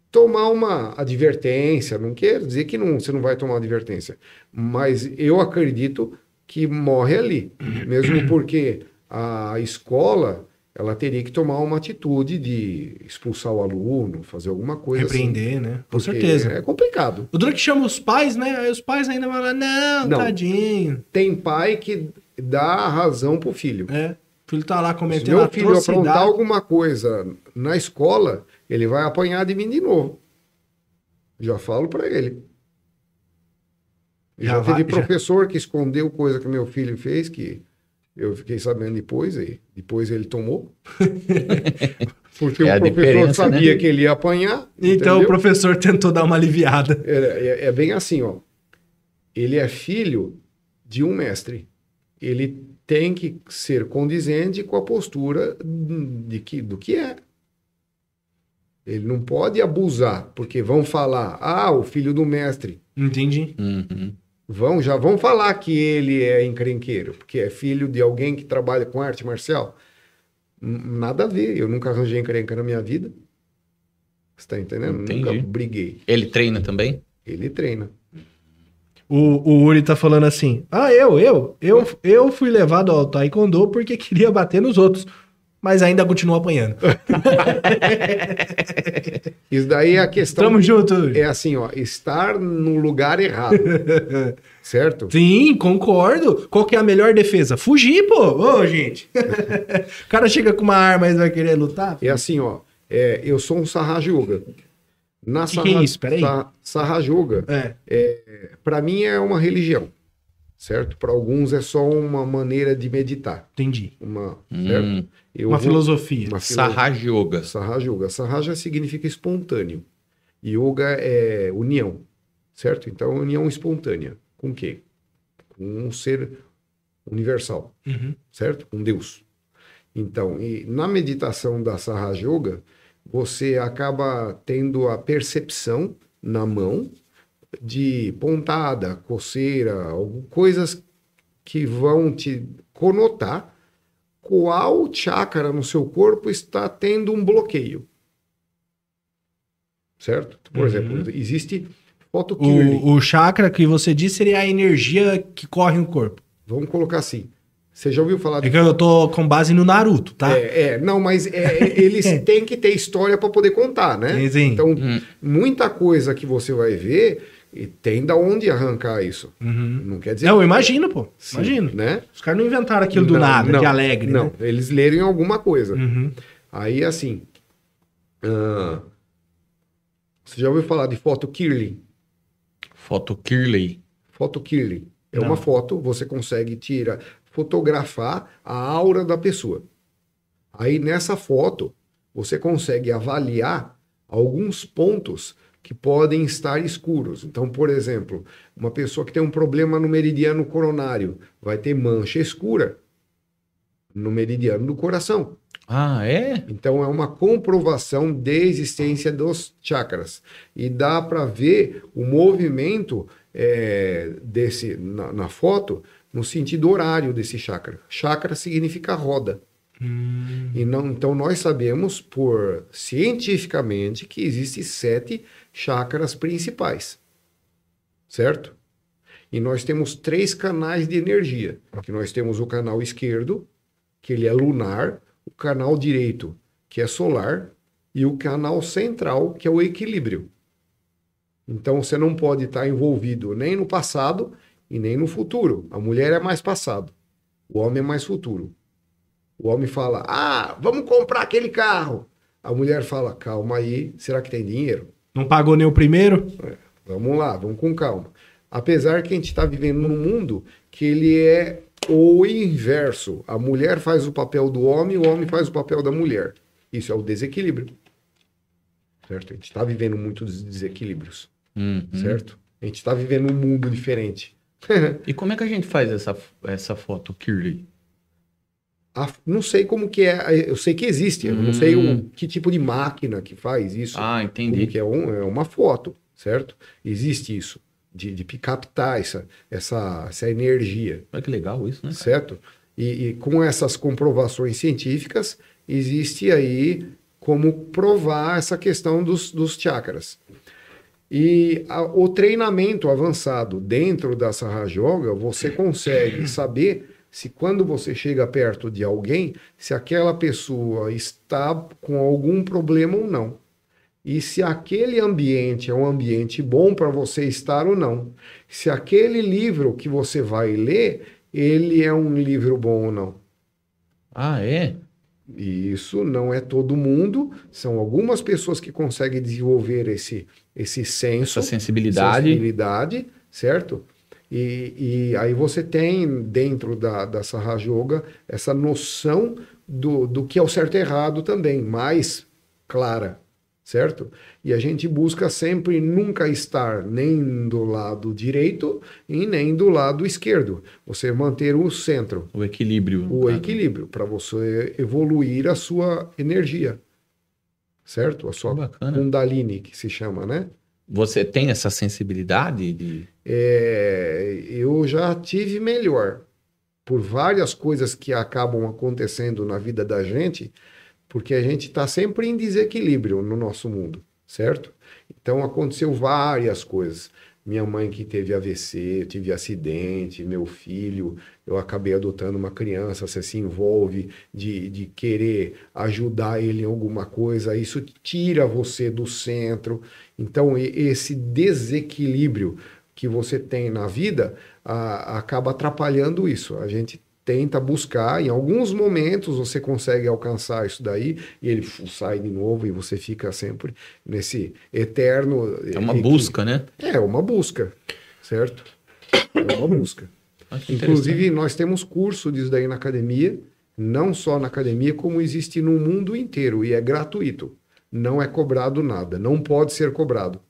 tomar uma advertência, não quero dizer que não, você não vai tomar advertência, mas eu acredito que morre ali, mesmo porque a escola ela teria que tomar uma atitude de expulsar o aluno, fazer alguma coisa Repreender, né? assim. Com porque certeza. É complicado. O duro que chama os pais, né? Aí os pais ainda vão lá, não, Não. tadinho. Tem pai que dá razão pro filho. É. O filho tá lá Se cometendo meu filho aprontar atrocidade. alguma coisa na escola, ele vai apanhar de mim de novo. Já falo pra ele. Já Já, vai- teve já- professor que escondeu coisa que meu filho fez, que eu fiquei sabendo depois, e depois ele tomou. Porque É o professor diferença, sabia né? que ele ia apanhar. Então o entendeu? professor tentou dar uma aliviada. É, é- é bem assim, ó. Ele é filho de um mestre. Ele tem que ser condizente com a postura de que, do que é. Ele não pode abusar, porque vão falar, ah, o filho do mestre. Entendi. Uhum. Vão, já vão falar que ele é encrenqueiro, porque é filho de alguém que trabalha com arte marcial. Nada a ver, eu nunca arranjei encrenca na minha vida. Você tá entendendo? Entendi. Nunca briguei. Ele treina também? Ele treina. O, o Uri tá falando assim: Ah, eu, eu, eu, eu fui levado ao Taekwondo porque queria bater nos outros, mas ainda continuo apanhando. Isso daí é a questão. Tamo junto. É assim, ó, estar no lugar errado, certo? Sim, concordo. Qual que é a melhor defesa? Fugir, pô. Ô, gente. o cara chega com uma arma e vai querer lutar? É assim, ó, é, eu sou um Sahaja Yoga. Na Que que é isso? Peraí. Sa- Sahaja Yoga, É. para mim é uma religião, certo? Para alguns é só uma maneira de meditar, Entendi. uma, Hum. Uma vou- filosofia. uma filo- Sahaj Yoga. Sahaja Yoga. Sahaja significa espontâneo. Yoga é união, certo? Então, união espontânea. Com quê? Com um ser universal. Uhum. certo? Com Deus. Então, e na meditação da Sahaja Yoga, você acaba tendo a percepção na mão de pontada, coceira, coisas que vão te conotar qual chakra no seu corpo está tendo um bloqueio. Certo? Por Uhum. exemplo, existe photokirli. O, o chakra que você disse seria a energia que corre no corpo. Vamos colocar assim. Você já ouviu falar É que eu tô com base no Naruto, tá? É, é, não, mas é, eles têm que ter história para poder contar, né? Sim, sim. Então, Hum. muita coisa que você vai ver e tem da onde arrancar isso. Uhum. Não quer dizer Não, eu imagino, pô. Sim, Imagino. né? Os caras não inventaram aquilo do Não, nada, não, de alegre, Não, né? eles leram em alguma coisa. Uhum. Aí, assim, ah, você já ouviu falar de foto Kirli? Foto Kirley. Foto Kirli. É Não. uma foto, você consegue tirar, fotografar a aura da pessoa. Aí nessa foto, você consegue avaliar alguns pontos que podem estar escuros. Então, por exemplo, uma pessoa que tem um problema no meridiano coronário vai ter mancha escura no meridiano do coração. Ah, é? Então é uma comprovação de existência dos chakras e dá para ver o movimento é, desse na, na foto no sentido horário desse chakra. Chakra significa roda. Hum. E não, então nós sabemos por cientificamente que existem sete chakras principais, certo? E nós temos três canais de energia. Que nós temos o canal esquerdo, que ele é lunar, o canal direito, que é solar, e o canal central, que é o equilíbrio. Então você não pode estar envolvido nem no passado e nem no futuro. A mulher é mais passado, o homem é mais futuro. O homem fala: Ah, vamos comprar aquele carro. A mulher fala: Calma aí, será que tem dinheiro? Não pagou nem o primeiro? Vamos lá, vamos com calma. Apesar que a gente está vivendo num mundo que ele é o inverso. A mulher faz o papel do homem, o homem faz o papel da mulher. Isso é o desequilíbrio. Certo? A gente está vivendo muitos desequilíbrios. Uhum. Certo? A gente está vivendo um mundo diferente. E como é que a gente faz essa, essa foto Kirley? A- não sei como que é, eu sei que existe, eu não sei o, que tipo de máquina que faz isso. Hum. Ah, entendi. que é, um- é uma foto, certo? Existe isso, de, de captar essa, essa, essa energia, Olha que legal isso, né? certo? E, e com essas comprovações científicas, existe aí como provar essa questão dos, dos chakras. E a- o treinamento avançado dentro da Sahaja Yoga, você consegue saber se quando você chega perto de alguém, se aquela pessoa está com algum problema ou não. E se aquele ambiente é um ambiente bom para você estar ou não. Se aquele livro que você vai ler, ele é um livro bom ou não. Ah, é? Isso não é todo mundo, são algumas pessoas que conseguem desenvolver esse, esse senso, Essa sensibilidade. sensibilidade, certo? E, e aí você tem dentro da, da Sahaja Yoga essa noção do, do que é o certo e errado também, mais clara, certo? E a gente busca sempre nunca estar nem do lado direito e nem do lado esquerdo. Você manter o centro O equilíbrio. o Ah, equilíbrio para você evoluir a sua energia, certo? A sua Bacana. Kundalini, que se chama, né? Você tem essa sensibilidade de. É, eu já tive melhor por várias coisas que acabam acontecendo na vida da gente, porque a gente está sempre em desequilíbrio no nosso mundo, certo? Então aconteceu várias coisas. Minha mãe que teve AVC, eu tive acidente, meu filho, eu acabei adotando uma criança, você se envolve de, de querer ajudar ele em alguma coisa, isso tira você do centro. Então, esse desequilíbrio que você tem na vida a- acaba atrapalhando isso. A gente tenta buscar, em alguns momentos você consegue alcançar isso daí, e ele sai de novo e você fica sempre nesse eterno. É uma busca, né? É uma busca, certo? É uma busca. Que Inclusive, nós temos curso disso daí na academia, não só na academia, como existe no mundo inteiro, e é gratuito. Não é cobrado nada, não pode ser cobrado.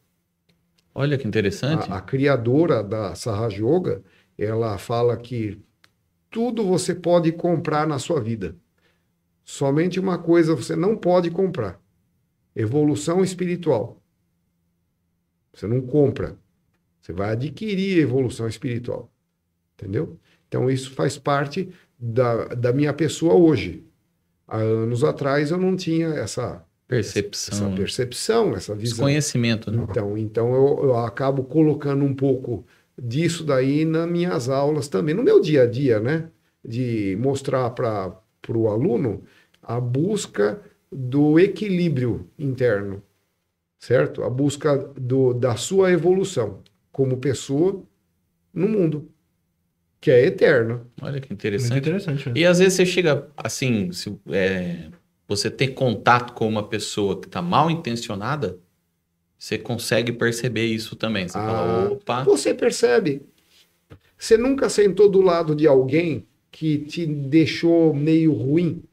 Olha que interessante. A, a criadora da Sahaja Yoga, ela fala que tudo você pode comprar na sua vida. Somente uma coisa você não pode comprar: evolução espiritual. Você não compra. Você vai adquirir evolução espiritual. Entendeu? Então, isso faz parte da, da minha pessoa hoje. Há anos atrás eu não tinha essa, essa Percepção. percepção, essa visão. Desconhecimento, né? Então, então eu, eu acabo colocando um pouco disso daí nas minhas aulas também, no meu dia a dia, né? De mostrar para o aluno a busca do equilíbrio interno, certo? A busca do, da sua evolução como pessoa no mundo, que é eterna. Olha que Muito interessante. interessante. né? E às vezes você chega assim, se, é, você tem contato com uma pessoa que está mal intencionada, você consegue perceber isso também. Você Ah, fala, opa, Você percebe? Você nunca sentou do lado de alguém que te deixou meio ruim?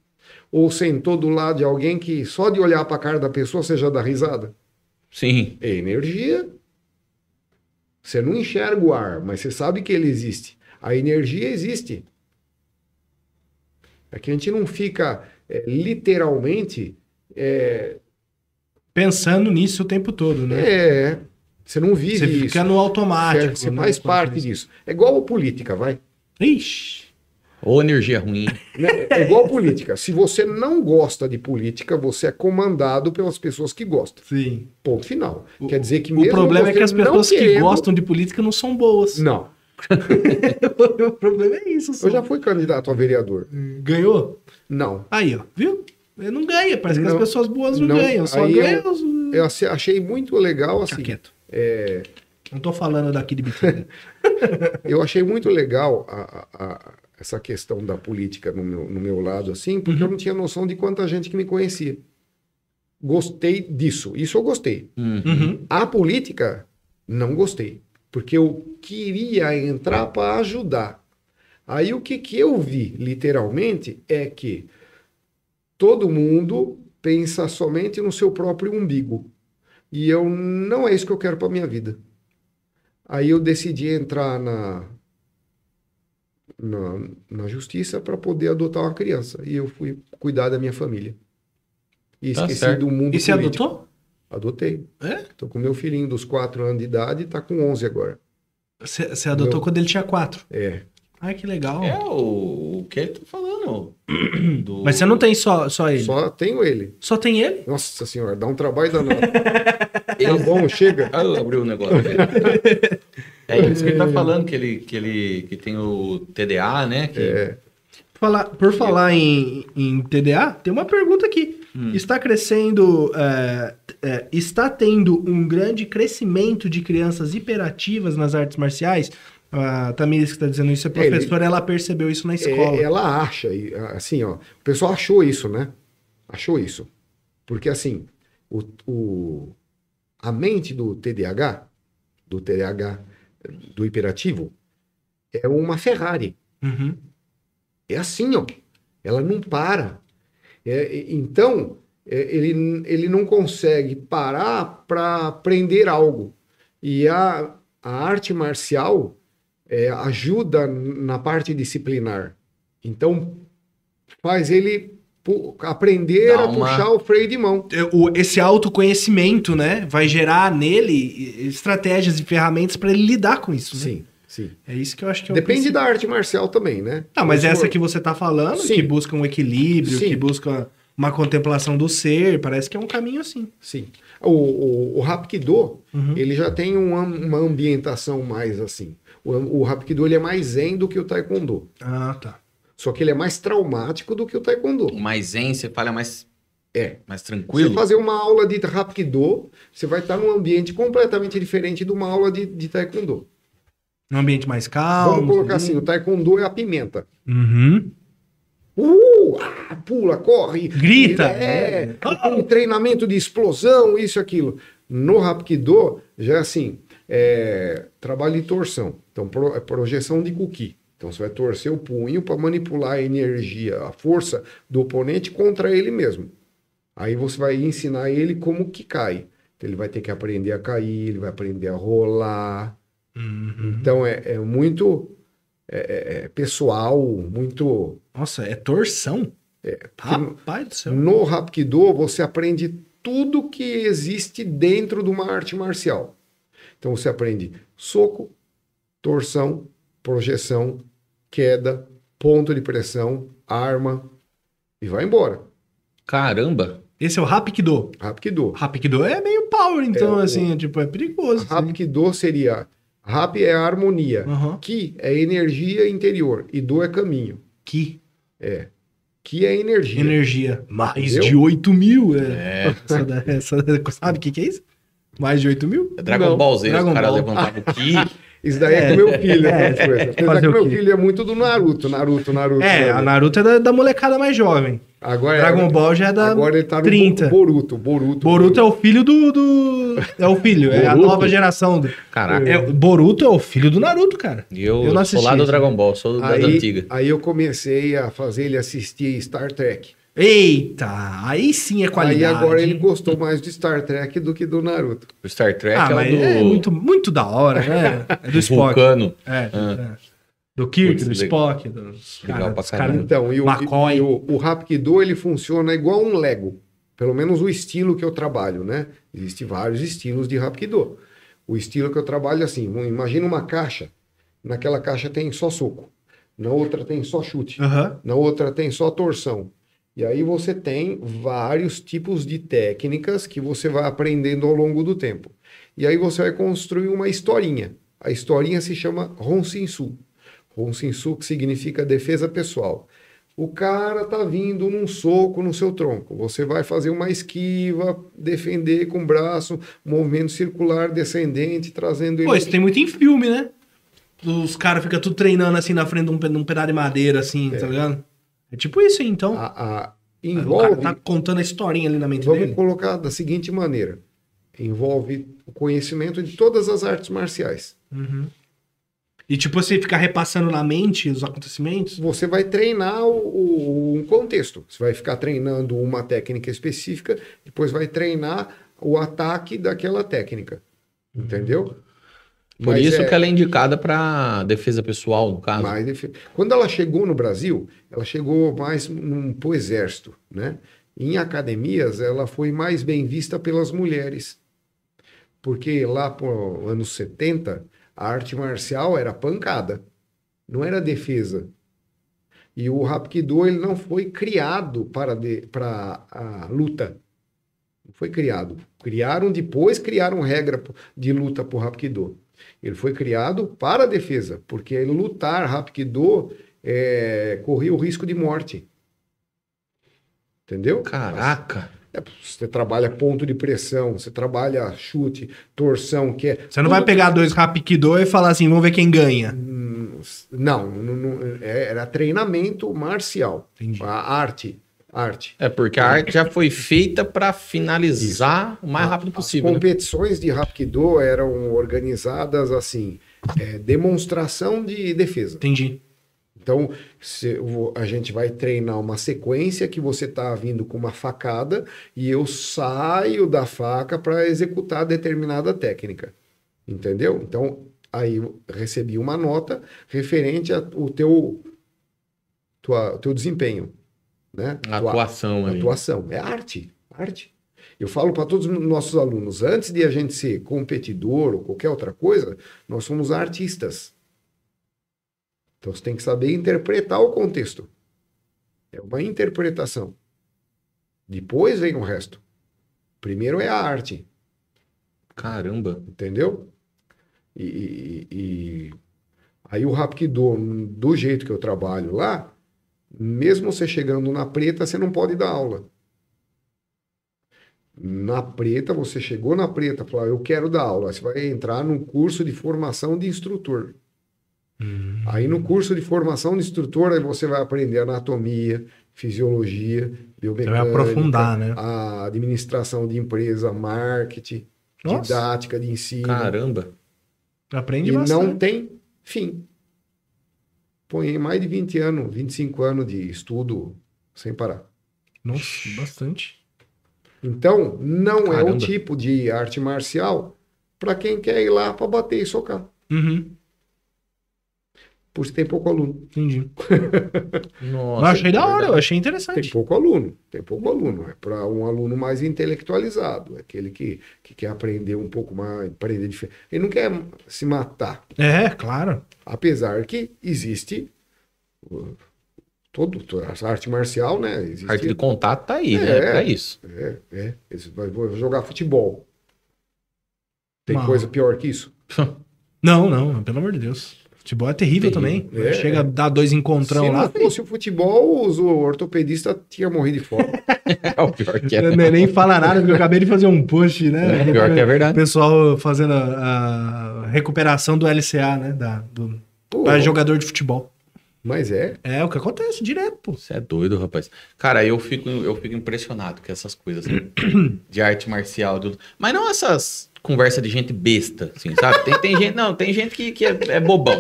Ou sentou do lado de alguém que só de olhar para a cara da pessoa você já dá risada? sim, É energia. Você não enxerga o ar, mas você sabe que ele existe. A energia existe. É que a gente não fica é, literalmente. É, Pensando nisso o tempo todo, né? é, você não vive Você isso. fica no automático. Você né? faz parte disso. É igual a política, vai. Ixi. ou energia ruim. Né? É igual política. Se você não gosta de política, você é comandado pelas pessoas que gostam. Sim. Ponto final. O- Quer dizer que O mesmo problema é você que as pessoas que querendo- gostam de política não são boas. Não. o problema é isso. só. Eu já fui candidato a vereador. Ganhou? Não. Aí, ó. Viu? Ele não ganha. Parece que Não. as pessoas boas não, Não. ganham. Só Aí ganham eu- os... Eu achei muito legal Fica assim. quieto. é, Não tô falando daqui de Bitinga. eu achei muito legal a- a- a- essa questão da política no meu, no meu lado, assim, porque eu não tinha noção de quanta gente que me conhecia. Gostei disso. Isso eu gostei. Hum. Uhum. A política, não gostei. Porque eu queria entrar para ajudar. Aí o que, que eu vi, literalmente, é que todo mundo pensa somente no seu próprio umbigo. E eu não é isso que eu quero para minha vida. Aí eu decidi entrar na na, na justiça para poder adotar uma criança. E eu fui cuidar da minha família. E Tá esqueci certo. do mundo E você político. adotou? Adotei. É? Tô com meu filhinho dos 4 anos de idade e tá com 11 agora. Você, adotou Meu- quando ele tinha quatro. É. Ai, que legal. É o, o que ele tá falando. Do- Mas você não tem só, só ele? Só... Só tenho ele. tem ele? Nossa senhora, dá um trabalho danado. tá bom, chega. Ah, eu abri o negócio. é isso que ele tá falando, que ele, que ele que tem o TDA, né? Que... É. Falar, por falar em, em TDA, tem uma pergunta aqui. Está crescendo, é, é, está tendo um grande crescimento de crianças hiperativas nas artes marciais? A Tamires que está dizendo isso é É, ele- professora, ela percebeu isso na escola. É, ela acha, assim, ó, o pessoal achou isso, né? Achou isso. Porque, assim, o, o- a mente do TDAH, do TDAH, do hiperativo, é uma Ferrari. Uhum. É assim, ó. Ela não para. É, então, é, ele, ele não consegue parar para aprender algo. E a, a arte marcial é, ajuda na parte disciplinar. Então, faz ele aprender Dá a uma- puxar o freio de mão. Esse autoconhecimento, né, vai gerar nele estratégias e ferramentas para ele lidar com isso. Né? Sim. É isso que eu acho que é o Depende princípio. da arte marcial também, né? Não, mas Vamos essa que você tá falando, Sim. que busca um equilíbrio, Sim. que busca uma contemplação do ser, parece que é um caminho assim. Sim. O, o, o Hapkido, Uhum. ele já tem uma, uma ambientação mais assim. O, o Hapkido ele é mais zen do que o Taekwondo. Ah, tá. Só que ele é mais traumático do que o Taekwondo. Mais zen, você fala mais, É. mais Você tranquilo. fazer uma aula de Hapkido, você vai estar num ambiente completamente diferente de uma aula de, de Taekwondo. Um ambiente mais calmo. Vamos colocar assim, o Taekwondo é a pimenta. Uhum. Uh, ah, pula, corre. Grita. É, aquele treinamento de explosão, isso, aquilo. No Hapkido, já é assim, é, trabalho de torção. Então, pro- é projeção de Kuki. Então, você vai torcer o punho para manipular a energia, a força do oponente contra ele mesmo. Aí você vai ensinar ele como que cai. Então, ele vai ter que aprender a cair, ele vai aprender a rolar. Uhum. Então, é, é muito é, é, é pessoal, muito... Nossa, é torção? Rapaz do céu. No Hapkido, você aprende tudo que existe dentro de uma arte marcial. Então, você aprende soco, torção, projeção, queda, ponto de pressão, arma e vai embora. Caramba. Esse é o Hapkido. Hapkido. Hapkido é meio power, então, É, o- assim, tipo, é perigoso. assim. Hapkido seria... Rap é a harmonia. Aham. Ki é energia interior. E do é caminho. Que É. Ki é energia. energia. Mais Entendeu? de 8 mil. É. É. Essa, da- essa- sabe o que, que é isso? Mais de 8 mil? É Dragon Não, Ball Z, Dragon os caras Ball. levantavam o Ki. Isso daí é, É. com meu filho. É. coisas. Apesar Fazer que o meu filho é muito do Naruto. Naruto, Naruto. É, a Naruto é da, da molecada mais jovem. Agora, Dragon Ball já é da Agora ele tá no 30. Boruto, Boruto. Boruto é o filho do. do- É o filho, é a Boruto? nova geração. Do... Caraca. É, o Boruto é o filho do Naruto, cara. E eu, Eu não sou lá assisti do. Dragon Ball, sou das aí, antigas. aí eu comecei a fazer ele assistir Star Trek. Eita, aí sim é qualidade. Aí agora ele gostou mais de Star Trek do que do Naruto. O Star Trek Ah, é do, é muito, muito da hora, né? É do Spock. Vulcano. É, Ah. é. Do Kirk, do. Spock, dos caras- Então, e o, McCoy. e o, o Hapkido ele funciona igual um Lego. Pelo menos o estilo que eu trabalho, né? Existem vários estilos de Hapkido. O estilo que eu trabalho é assim, imagina uma caixa. Naquela caixa tem só soco. Na outra tem só chute. Aham. na outra tem só torção. E aí você tem vários tipos de técnicas que você vai aprendendo ao longo do tempo. E aí você vai construir uma historinha. A historinha se chama Ronsinsu. Ronsinsu que significa defesa pessoal. O cara tá vindo num soco no seu tronco. Você vai fazer uma esquiva, defender com o braço, movimento circular descendente, trazendo ele Pô, isso tem muito em filme, né? Os caras ficam tudo treinando assim na frente de um, de um pedaço de madeira, assim, tá ligado? É tipo isso aí, então. a, a- Aí o cara envolve tá contando a historinha ali na mente Vamos dele. colocar da seguinte maneira: envolve o conhecimento de todas as artes marciais. Uhum. E tipo, você ficar repassando na mente os acontecimentos. Você vai treinar o, o- um contexto. Você vai ficar treinando uma técnica específica, depois vai treinar o ataque daquela técnica. Entendeu? Por Mas isso é- que ela é indicada para defesa pessoal, no caso. defe- Quando ela chegou no Brasil, ela chegou mais num, pro exército, né? Em academias, ela foi mais bem vista pelas mulheres. Porque lá por anos 70, a arte marcial era pancada, não era defesa. E o Hapkido ele não foi criado para, de, para a luta. Não foi criado. Criaram depois, criaram regra de luta para o Hapkido. Ele foi criado para a defesa, porque lutar Hapkido é, corria o risco de morte. Entendeu? Caraca. É, você trabalha ponto de pressão, você trabalha chute, torção, que é. Você não vai pegar dois Rapikido e falar assim, vamos ver quem ganha. Hum, Não, não, não, é- era treinamento marcial. Entendi. A arte. Arte. É porque a arte já foi feita para finalizar o mais rápido As possível. né? competições de Hapkido eram organizadas assim: é, demonstração de defesa. Entendi. Então, se a gente vai treinar uma sequência que você está vindo com uma facada e eu saio da faca para executar determinada técnica. Entendeu? Então, aí eu recebi uma nota referente ao teu, tua, teu desempenho. Né? A Tua- atuação ali. atuação. É arte. Arte. Eu falo para todos os nossos alunos, antes de a gente ser competidor ou qualquer outra coisa, nós somos artistas. Então você tem que saber interpretar o contexto. É uma interpretação. Depois vem o resto. Primeiro é a arte, Caramba. entendeu? E, e- e- aí o Hapkido, do jeito que eu trabalho lá, mesmo você chegando na preta, você não pode dar aula. Na preta, você chegou na preta, falou, "Ah, eu quero dar aula. Você vai entrar num curso de formação de instrutor. Aí no curso de formação de instrutor, aí você vai aprender anatomia, fisiologia, Você biomecânica, vai aprofundar, né? a administração de empresa, marketing, Nossa. didática de ensino. Caramba. Aprende e bastante. não tem fim. Põe mais de 20 anos, 25 anos de estudo sem parar. Nossa, bastante. Então, não é Caramba. o tipo de arte marcial para quem quer ir lá para bater e socar. Uhum, Por isso tem pouco aluno. entendi. Nossa. eu achei da é hora, eu achei Tem interessante. pouco aluno, tem pouco aluno. É para um aluno mais intelectualizado, é aquele que, que quer aprender um pouco mais, aprender diferente. Ele não quer se matar, É, claro. apesar que existe todo, toda a arte marcial, né? Existe, A arte de contato tá aí, É. né? Pra isso. É, é. Vou jogar futebol. Tem Mal. coisa pior que isso? Não, não, pelo amor de Deus. Futebol é terrível Terrível. também. É. Chega a dar dois encontrão Se lá. não fosse o futebol, os- o ortopedista tinha morrido de fome. É o pior que é. Nem nem fala nada, porque eu acabei de fazer um post, né? É, pior que é O verdade. pessoal fazendo a, a recuperação do LCA, né? Da, do, Pô, para jogador de futebol. mas é. É o que acontece direto, pô. Você é doido, rapaz. Cara, eu fico, eu fico impressionado com essas coisas assim, de arte marcial. de- Mas não essas conversas de gente besta, assim, sabe? Tem, tem gente, não, tem gente que, que é, é bobão.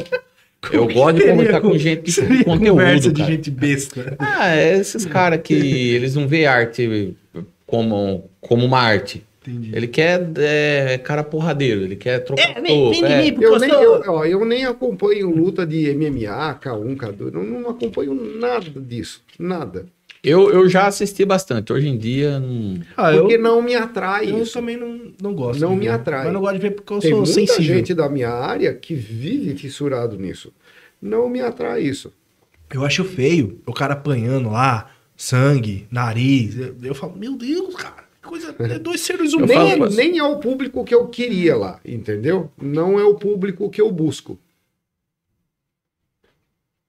Eu gosto de conversar com gente que tem Seria conteúdo, conversa de cara. gente besta. Ah, é esses caras que eles não veem arte como, como uma arte. Entendi. Ele quer é, cara porradeiro, ele quer trocar É, vem- é. mim, porque Eu eu nem, eu, ó, eu nem acompanho luta de MMA, K1, K2. Não, não acompanho nada disso. Nada. Eu, eu já assisti bastante. Hoje em dia, não... Ah, eu, Porque não me atrai eu isso. também não, não gosto. Não me ver. atrai. Mas não gosto de ver porque eu Tem sou muita sensível. gente da minha área que vive fissurado nisso. Não me atrai isso. Eu acho feio o cara apanhando lá, sangue, nariz. Eu, eu falo, meu Deus, cara, coisa. É dois seres Eu Nem, falo, humanos. mas- nem é o público que eu queria lá, entendeu? Não é o público que eu busco.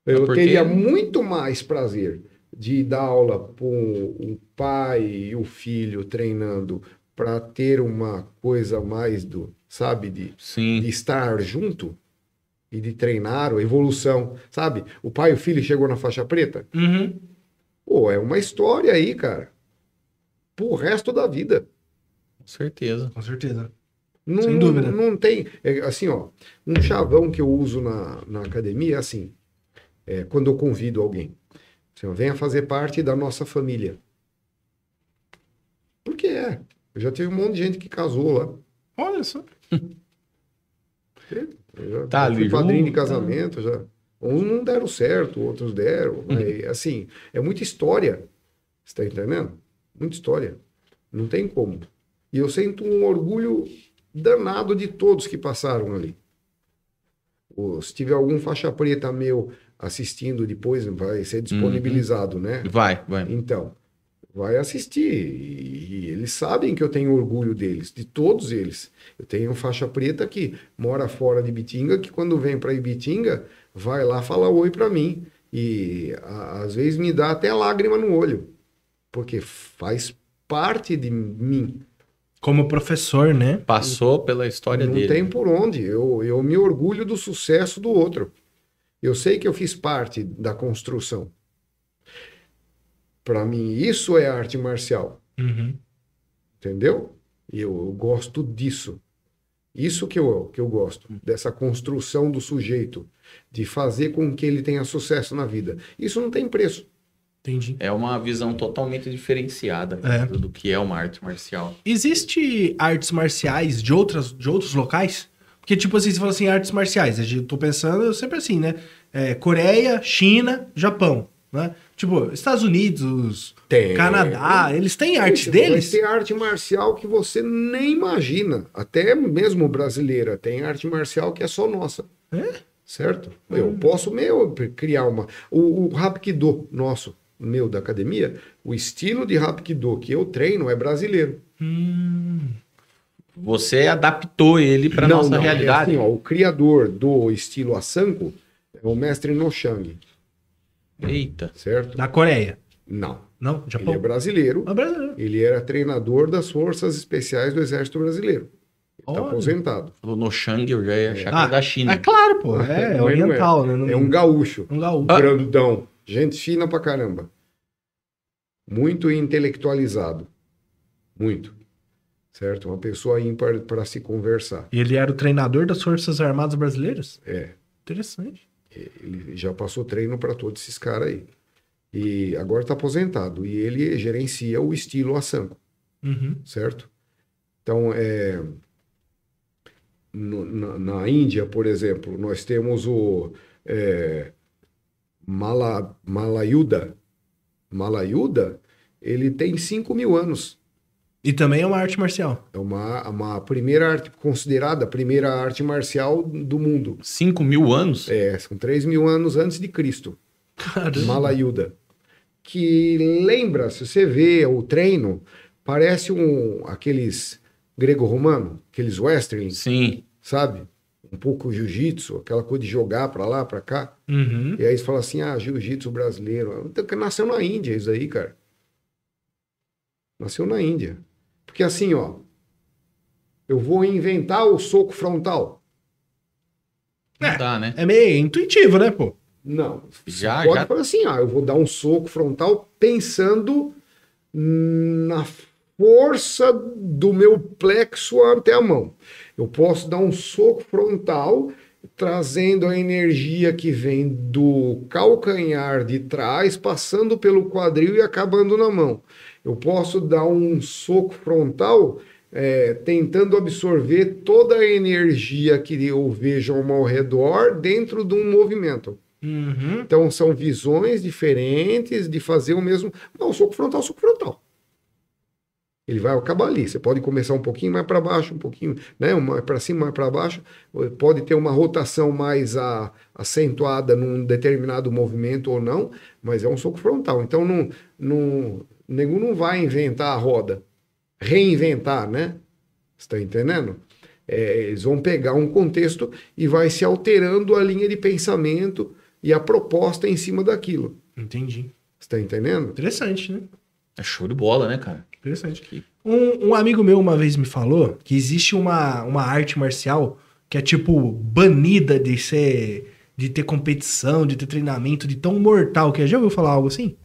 Eu porque- teria muito mais prazer de dar aula para um pai e o filho treinando para ter uma coisa mais do, sabe, de, Sim. de estar junto e de treinar, a evolução, sabe? O pai e o filho chegou na faixa preta. Uhum. Pô, é uma história aí, cara. Pro resto da vida. Com certeza. Com certeza. Não, Sem dúvida. Não tem. é, assim, ó, um chavão que eu uso na, na academia é assim: é, quando eu convido alguém, ó, venha fazer parte da nossa família. Porque é. Eu já tive um monte de gente que casou lá. Olha só. Eu já Tá fui ali padrinho de tá. casamento, já. Uns não deram certo, outros deram. Uhum. né? E, assim, é muita história. Você tá entendendo? Muita história. Não tem como. E eu sinto um orgulho danado de todos que passaram ali. Ou, se tiver algum faixa preta meu assistindo depois, vai ser disponibilizado, né? Vai, vai. Então, vai assistir. E, e eles sabem que eu tenho orgulho deles, de todos eles. Eu tenho um faixa preta que mora fora de Bitinga, que quando vem para Ibitinga, vai lá falar oi para mim. E a- às vezes me dá até lágrima no olho, porque faz parte de mim. Como professor, né? Passou pela história Não dele. tem por onde. Eu, eu me orgulho do sucesso do outro. Eu sei que eu fiz parte da construção. Para mim, isso é arte marcial. Uhum. Entendeu? E eu, eu gosto disso. Isso que eu, que eu gosto, dessa construção do sujeito, de fazer com que ele tenha sucesso na vida. Isso não tem preço. Entendi. É uma visão totalmente diferenciada É. do que é uma arte marcial. Existe artes marciais de, outras, de outros locais? Porque, tipo assim, você fala assim, artes marciais. Eu tô pensando sempre assim, né? É, Coreia, China, Japão, né? Tipo, Estados Unidos, Tem. Canadá, eles têm arte Ixi, deles? Ter arte marcial que você nem imagina. Até mesmo brasileira. Tem arte marcial que é só nossa. É? Certo? Eu posso meu criar uma. O, o Hapkido nosso, meu da academia, o estilo de Hapkido que eu treino é brasileiro. Hum, Você adaptou ele para nossa não, é realidade. assim, ó, o criador do estilo Asanko é o mestre Noshang, Eita. certo? da Coreia. Não. Não, Ele é Japão. brasileiro. Ah, brasileiro. Ele era treinador das Forças Especiais do Exército Brasileiro. Está Olha. aposentado. Falou no Shang, eu já ia achar que Ah, da China. É claro, pô. É, é oriental, né? Não- É um gaúcho. um gaúcho. Ah. grandão, gente fina pra caramba. Muito intelectualizado. Muito. Certo? Uma pessoa ímpar para se conversar. E ele era o treinador das Forças Armadas Brasileiras? É. Interessante. Ele já passou treino para todos esses caras aí. E agora está aposentado. E ele gerencia o estilo Asanko, Uhum. certo? Então, é, no- na, na Índia, por exemplo, nós temos o é, Mala, Malayuda. Malayuda, ele tem 5 mil anos. E também é uma arte marcial. É uma, uma primeira arte, considerada a primeira arte marcial do mundo. 5 mil anos? É, são 3 mil anos antes de Cristo. Caramba. Malayuda. Que lembra, se você vê o treino, parece um aqueles grego-romano, aqueles western, Sim. sabe? Um pouco jiu-jitsu, aquela coisa de jogar pra lá, pra cá. Uhum. E aí você fala assim: ah, jiu-jitsu brasileiro. Então, nasceu na Índia isso aí, cara. Nasceu na Índia. Porque assim, ó, eu vou inventar o soco frontal. Não É. dá, né? É meio intuitivo, né, pô? Não. Já, pode já. falar assim, ah, eu vou dar um soco frontal pensando na força do meu plexo até a mão. Eu posso dar um soco frontal trazendo a energia que vem do calcanhar de trás, passando pelo quadril e acabando na mão. Eu posso dar um soco frontal é, tentando absorver toda a energia que eu vejo ao meu redor dentro de um movimento. Uhum. Então são visões diferentes de fazer o mesmo. Não, soco frontal, soco frontal. Ele vai acabar ali. Você pode começar um pouquinho mais para baixo, um pouquinho, né, mais para cima, mais para baixo. Pode ter uma rotação mais a, acentuada num determinado movimento ou não, mas é um soco frontal. Então não, não, o nego não vai inventar a roda, reinventar, né? Está entendendo? É, eles vão pegar um contexto e vai se alterando a linha de pensamento e a proposta em cima daquilo. Entendi. Está entendendo? Interessante, né? É show de bola, né, cara? Interessante. Um, um amigo meu uma vez me falou que existe uma, uma arte marcial que é tipo banida de ser. de ter competição, de ter treinamento, de tão mortal que é. Já ouviu falar algo assim?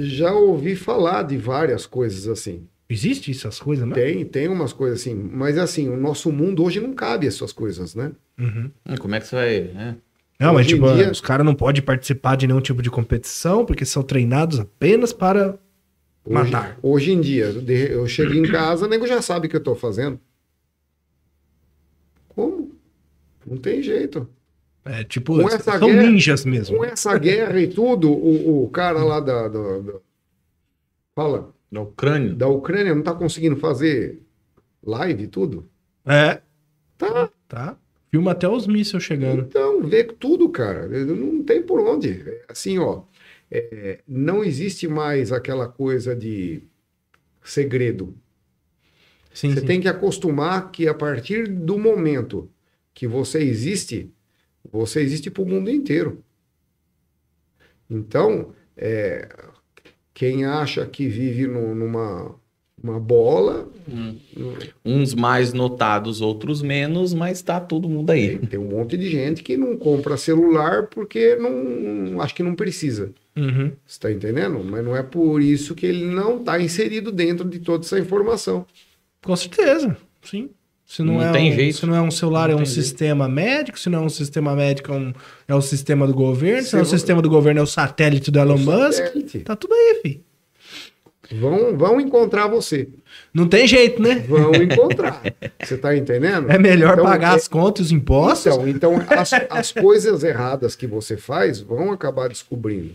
Já ouvi falar de várias coisas assim. Existe essas coisas, né? Tem, tem umas coisas assim, mas assim, o nosso mundo hoje não cabe essas coisas, né? Uhum. Hum, Como é que você vai. né? Não, mas Hoje em tipo, dia- os caras não podem participar de nenhum tipo de competição porque são treinados apenas para Hoje, matar. hoje em dia, eu chego em casa, o nego já sabe o que eu estou fazendo. Não tem jeito. É tipo, Com essa são guerra- ninjas mesmo. Com essa guerra e tudo, o, o cara lá da, da- da- Fala, Na Ucrânia. da Ucrânia não tá conseguindo fazer live e tudo? É, Tá. tá. Filma até os mísseis chegando. Então, vê tudo, cara. Não tem por onde. É Assim, ó, é, não existe mais aquela coisa de segredo. Sim, Você sim. tem que acostumar que a partir do momento que você existe, você existe para o mundo inteiro. Então, é, quem acha que vive no- numa uma bola, Uns mais notados, outros menos, mas tá todo mundo aí. tem um monte de gente que não compra celular porque não acho que não precisa. Uhum. Você está entendendo? Mas não é por isso que ele não está inserido dentro de toda essa informação. Com certeza, sim. Se não, Não é tem um, jeito. Se não é um celular, Não é um tem jeito. sistema médico. Se não é um sistema médico, é, um, é o sistema do governo. Se Se não é o sistema do governo, é o satélite do Elon Musk. Satélite. Tá tudo aí, fi. Vão, vão encontrar você. Não tem jeito, né? Vão encontrar. Você está entendendo? É melhor Então, pagar é- as contas e os impostos. Então, então as, as coisas erradas que você faz vão acabar descobrindo.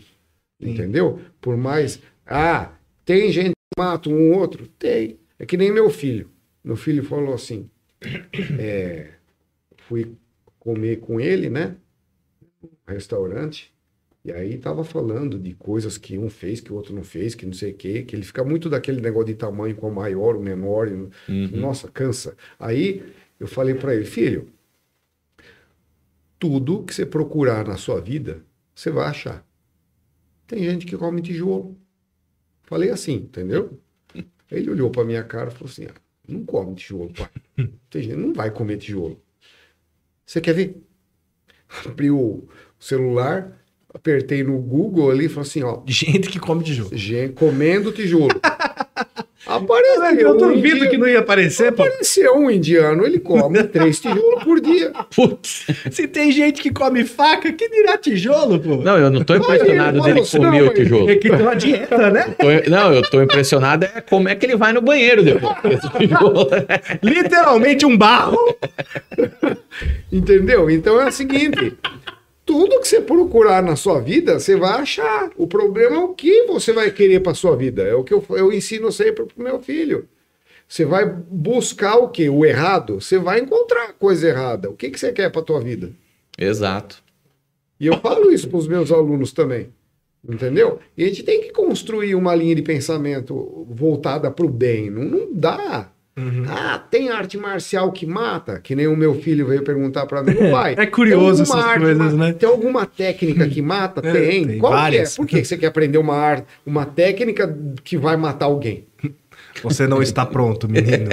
Entendeu? Por mais. Ah, tem gente que mata um outro? Tem. É que nem meu filho. Meu filho falou assim: é, fui comer com ele, né? No restaurante. E aí tava falando de coisas que um fez, que o outro não fez, que não sei o quê, que ele fica muito daquele negócio de tamanho com o maior, o menor. Uhum. Nossa, cansa. Aí eu falei para ele, filho, tudo que você procurar na sua vida, você vai achar. Tem gente que come tijolo. Falei assim, entendeu? Ele olhou para minha cara e falou assim: ah, não come tijolo, pai. Tem gente não vai comer tijolo. Você quer ver? Abri o celular, apertei no Google ali e falei assim: ó, Gente que come tijolo. gente comendo tijolo. Apareceu. Eu um duvido indi- que não ia aparecer, pô. Apareceu um indiano, ele come três tijolos por dia. Putz. Se tem gente que come faca, que dirá tijolo, pô? Não, eu não tô impressionado ele dele assim, comer não, o tijolo. É que tem uma dieta, né? Tô- não, eu tô impressionado é como é que ele vai no banheiro depois. Esse tijolo. Literalmente um barro. Entendeu? Então é o seguinte: tudo que você procurar na sua vida, você vai achar. O problema é o que você vai querer para sua vida. É o que eu, eu ensino sempre pro meu filho. Você vai buscar o quê? O errado? Você vai encontrar coisa errada. O que, que você quer para tua vida? Exato. E eu falo isso para os meus alunos também. Entendeu? E a gente tem que construir uma linha de pensamento voltada para o bem. Não, não dá. Ah, tem arte marcial que mata? Que nem o meu filho veio perguntar para mim, pai. É curioso tem alguma essas arte coisas, né? Tem alguma técnica que mata? É, tem. tem Qual que várias. é? Por que você quer aprender uma arte, uma técnica que vai matar alguém? Você não está pronto, menino.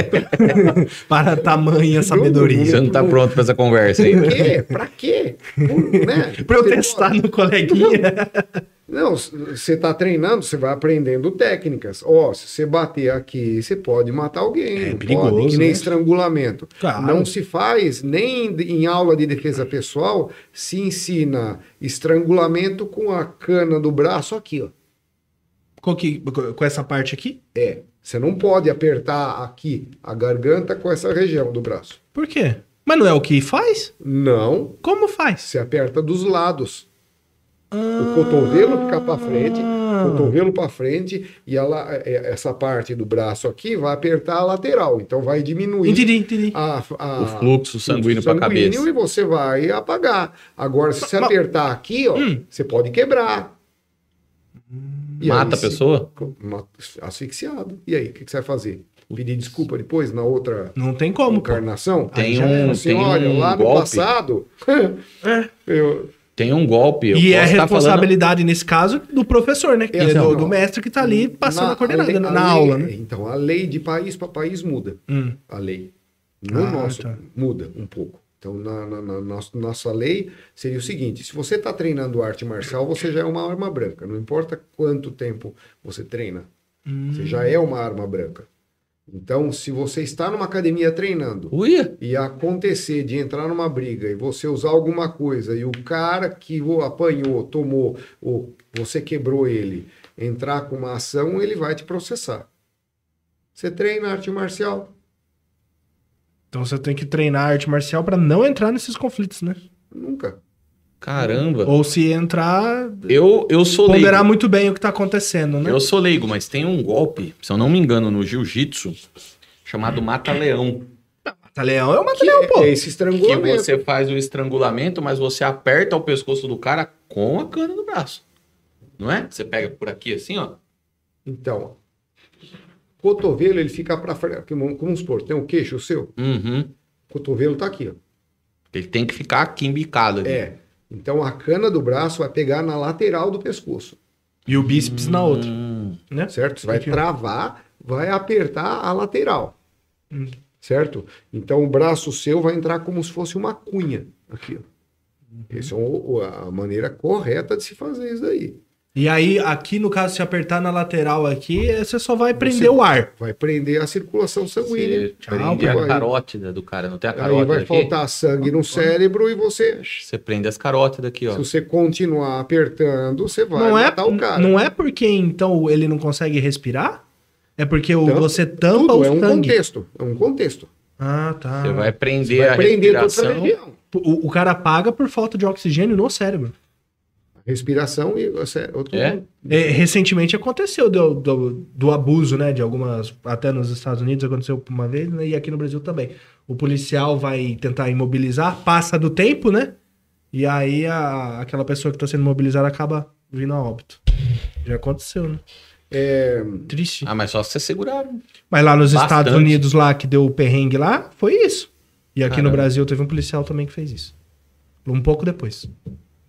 Para tamanha sabedoria. Você não tá pronto pra essa conversa aí. Por quê? Pra quê? Por- né? Pra eu testar no coleguinha. Não, s- você está treinando, você vai aprendendo técnicas. Ó, se você bater aqui, você pode matar alguém. É não perigoso, pode, que nem né? estrangulamento. Claro. Não se faz, nem em aula de defesa pessoal, se ensina estrangulamento com a cana do braço aqui, ó. Com, que- com essa parte aqui? É, você não pode apertar aqui a garganta com essa região do braço. Por quê? Mas não é o que faz? Não, Como faz? você aperta dos lados. Ah. O cotovelo fica para frente, cotovelo para frente e ela, é- essa parte do braço aqui vai apertar a lateral, então vai diminuir Entendi, entendi. a, a- O fluxo sanguíneo pra cabeça. e você vai apagar. Agora, se você Mas- apertar aqui, ó, Hum. você pode quebrar. E Mata a se- pessoa? Asfixiado. E aí, o que, que você vai fazer? Pedir desculpa depois, na outra Não tem como, encarnação? Tem Aí um- assim, tem olha, um lá no golpe. passado, É. eu, Tem um golpe. eu E é posso tá falando- responsabilidade, nesse caso, do professor, né? Que É, é do, do mestre que tá ali passando na- a coordenada lei- na, a na lei- aula, né? Então, a lei de país para país muda. Hum. a lei. No Ah, nosso, tá. muda um pouco. Então, na, na- na nossa, nossa lei, seria o seguinte: se você está treinando arte marcial, você já é uma arma branca. Não importa quanto tempo você treina, Hum. você já é uma arma branca. Então, se você está numa academia treinando Uia! e acontecer de entrar numa briga e você usar alguma coisa e o cara que o apanhou, tomou, ou você quebrou ele, entrar com uma ação, ele vai te processar. Você treina arte marcial? Então você tem que treinar arte marcial pra não entrar nesses conflitos, né? Nunca. Caramba. Ou se entrar, Eu, eu sou ponderar leigo. muito bem o que tá acontecendo, né? Eu sou leigo, mas tem um golpe, se eu não me engano, no jiu-jitsu, chamado mata-leão. Mata-leão é o Que mata-leão, pô. é esse Que estrangulamento. você faz o estrangulamento, mas você aperta o pescoço do cara com a cana do braço. Não é? Você pega por aqui assim, ó. Então, cotovelo ele fica para frente. Vamos vamos supor, tem um queixo seu, Uhum. o cotovelo tá aqui, ó. Ele tem que ficar aqui embicado. ali. É. Então a cana do braço vai pegar na lateral do pescoço, E o bíceps na outra, Hum. né? certo? Você vai travar, vai apertar a lateral, Hum. certo? Então o braço seu vai entrar como se fosse uma cunha aqui, ó. Essa é a maneira correta de se fazer isso daí. E aí, aqui no caso, se apertar na lateral aqui, é, você só vai prender o ar. Vai prender a circulação sanguínea. Você prende vai- a carótida do cara. Não tem a Aí carótida vai aqui? faltar sangue no cérebro e você, Você prende as carótidas aqui, ó. se você continuar apertando, você vai Não é, matar o cara. não é porque então ele não consegue respirar? É porque o, Então, você tampa Tudo o é um sangue. contexto. É um contexto. Ah, tá. Você vai prender Vai a prender toda essa respiração. região. O, o cara paga por falta de oxigênio no cérebro. Respiração e você. Outro É? É, recentemente aconteceu do, do, do abuso, né? De algumas. Até nos Estados Unidos aconteceu uma vez, né, e aqui no Brasil também. O policial vai tentar imobilizar, passa do tempo, né? E aí a, aquela pessoa que está sendo imobilizada acaba vindo a óbito. Já aconteceu, né? É, Triste. Ah, mas só se você segurar. Mas lá nos Bastante. Estados Unidos, lá que deu o perrengue lá, foi isso. E aqui no Caramba. Brasil teve um policial também que fez isso. Um pouco depois.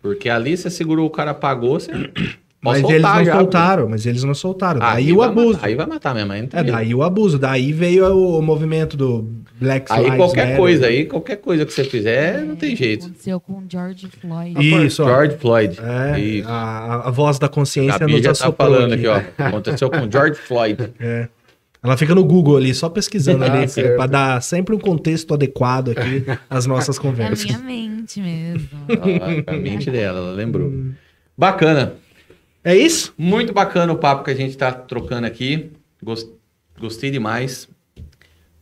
Porque ali você segurou, o cara pagou, você. Mas eles não já, soltaram, mas eles não soltaram. Ah, Daí aí o vai abuso. matar, aí vai matar mesmo. Aí, não tem É, daí o abuso. Daí veio o, o movimento do Black aí Lives qualquer Matter. coisa, aí qualquer coisa que você fizer, não tem jeito. Aconteceu com o George Floyd. Isso, ó. George Floyd. É, Isso. a, a voz da consciência Gabi nos já tá falando aqui, ó. Aconteceu com George Floyd. É. Ela fica no Google ali, só pesquisando Ah, ali, pra dar sempre um contexto adequado aqui às nossas É a conversas. minha mente mesmo. A mente dela, ela lembrou. Bacana. É isso? Muito bacana o papo que a gente tá trocando aqui. Gos- Gostei demais.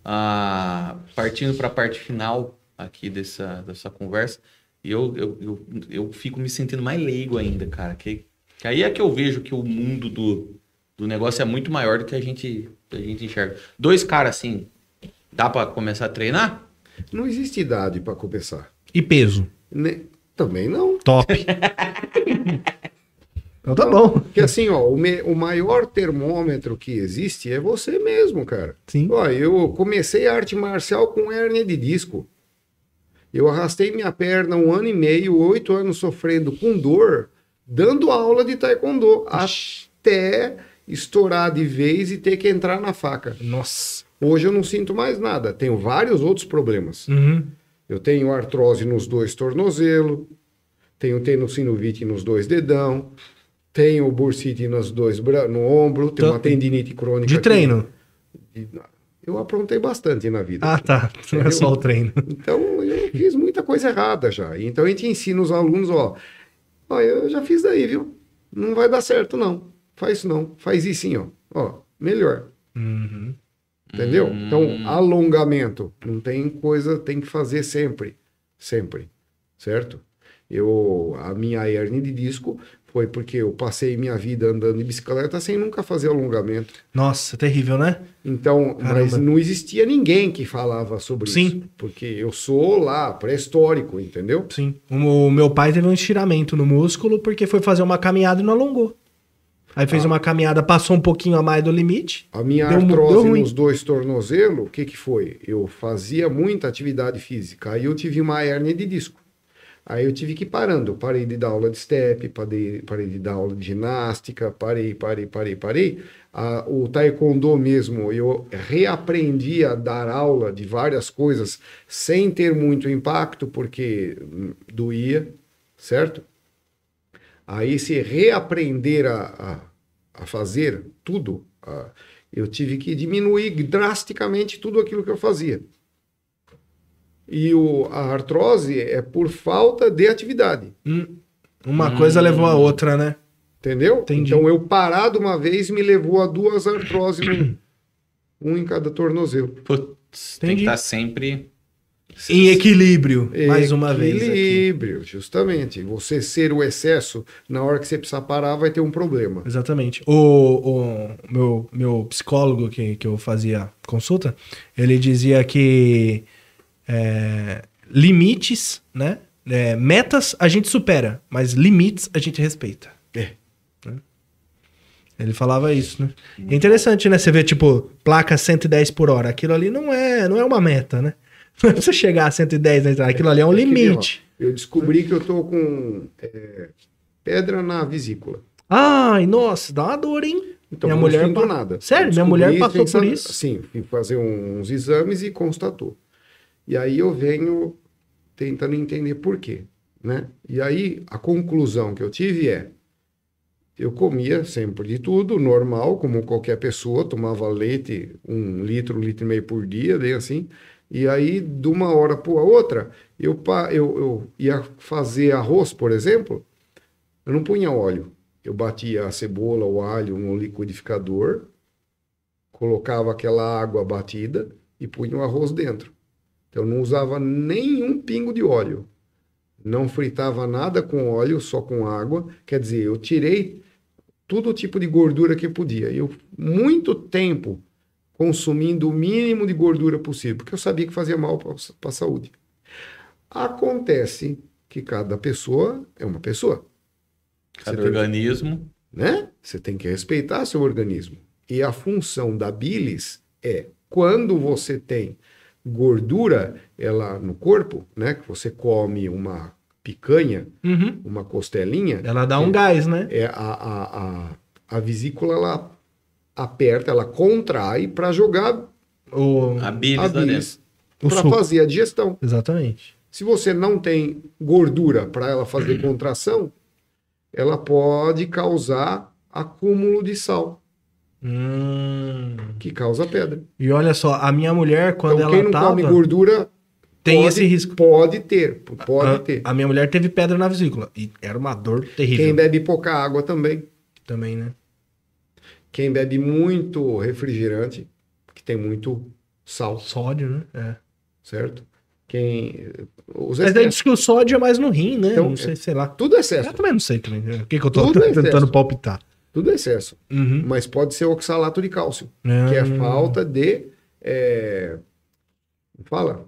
Ah, partindo para a parte final aqui dessa, dessa conversa, e eu, eu, eu, eu fico me sentindo mais leigo ainda, cara. Que, que aí é que eu vejo que o mundo do, do negócio é muito maior do que a gente, a gente enxerga. Dois caras assim, dá para começar a treinar? não existe idade para começar. E peso? Ne- Também não. Top. então tá bom. Porque assim, ó, o, me- o maior termômetro que existe é você mesmo, cara. Sim. Ó, eu comecei a arte marcial com hérnia de disco. Eu arrastei minha perna um ano e meio, oito anos sofrendo com dor, dando aula de taekwondo, até estourar de vez e ter que entrar na faca. Nossa. Hoje eu não sinto mais nada. Tenho vários outros problemas. Uhum. Eu tenho artrose nos dois tornozelos, tenho tenossinovite nos dois dedão, tenho bursite nos dois bra... no ombro, tenho Então, uma tendinite crônica. De aqui. treino. Eu aprontei bastante na vida. Ah, tá. Não é só o treino. Então eu fiz muita coisa errada já. Então a gente ensina os alunos, ó, ó, eu já fiz daí, viu? Não vai dar certo não. Faz isso não. Faz isso sim, ó. Ó, melhor. Uhum. Entendeu? Hum. Então, alongamento. Não tem coisa, tem que fazer sempre. Sempre. Certo? Eu, a minha hernia de disco foi porque eu passei minha vida andando de bicicleta sem nunca fazer alongamento. Nossa, terrível, né? Então, mas Caramba. não existia ninguém que falava sobre Sim. isso. Porque eu sou lá, pré-histórico, entendeu? Sim. O meu pai teve um estiramento no músculo porque foi fazer uma caminhada e não alongou. Aí fez uma caminhada, passou um pouquinho a mais do limite. A minha Deu deu artrose ruim. nos dois tornozelos, o que, que foi? Eu fazia muita atividade física, aí eu tive uma hérnia de disco. Aí eu tive que ir parando. Eu parei de dar aula de step, parei, parei de dar aula de ginástica, parei, parei, parei, parei. Ah, o taekwondo mesmo, eu reaprendi a dar aula de várias coisas sem ter muito impacto, porque hum, doía, certo? Aí se reaprender a, a, fazer tudo, a- eu tive que diminuir drasticamente tudo aquilo que eu fazia. E o, a artrose é por falta de atividade, Uma coisa levou a outra, né? entendeu? Entendi. Então eu parado uma vez me levou a duas artroses, no- um em cada tornozelo. Pô, tem que estar sempre. Em equilíbrio, mais uma vez. Aqui. Equilíbrio, justamente. Você ser o excesso, na hora que você precisar parar, vai ter um problema. Exatamente. O, o meu, meu psicólogo que, que eu fazia consulta, ele dizia que é, limites, né? É, metas a gente supera, mas limites a gente respeita. É. Ele falava isso, né? É interessante, né? Você vê, tipo, placa 110 por hora. Aquilo ali não é, não é uma meta, né? Não você chegar a 110 na estrada. Aquilo ali é um limite. Eu descobri que eu tô com é, pedra na vesícula. Ai, nossa, dá uma dor, hein? Então, Minha não mulher sinto pa- nada. Sério? Minha mulher passou por isso? Sim, fui fazer uns exames e constatou. E aí eu venho tentando entender por quê, né? E aí a conclusão que eu tive é eu comia sempre de tudo, normal, como qualquer pessoa, tomava leite, um litro, um litro e meio por dia, bem assim. E aí, de uma hora para outra, eu, eu, eu ia fazer arroz, por exemplo, eu não punha óleo. Eu batia a cebola, o alho no liquidificador, colocava aquela água batida e punha o arroz dentro. Então, eu não usava nenhum pingo de óleo. Não fritava nada com óleo, só com água. Quer dizer, eu tirei todo tipo de gordura que podia. Eu, muito tempo, consumindo o mínimo de gordura possível, porque eu sabia que fazia mal para a saúde. Acontece que cada pessoa é uma pessoa Cada Você tem- organismo. né? Você tem que respeitar seu organismo. E a função da bilis é quando você tem gordura ela no corpo, né? Que você come uma picanha, Uhum. uma costelinha, Ela dá um gás, né? é a, a, a, a vesícula ela aperta, ela contrai para jogar O, A bilis a para fazer a digestão. Exatamente. Se você não tem gordura para ela fazer contração, ela pode causar acúmulo de sal, Hum. que causa pedra. E olha só, a minha mulher, quando então, quem ela não tava, come gordura tem pode, esse risco. Pode ter, pode a, ter. a minha mulher teve pedra na vesícula. E era uma dor terrível. Quem bebe pouca água também. Também, né? Quem bebe muito refrigerante, que tem muito sal, Sódio, né? É. certo? Quem os Mas daí diz que o sódio é mais no rim, né? Então, não sei, sei lá. tudo é excesso, Eu também não sei também. O que, que eu tô Tudo é tentando excesso. palpitar? tudo é excesso. Uhum. Mas pode ser oxalato de cálcio, que é Ah. falta de é, fala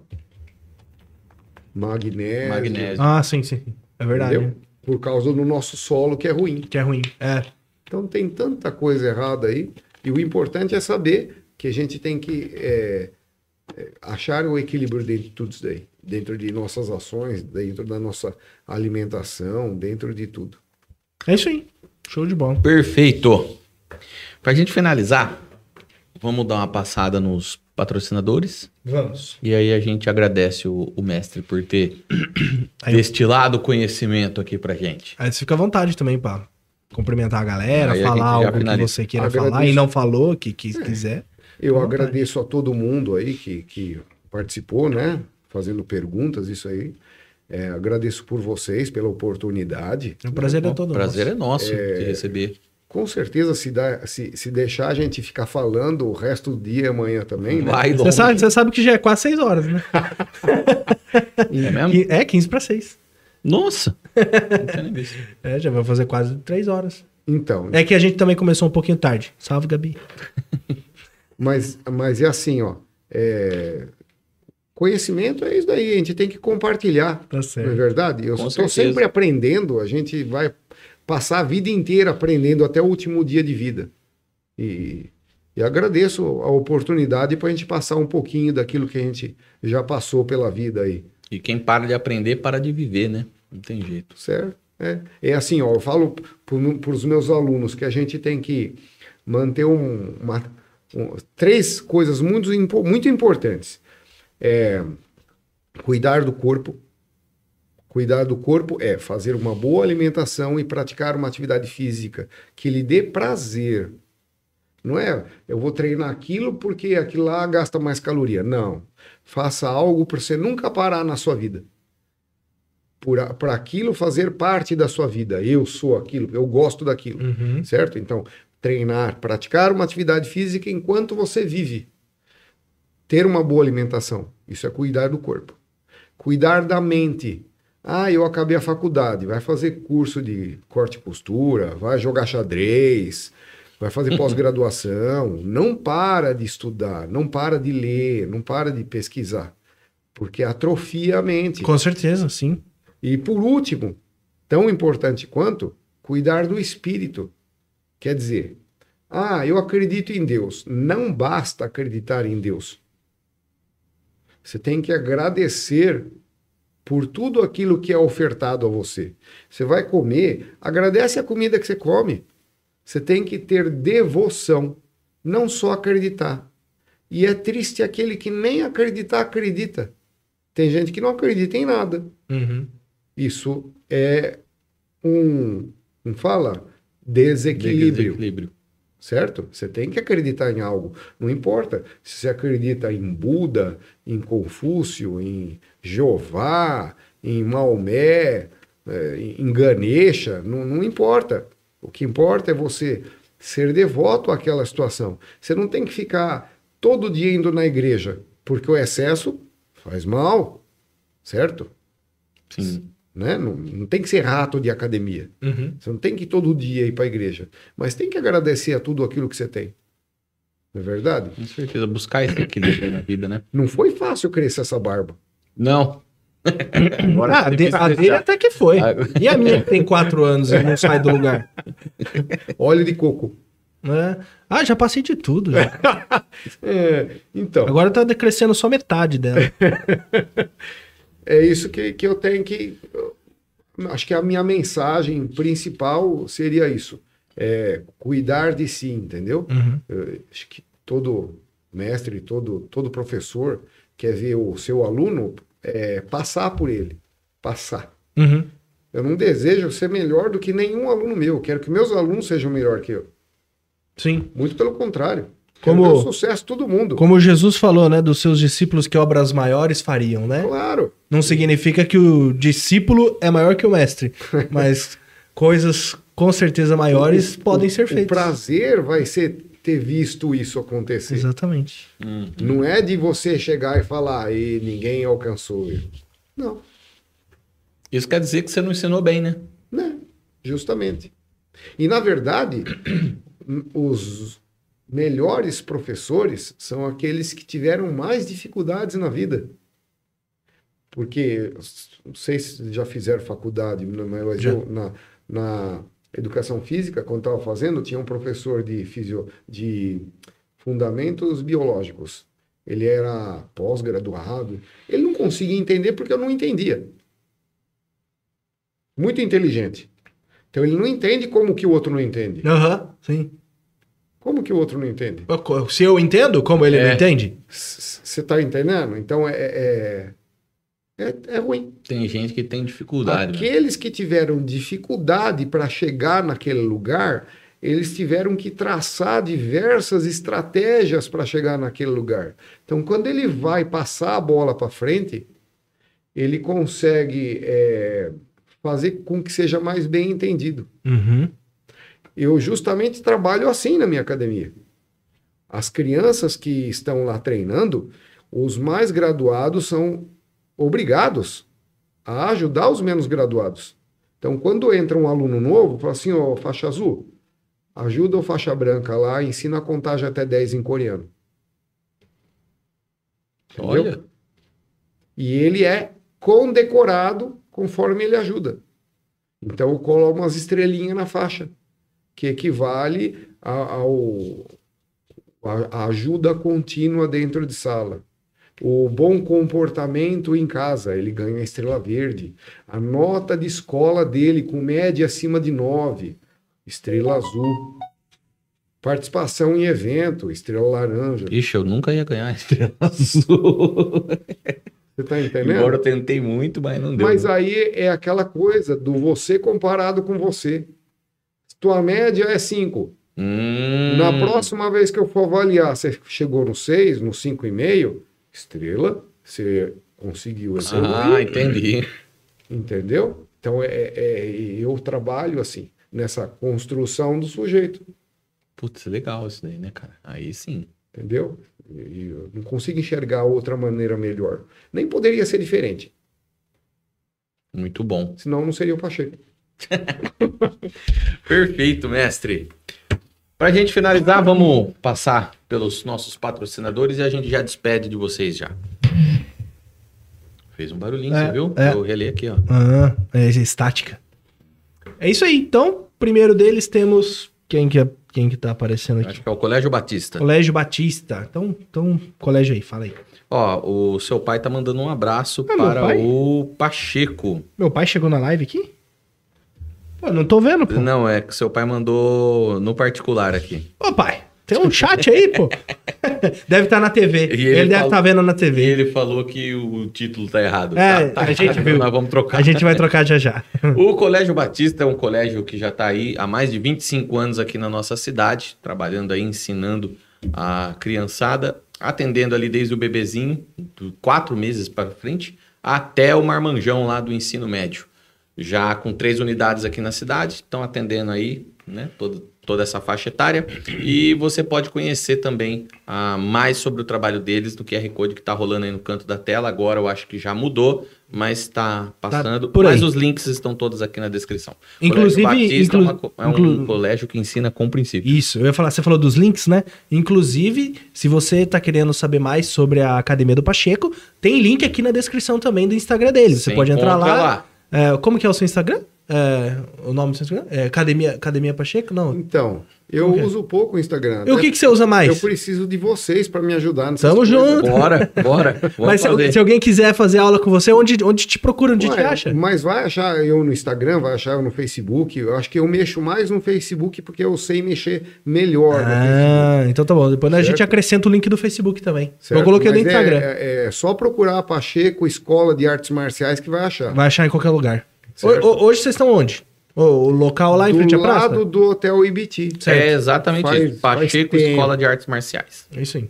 magnésio, Magnésio. Ah, sim, sim. É verdade. entendeu? Por causa do nosso solo que é ruim. Que é ruim. É. Então tem tanta coisa errada aí. E o importante é saber que a gente tem que é, é, achar o equilíbrio dentro de tudo isso daí. Dentro de nossas ações, dentro da nossa alimentação, dentro de tudo. É isso aí. Show de bola. Perfeito. Pra gente finalizar, vamos dar uma passada nos patrocinadores. Vamos. E aí a gente agradece o, o mestre por ter Aí destilado conhecimento aqui pra gente. Aí você fica à vontade também pra cumprimentar a galera, Aí a falar já algo que finaliza. você queira Agradeço. falar e não falou, que, que quiser. Eu vontade. agradeço a todo mundo aí que, que participou, né? Fazendo perguntas, isso aí. É, agradeço por vocês, pela oportunidade. O prazer é Bom, todo prazer nosso. é nosso de receber. Com certeza, se, dá, se, se deixar a gente ficar falando o resto do dia e amanhã também, né? Vai Você longe. sabe, você sabe que já é quase 6 horas, né? É mesmo? É 15 para 6. Nossa! É, já vai fazer quase 3 horas. Então, É que a gente também começou um pouquinho tarde. Salve, Gabi. Mas, mas é assim, ó. é, Conhecimento é isso daí, a gente tem que compartilhar, Tá não é certo. verdade? Eu estou sempre aprendendo, a gente vai passar a vida inteira aprendendo até o último dia de vida. E, e agradeço a oportunidade para a gente passar um pouquinho daquilo que a gente já passou pela vida aí, E quem para de aprender, para de viver, né? Não tem jeito. certo? É, é assim, ó, eu falo para os meus alunos que a gente tem que manter um- uma, um- três coisas muito, muito importantes. É, cuidar do corpo. Cuidar do corpo é fazer uma boa alimentação e praticar uma atividade física que lhe dê prazer. Não é, eu vou treinar aquilo porque aquilo lá gasta mais caloria. Não. Faça algo para você nunca parar na sua vida. Para aquilo fazer parte da sua vida. Eu sou aquilo, eu gosto daquilo Uhum. certo? Então, treinar, praticar uma atividade física enquanto você vive. ter uma boa alimentação. Isso é cuidar do corpo. Cuidar da mente. Ah, eu acabei a faculdade, vai fazer curso de corte e costura, vai jogar xadrez, vai fazer pós-graduação. Não para de estudar, não para de ler, não para de pesquisar. Porque atrofia a mente. Com certeza, sim. E por último, tão importante quanto, cuidar do espírito. Quer dizer, ah, eu acredito em Deus. Não basta acreditar em Deus. Você tem que agradecer por tudo aquilo que é ofertado a você. Você vai comer, agradece a comida que você come. Você tem que ter devoção, não só acreditar. E é triste aquele que nem acreditar acredita. Tem gente que não acredita em nada. Uhum. Isso é um, não fala, desequilíbrio, Desequilíbrio. certo? Você tem que acreditar em algo. Não importa se você acredita em Buda, em Confúcio, em Jeová, em Maomé, eh, em Ganesha, não, não importa. O que importa é você ser devoto àquela situação. Você não tem que ficar todo dia indo na igreja, porque o excesso faz mal, certo? Sim. Né? Não, não tem que ser rato de academia. Uhum. Você não tem que ir todo dia ir para a igreja. Mas tem que agradecer a tudo aquilo que você tem. Não é verdade? Com certeza. Buscar esse equilíbrio na vida, né? Não foi fácil crescer essa barba. Não. Ah, a, de- a dele até que foi. Ah, E a minha que tem quatro anos e não sai do lugar? Óleo de coco. Né? Ah, já passei de tudo. É, então, Agora tá decrescendo só metade dela. é isso que, que eu tenho que. Acho que a minha mensagem principal seria isso. É cuidar de si, entendeu? Uhum. Eu acho que todo mestre, todo, todo professor quer ver o seu aluno é, passar por ele. Passar. Uhum. Eu não desejo ser melhor do que nenhum aluno meu. Eu quero que meus alunos sejam melhor que eu. Sim. Muito pelo contrário. Como- o sucesso todo mundo. Como Jesus falou, né, dos seus discípulos que obras maiores fariam, né? Claro. Não significa que o discípulo é maior que o mestre, mas coisas com certeza maiores podem ser O feitas. prazer vai ser ter visto isso acontecer. Exatamente. Não é de você chegar e falar, e ninguém alcançou ele. Não, Isso quer dizer que você não ensinou bem, né? né? Justamente. E, na verdade, os melhores professores são aqueles que tiveram mais dificuldades na vida. Porque, não sei se já fizeram faculdade, mas Já. eu, na, na educação física, quando estava fazendo, tinha um professor de, fisio, de fundamentos biológicos. Ele era pós-graduado. Ele não conseguia entender porque eu não entendia. Muito inteligente. Então ele não entende como que o outro não entende. Aham, sim. Como que o outro não entende? Se eu entendo, como ele não É. entende? Você tá entendendo? Então é, é, é, é ruim. Tem gente que tem dificuldade. né? Aqueles que tiveram dificuldade para chegar naquele lugar, eles tiveram que traçar diversas estratégias para chegar naquele lugar. Então, quando ele vai passar a bola para frente, ele consegue é, fazer com que seja mais bem entendido. Uhum. Eu justamente trabalho assim na minha academia. As crianças que estão lá treinando, os mais graduados são obrigados a ajudar os menos graduados. Então, quando entra um aluno novo, fala assim, ó, faixa azul, ajuda o faixa branca lá, ensina a contagem até 10 em coreano. Entendeu? Olha, E ele é condecorado conforme ele ajuda. Então eu coloco umas estrelinhas na faixa, que equivale a- ao a, a ajuda contínua dentro de sala. O bom comportamento em casa, ele ganha a estrela verde. A nota de escola dele com média acima de 9, estrela azul. Participação em evento, estrela laranja. ixi, eu nunca ia ganhar a estrela azul. Você tá entendendo? Embora eu tentei muito, mas não deu. Mas aí é aquela coisa do você comparado com você. Tua média é 5. Hum, Na próxima vez que eu for avaliar, você chegou no 6, no 5,5, estrela, você conseguiu evoluir. Ah, entendi. Entendeu? Então é, é- eu trabalho assim, nessa construção do sujeito. Putz, legal isso daí, né, cara? Aí sim. Entendeu? E eu não consigo enxergar outra maneira melhor. Nem poderia ser diferente, Muito bom. senão não seria o Pacheco. Perfeito, mestre. Pra gente finalizar, vamos passar pelos nossos patrocinadores e a gente já despede de vocês já. Fez um barulhinho, É, você viu? é. Eu relei aqui, ó. Ah, é estática. É isso aí. Então, primeiro deles temos. Quem que, é, quem que tá aparecendo aqui? Acho que é o Colégio Batista. Colégio Batista. Então, então, colégio aí, fala aí. Ó, o seu pai tá mandando um abraço Ah, meu para o Pacheco. Meu pai chegou na live aqui? Não tô vendo, pô. Não, é que seu pai mandou no particular aqui. Ô, pai, tem um chat aí, pô. deve estar na TV. E Ele, ele deve estar vendo na E TV. ele falou que o título tá errado. É, Tá, tá a gente viu. Nós vamos trocar. A gente vai trocar já já. O Colégio Batista é um colégio que já está aí há mais de 25 anos aqui na nossa cidade, trabalhando aí, ensinando a criançada, atendendo ali desde o bebezinho, quatro meses para frente, até o marmanjão lá do ensino médio. Já com três unidades aqui na cidade, estão atendendo aí, né, toda, toda essa faixa etária. E você pode conhecer também ah, mais sobre o trabalho deles no QR Code que está rolando aí no canto da tela. Agora eu acho que já mudou, mas está passando. por aí. mas os links estão todos aqui na descrição. Inclusive- Batista inclu- é, uma é um inclu- colégio que ensina com princípio. Isso, eu ia falar, você falou dos links, né? Inclusive, se você tá querendo saber mais sobre a Academia do Pacheco, tem link aqui na descrição também do Instagram dele. Você Você pode entrar lá. lá. É, como que é o seu Instagram? É, o nome do seu Instagram? É Academia, Academia Pacheco? Não. Então, eu é? uso pouco o Instagram. E o que, que você usa mais? Eu preciso de vocês para me ajudar nessas Tamo coisas. junto. Bora, bora. Mas se, se alguém quiser fazer aula com você, onde, onde te procura, onde Ué, te acha? Mas vai achar eu no Instagram, vai achar eu no Facebook. Eu acho que eu mexo mais no Facebook porque eu sei mexer melhor no Facebook. Ah, então tá bom. Depois a gente Certo. acrescenta o link do Facebook também. certo? Eu coloquei no Mas é- Instagram. É, é só procurar a Pacheco Escola de Artes Marciais que vai achar. Vai achar em qualquer lugar. Certo. Ho- ho- hoje vocês estão onde? O, o local lá em frente à do praça? lado do Hotel Ibiti. Certo. É exatamente Faz- isso. Pacheco. Escola de Artes Marciais. É isso aí.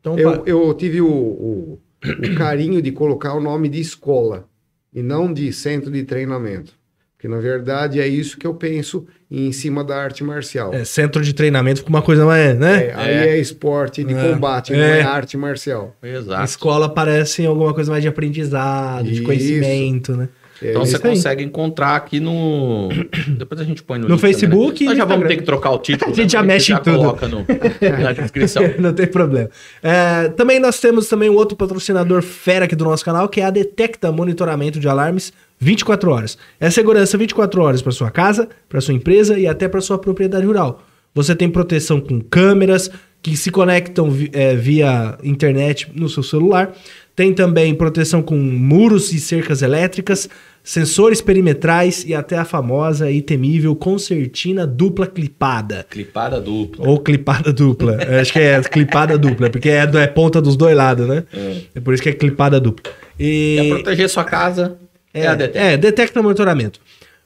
Então, Eu, pa- eu tive o, o- o carinho de colocar o nome de escola e não de centro de treinamento. Porque, na verdade, é isso que eu penso em cima da arte marcial. é, centro de treinamento fica uma coisa mais, né? É, aí é, esporte de É. combate, não É. é arte marcial. Exato. Escola parece alguma coisa mais de aprendizado, de Isso. conhecimento, né? É, Então você aí. consegue encontrar aqui no. Depois a gente põe no, No link também, né? Facebook Nós já vamos Instagram. ter que trocar o título. A gente já né? mexe em tudo. coloca no, na descrição. Não tem problema. É, também nós temos também um outro patrocinador fera aqui do nosso canal, que é a Detecta Monitoramento de Alarmes 24 horas. É segurança 24 horas para sua casa, para sua empresa e até para sua propriedade rural. Você tem proteção com câmeras que se conectam é, via internet no seu celular. Tem também proteção com muros e cercas elétricas, sensores perimetrais e até a famosa e temível concertina dupla clipada. Clipada dupla. Ou clipada dupla. Eu Acho que é clipada dupla, porque é, é ponta dos dois lados, né? É. por isso que é clipada dupla. E... Quer proteger sua casa? É, a Detect. É, detecta monitoramento.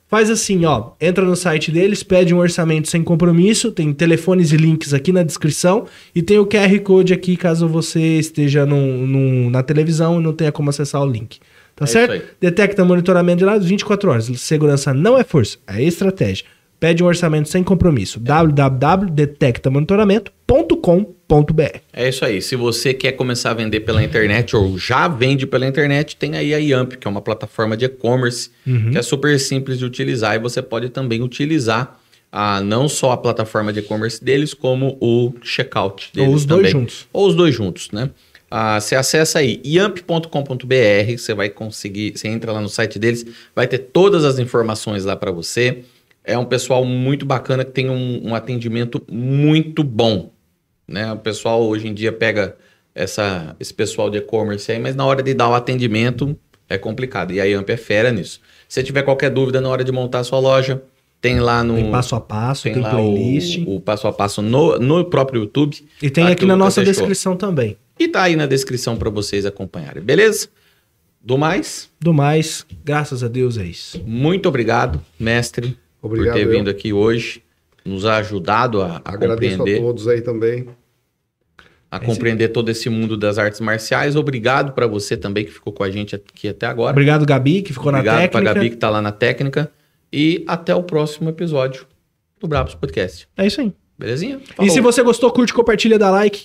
Faz assim, ó, entra no site deles, pede um orçamento sem compromisso, tem telefones e links aqui na descrição e tem o QR Code aqui caso você esteja num- num- na televisão e não tenha como acessar o link. Tá É certo? Detecta monitoramento de dados 24 horas. Segurança não é força, é estratégia. Pede um orçamento sem compromisso. www.detectamonitoramento.com.br É isso aí. Se você quer começar a vender pela internet ou já vende pela internet, tem aí a Yamp, que é uma plataforma de e-commerce Uhum. que é super simples de utilizar e você pode também utilizar a, não só a plataforma de e-commerce deles, como o checkout deles Ou os dois também. juntos. Ou os dois juntos, né? Ah, você acessa aí yamp.com.br, você vai conseguir, você entra lá no site deles, vai ter todas as informações lá para você. É um pessoal muito bacana que tem um, um atendimento muito bom né? O pessoal hoje em dia pega essa, esse pessoal de e-commerce aí, mas na hora de dar o atendimento é complicado. E a Yamp é fera nisso. Se você tiver qualquer dúvida na hora de montar a sua loja, tem lá no. Tem passo a passo, tem, tem lá playlist. o, o passo a passo no, no próprio YouTube. E tem Tá, aqui na Lucas nossa deixou. descrição também. E tá aí na descrição para vocês acompanharem, beleza? Do mais, Do mais, graças a Deus é isso. muito obrigado, mestre, Obrigado, por ter eu. vindo aqui hoje, nos ajudado a, a Agradeço a compreender. todos aí também. a compreender todo esse mundo das artes marciais. Obrigado para você também que ficou com a gente aqui até agora. Obrigado, Gabi, que ficou Obrigado na pra técnica. Gabi que tá lá na técnica. E até o próximo episódio do Brabos Podcast. É isso aí. Belezinha? E se você gostou, curte, compartilha, dá like.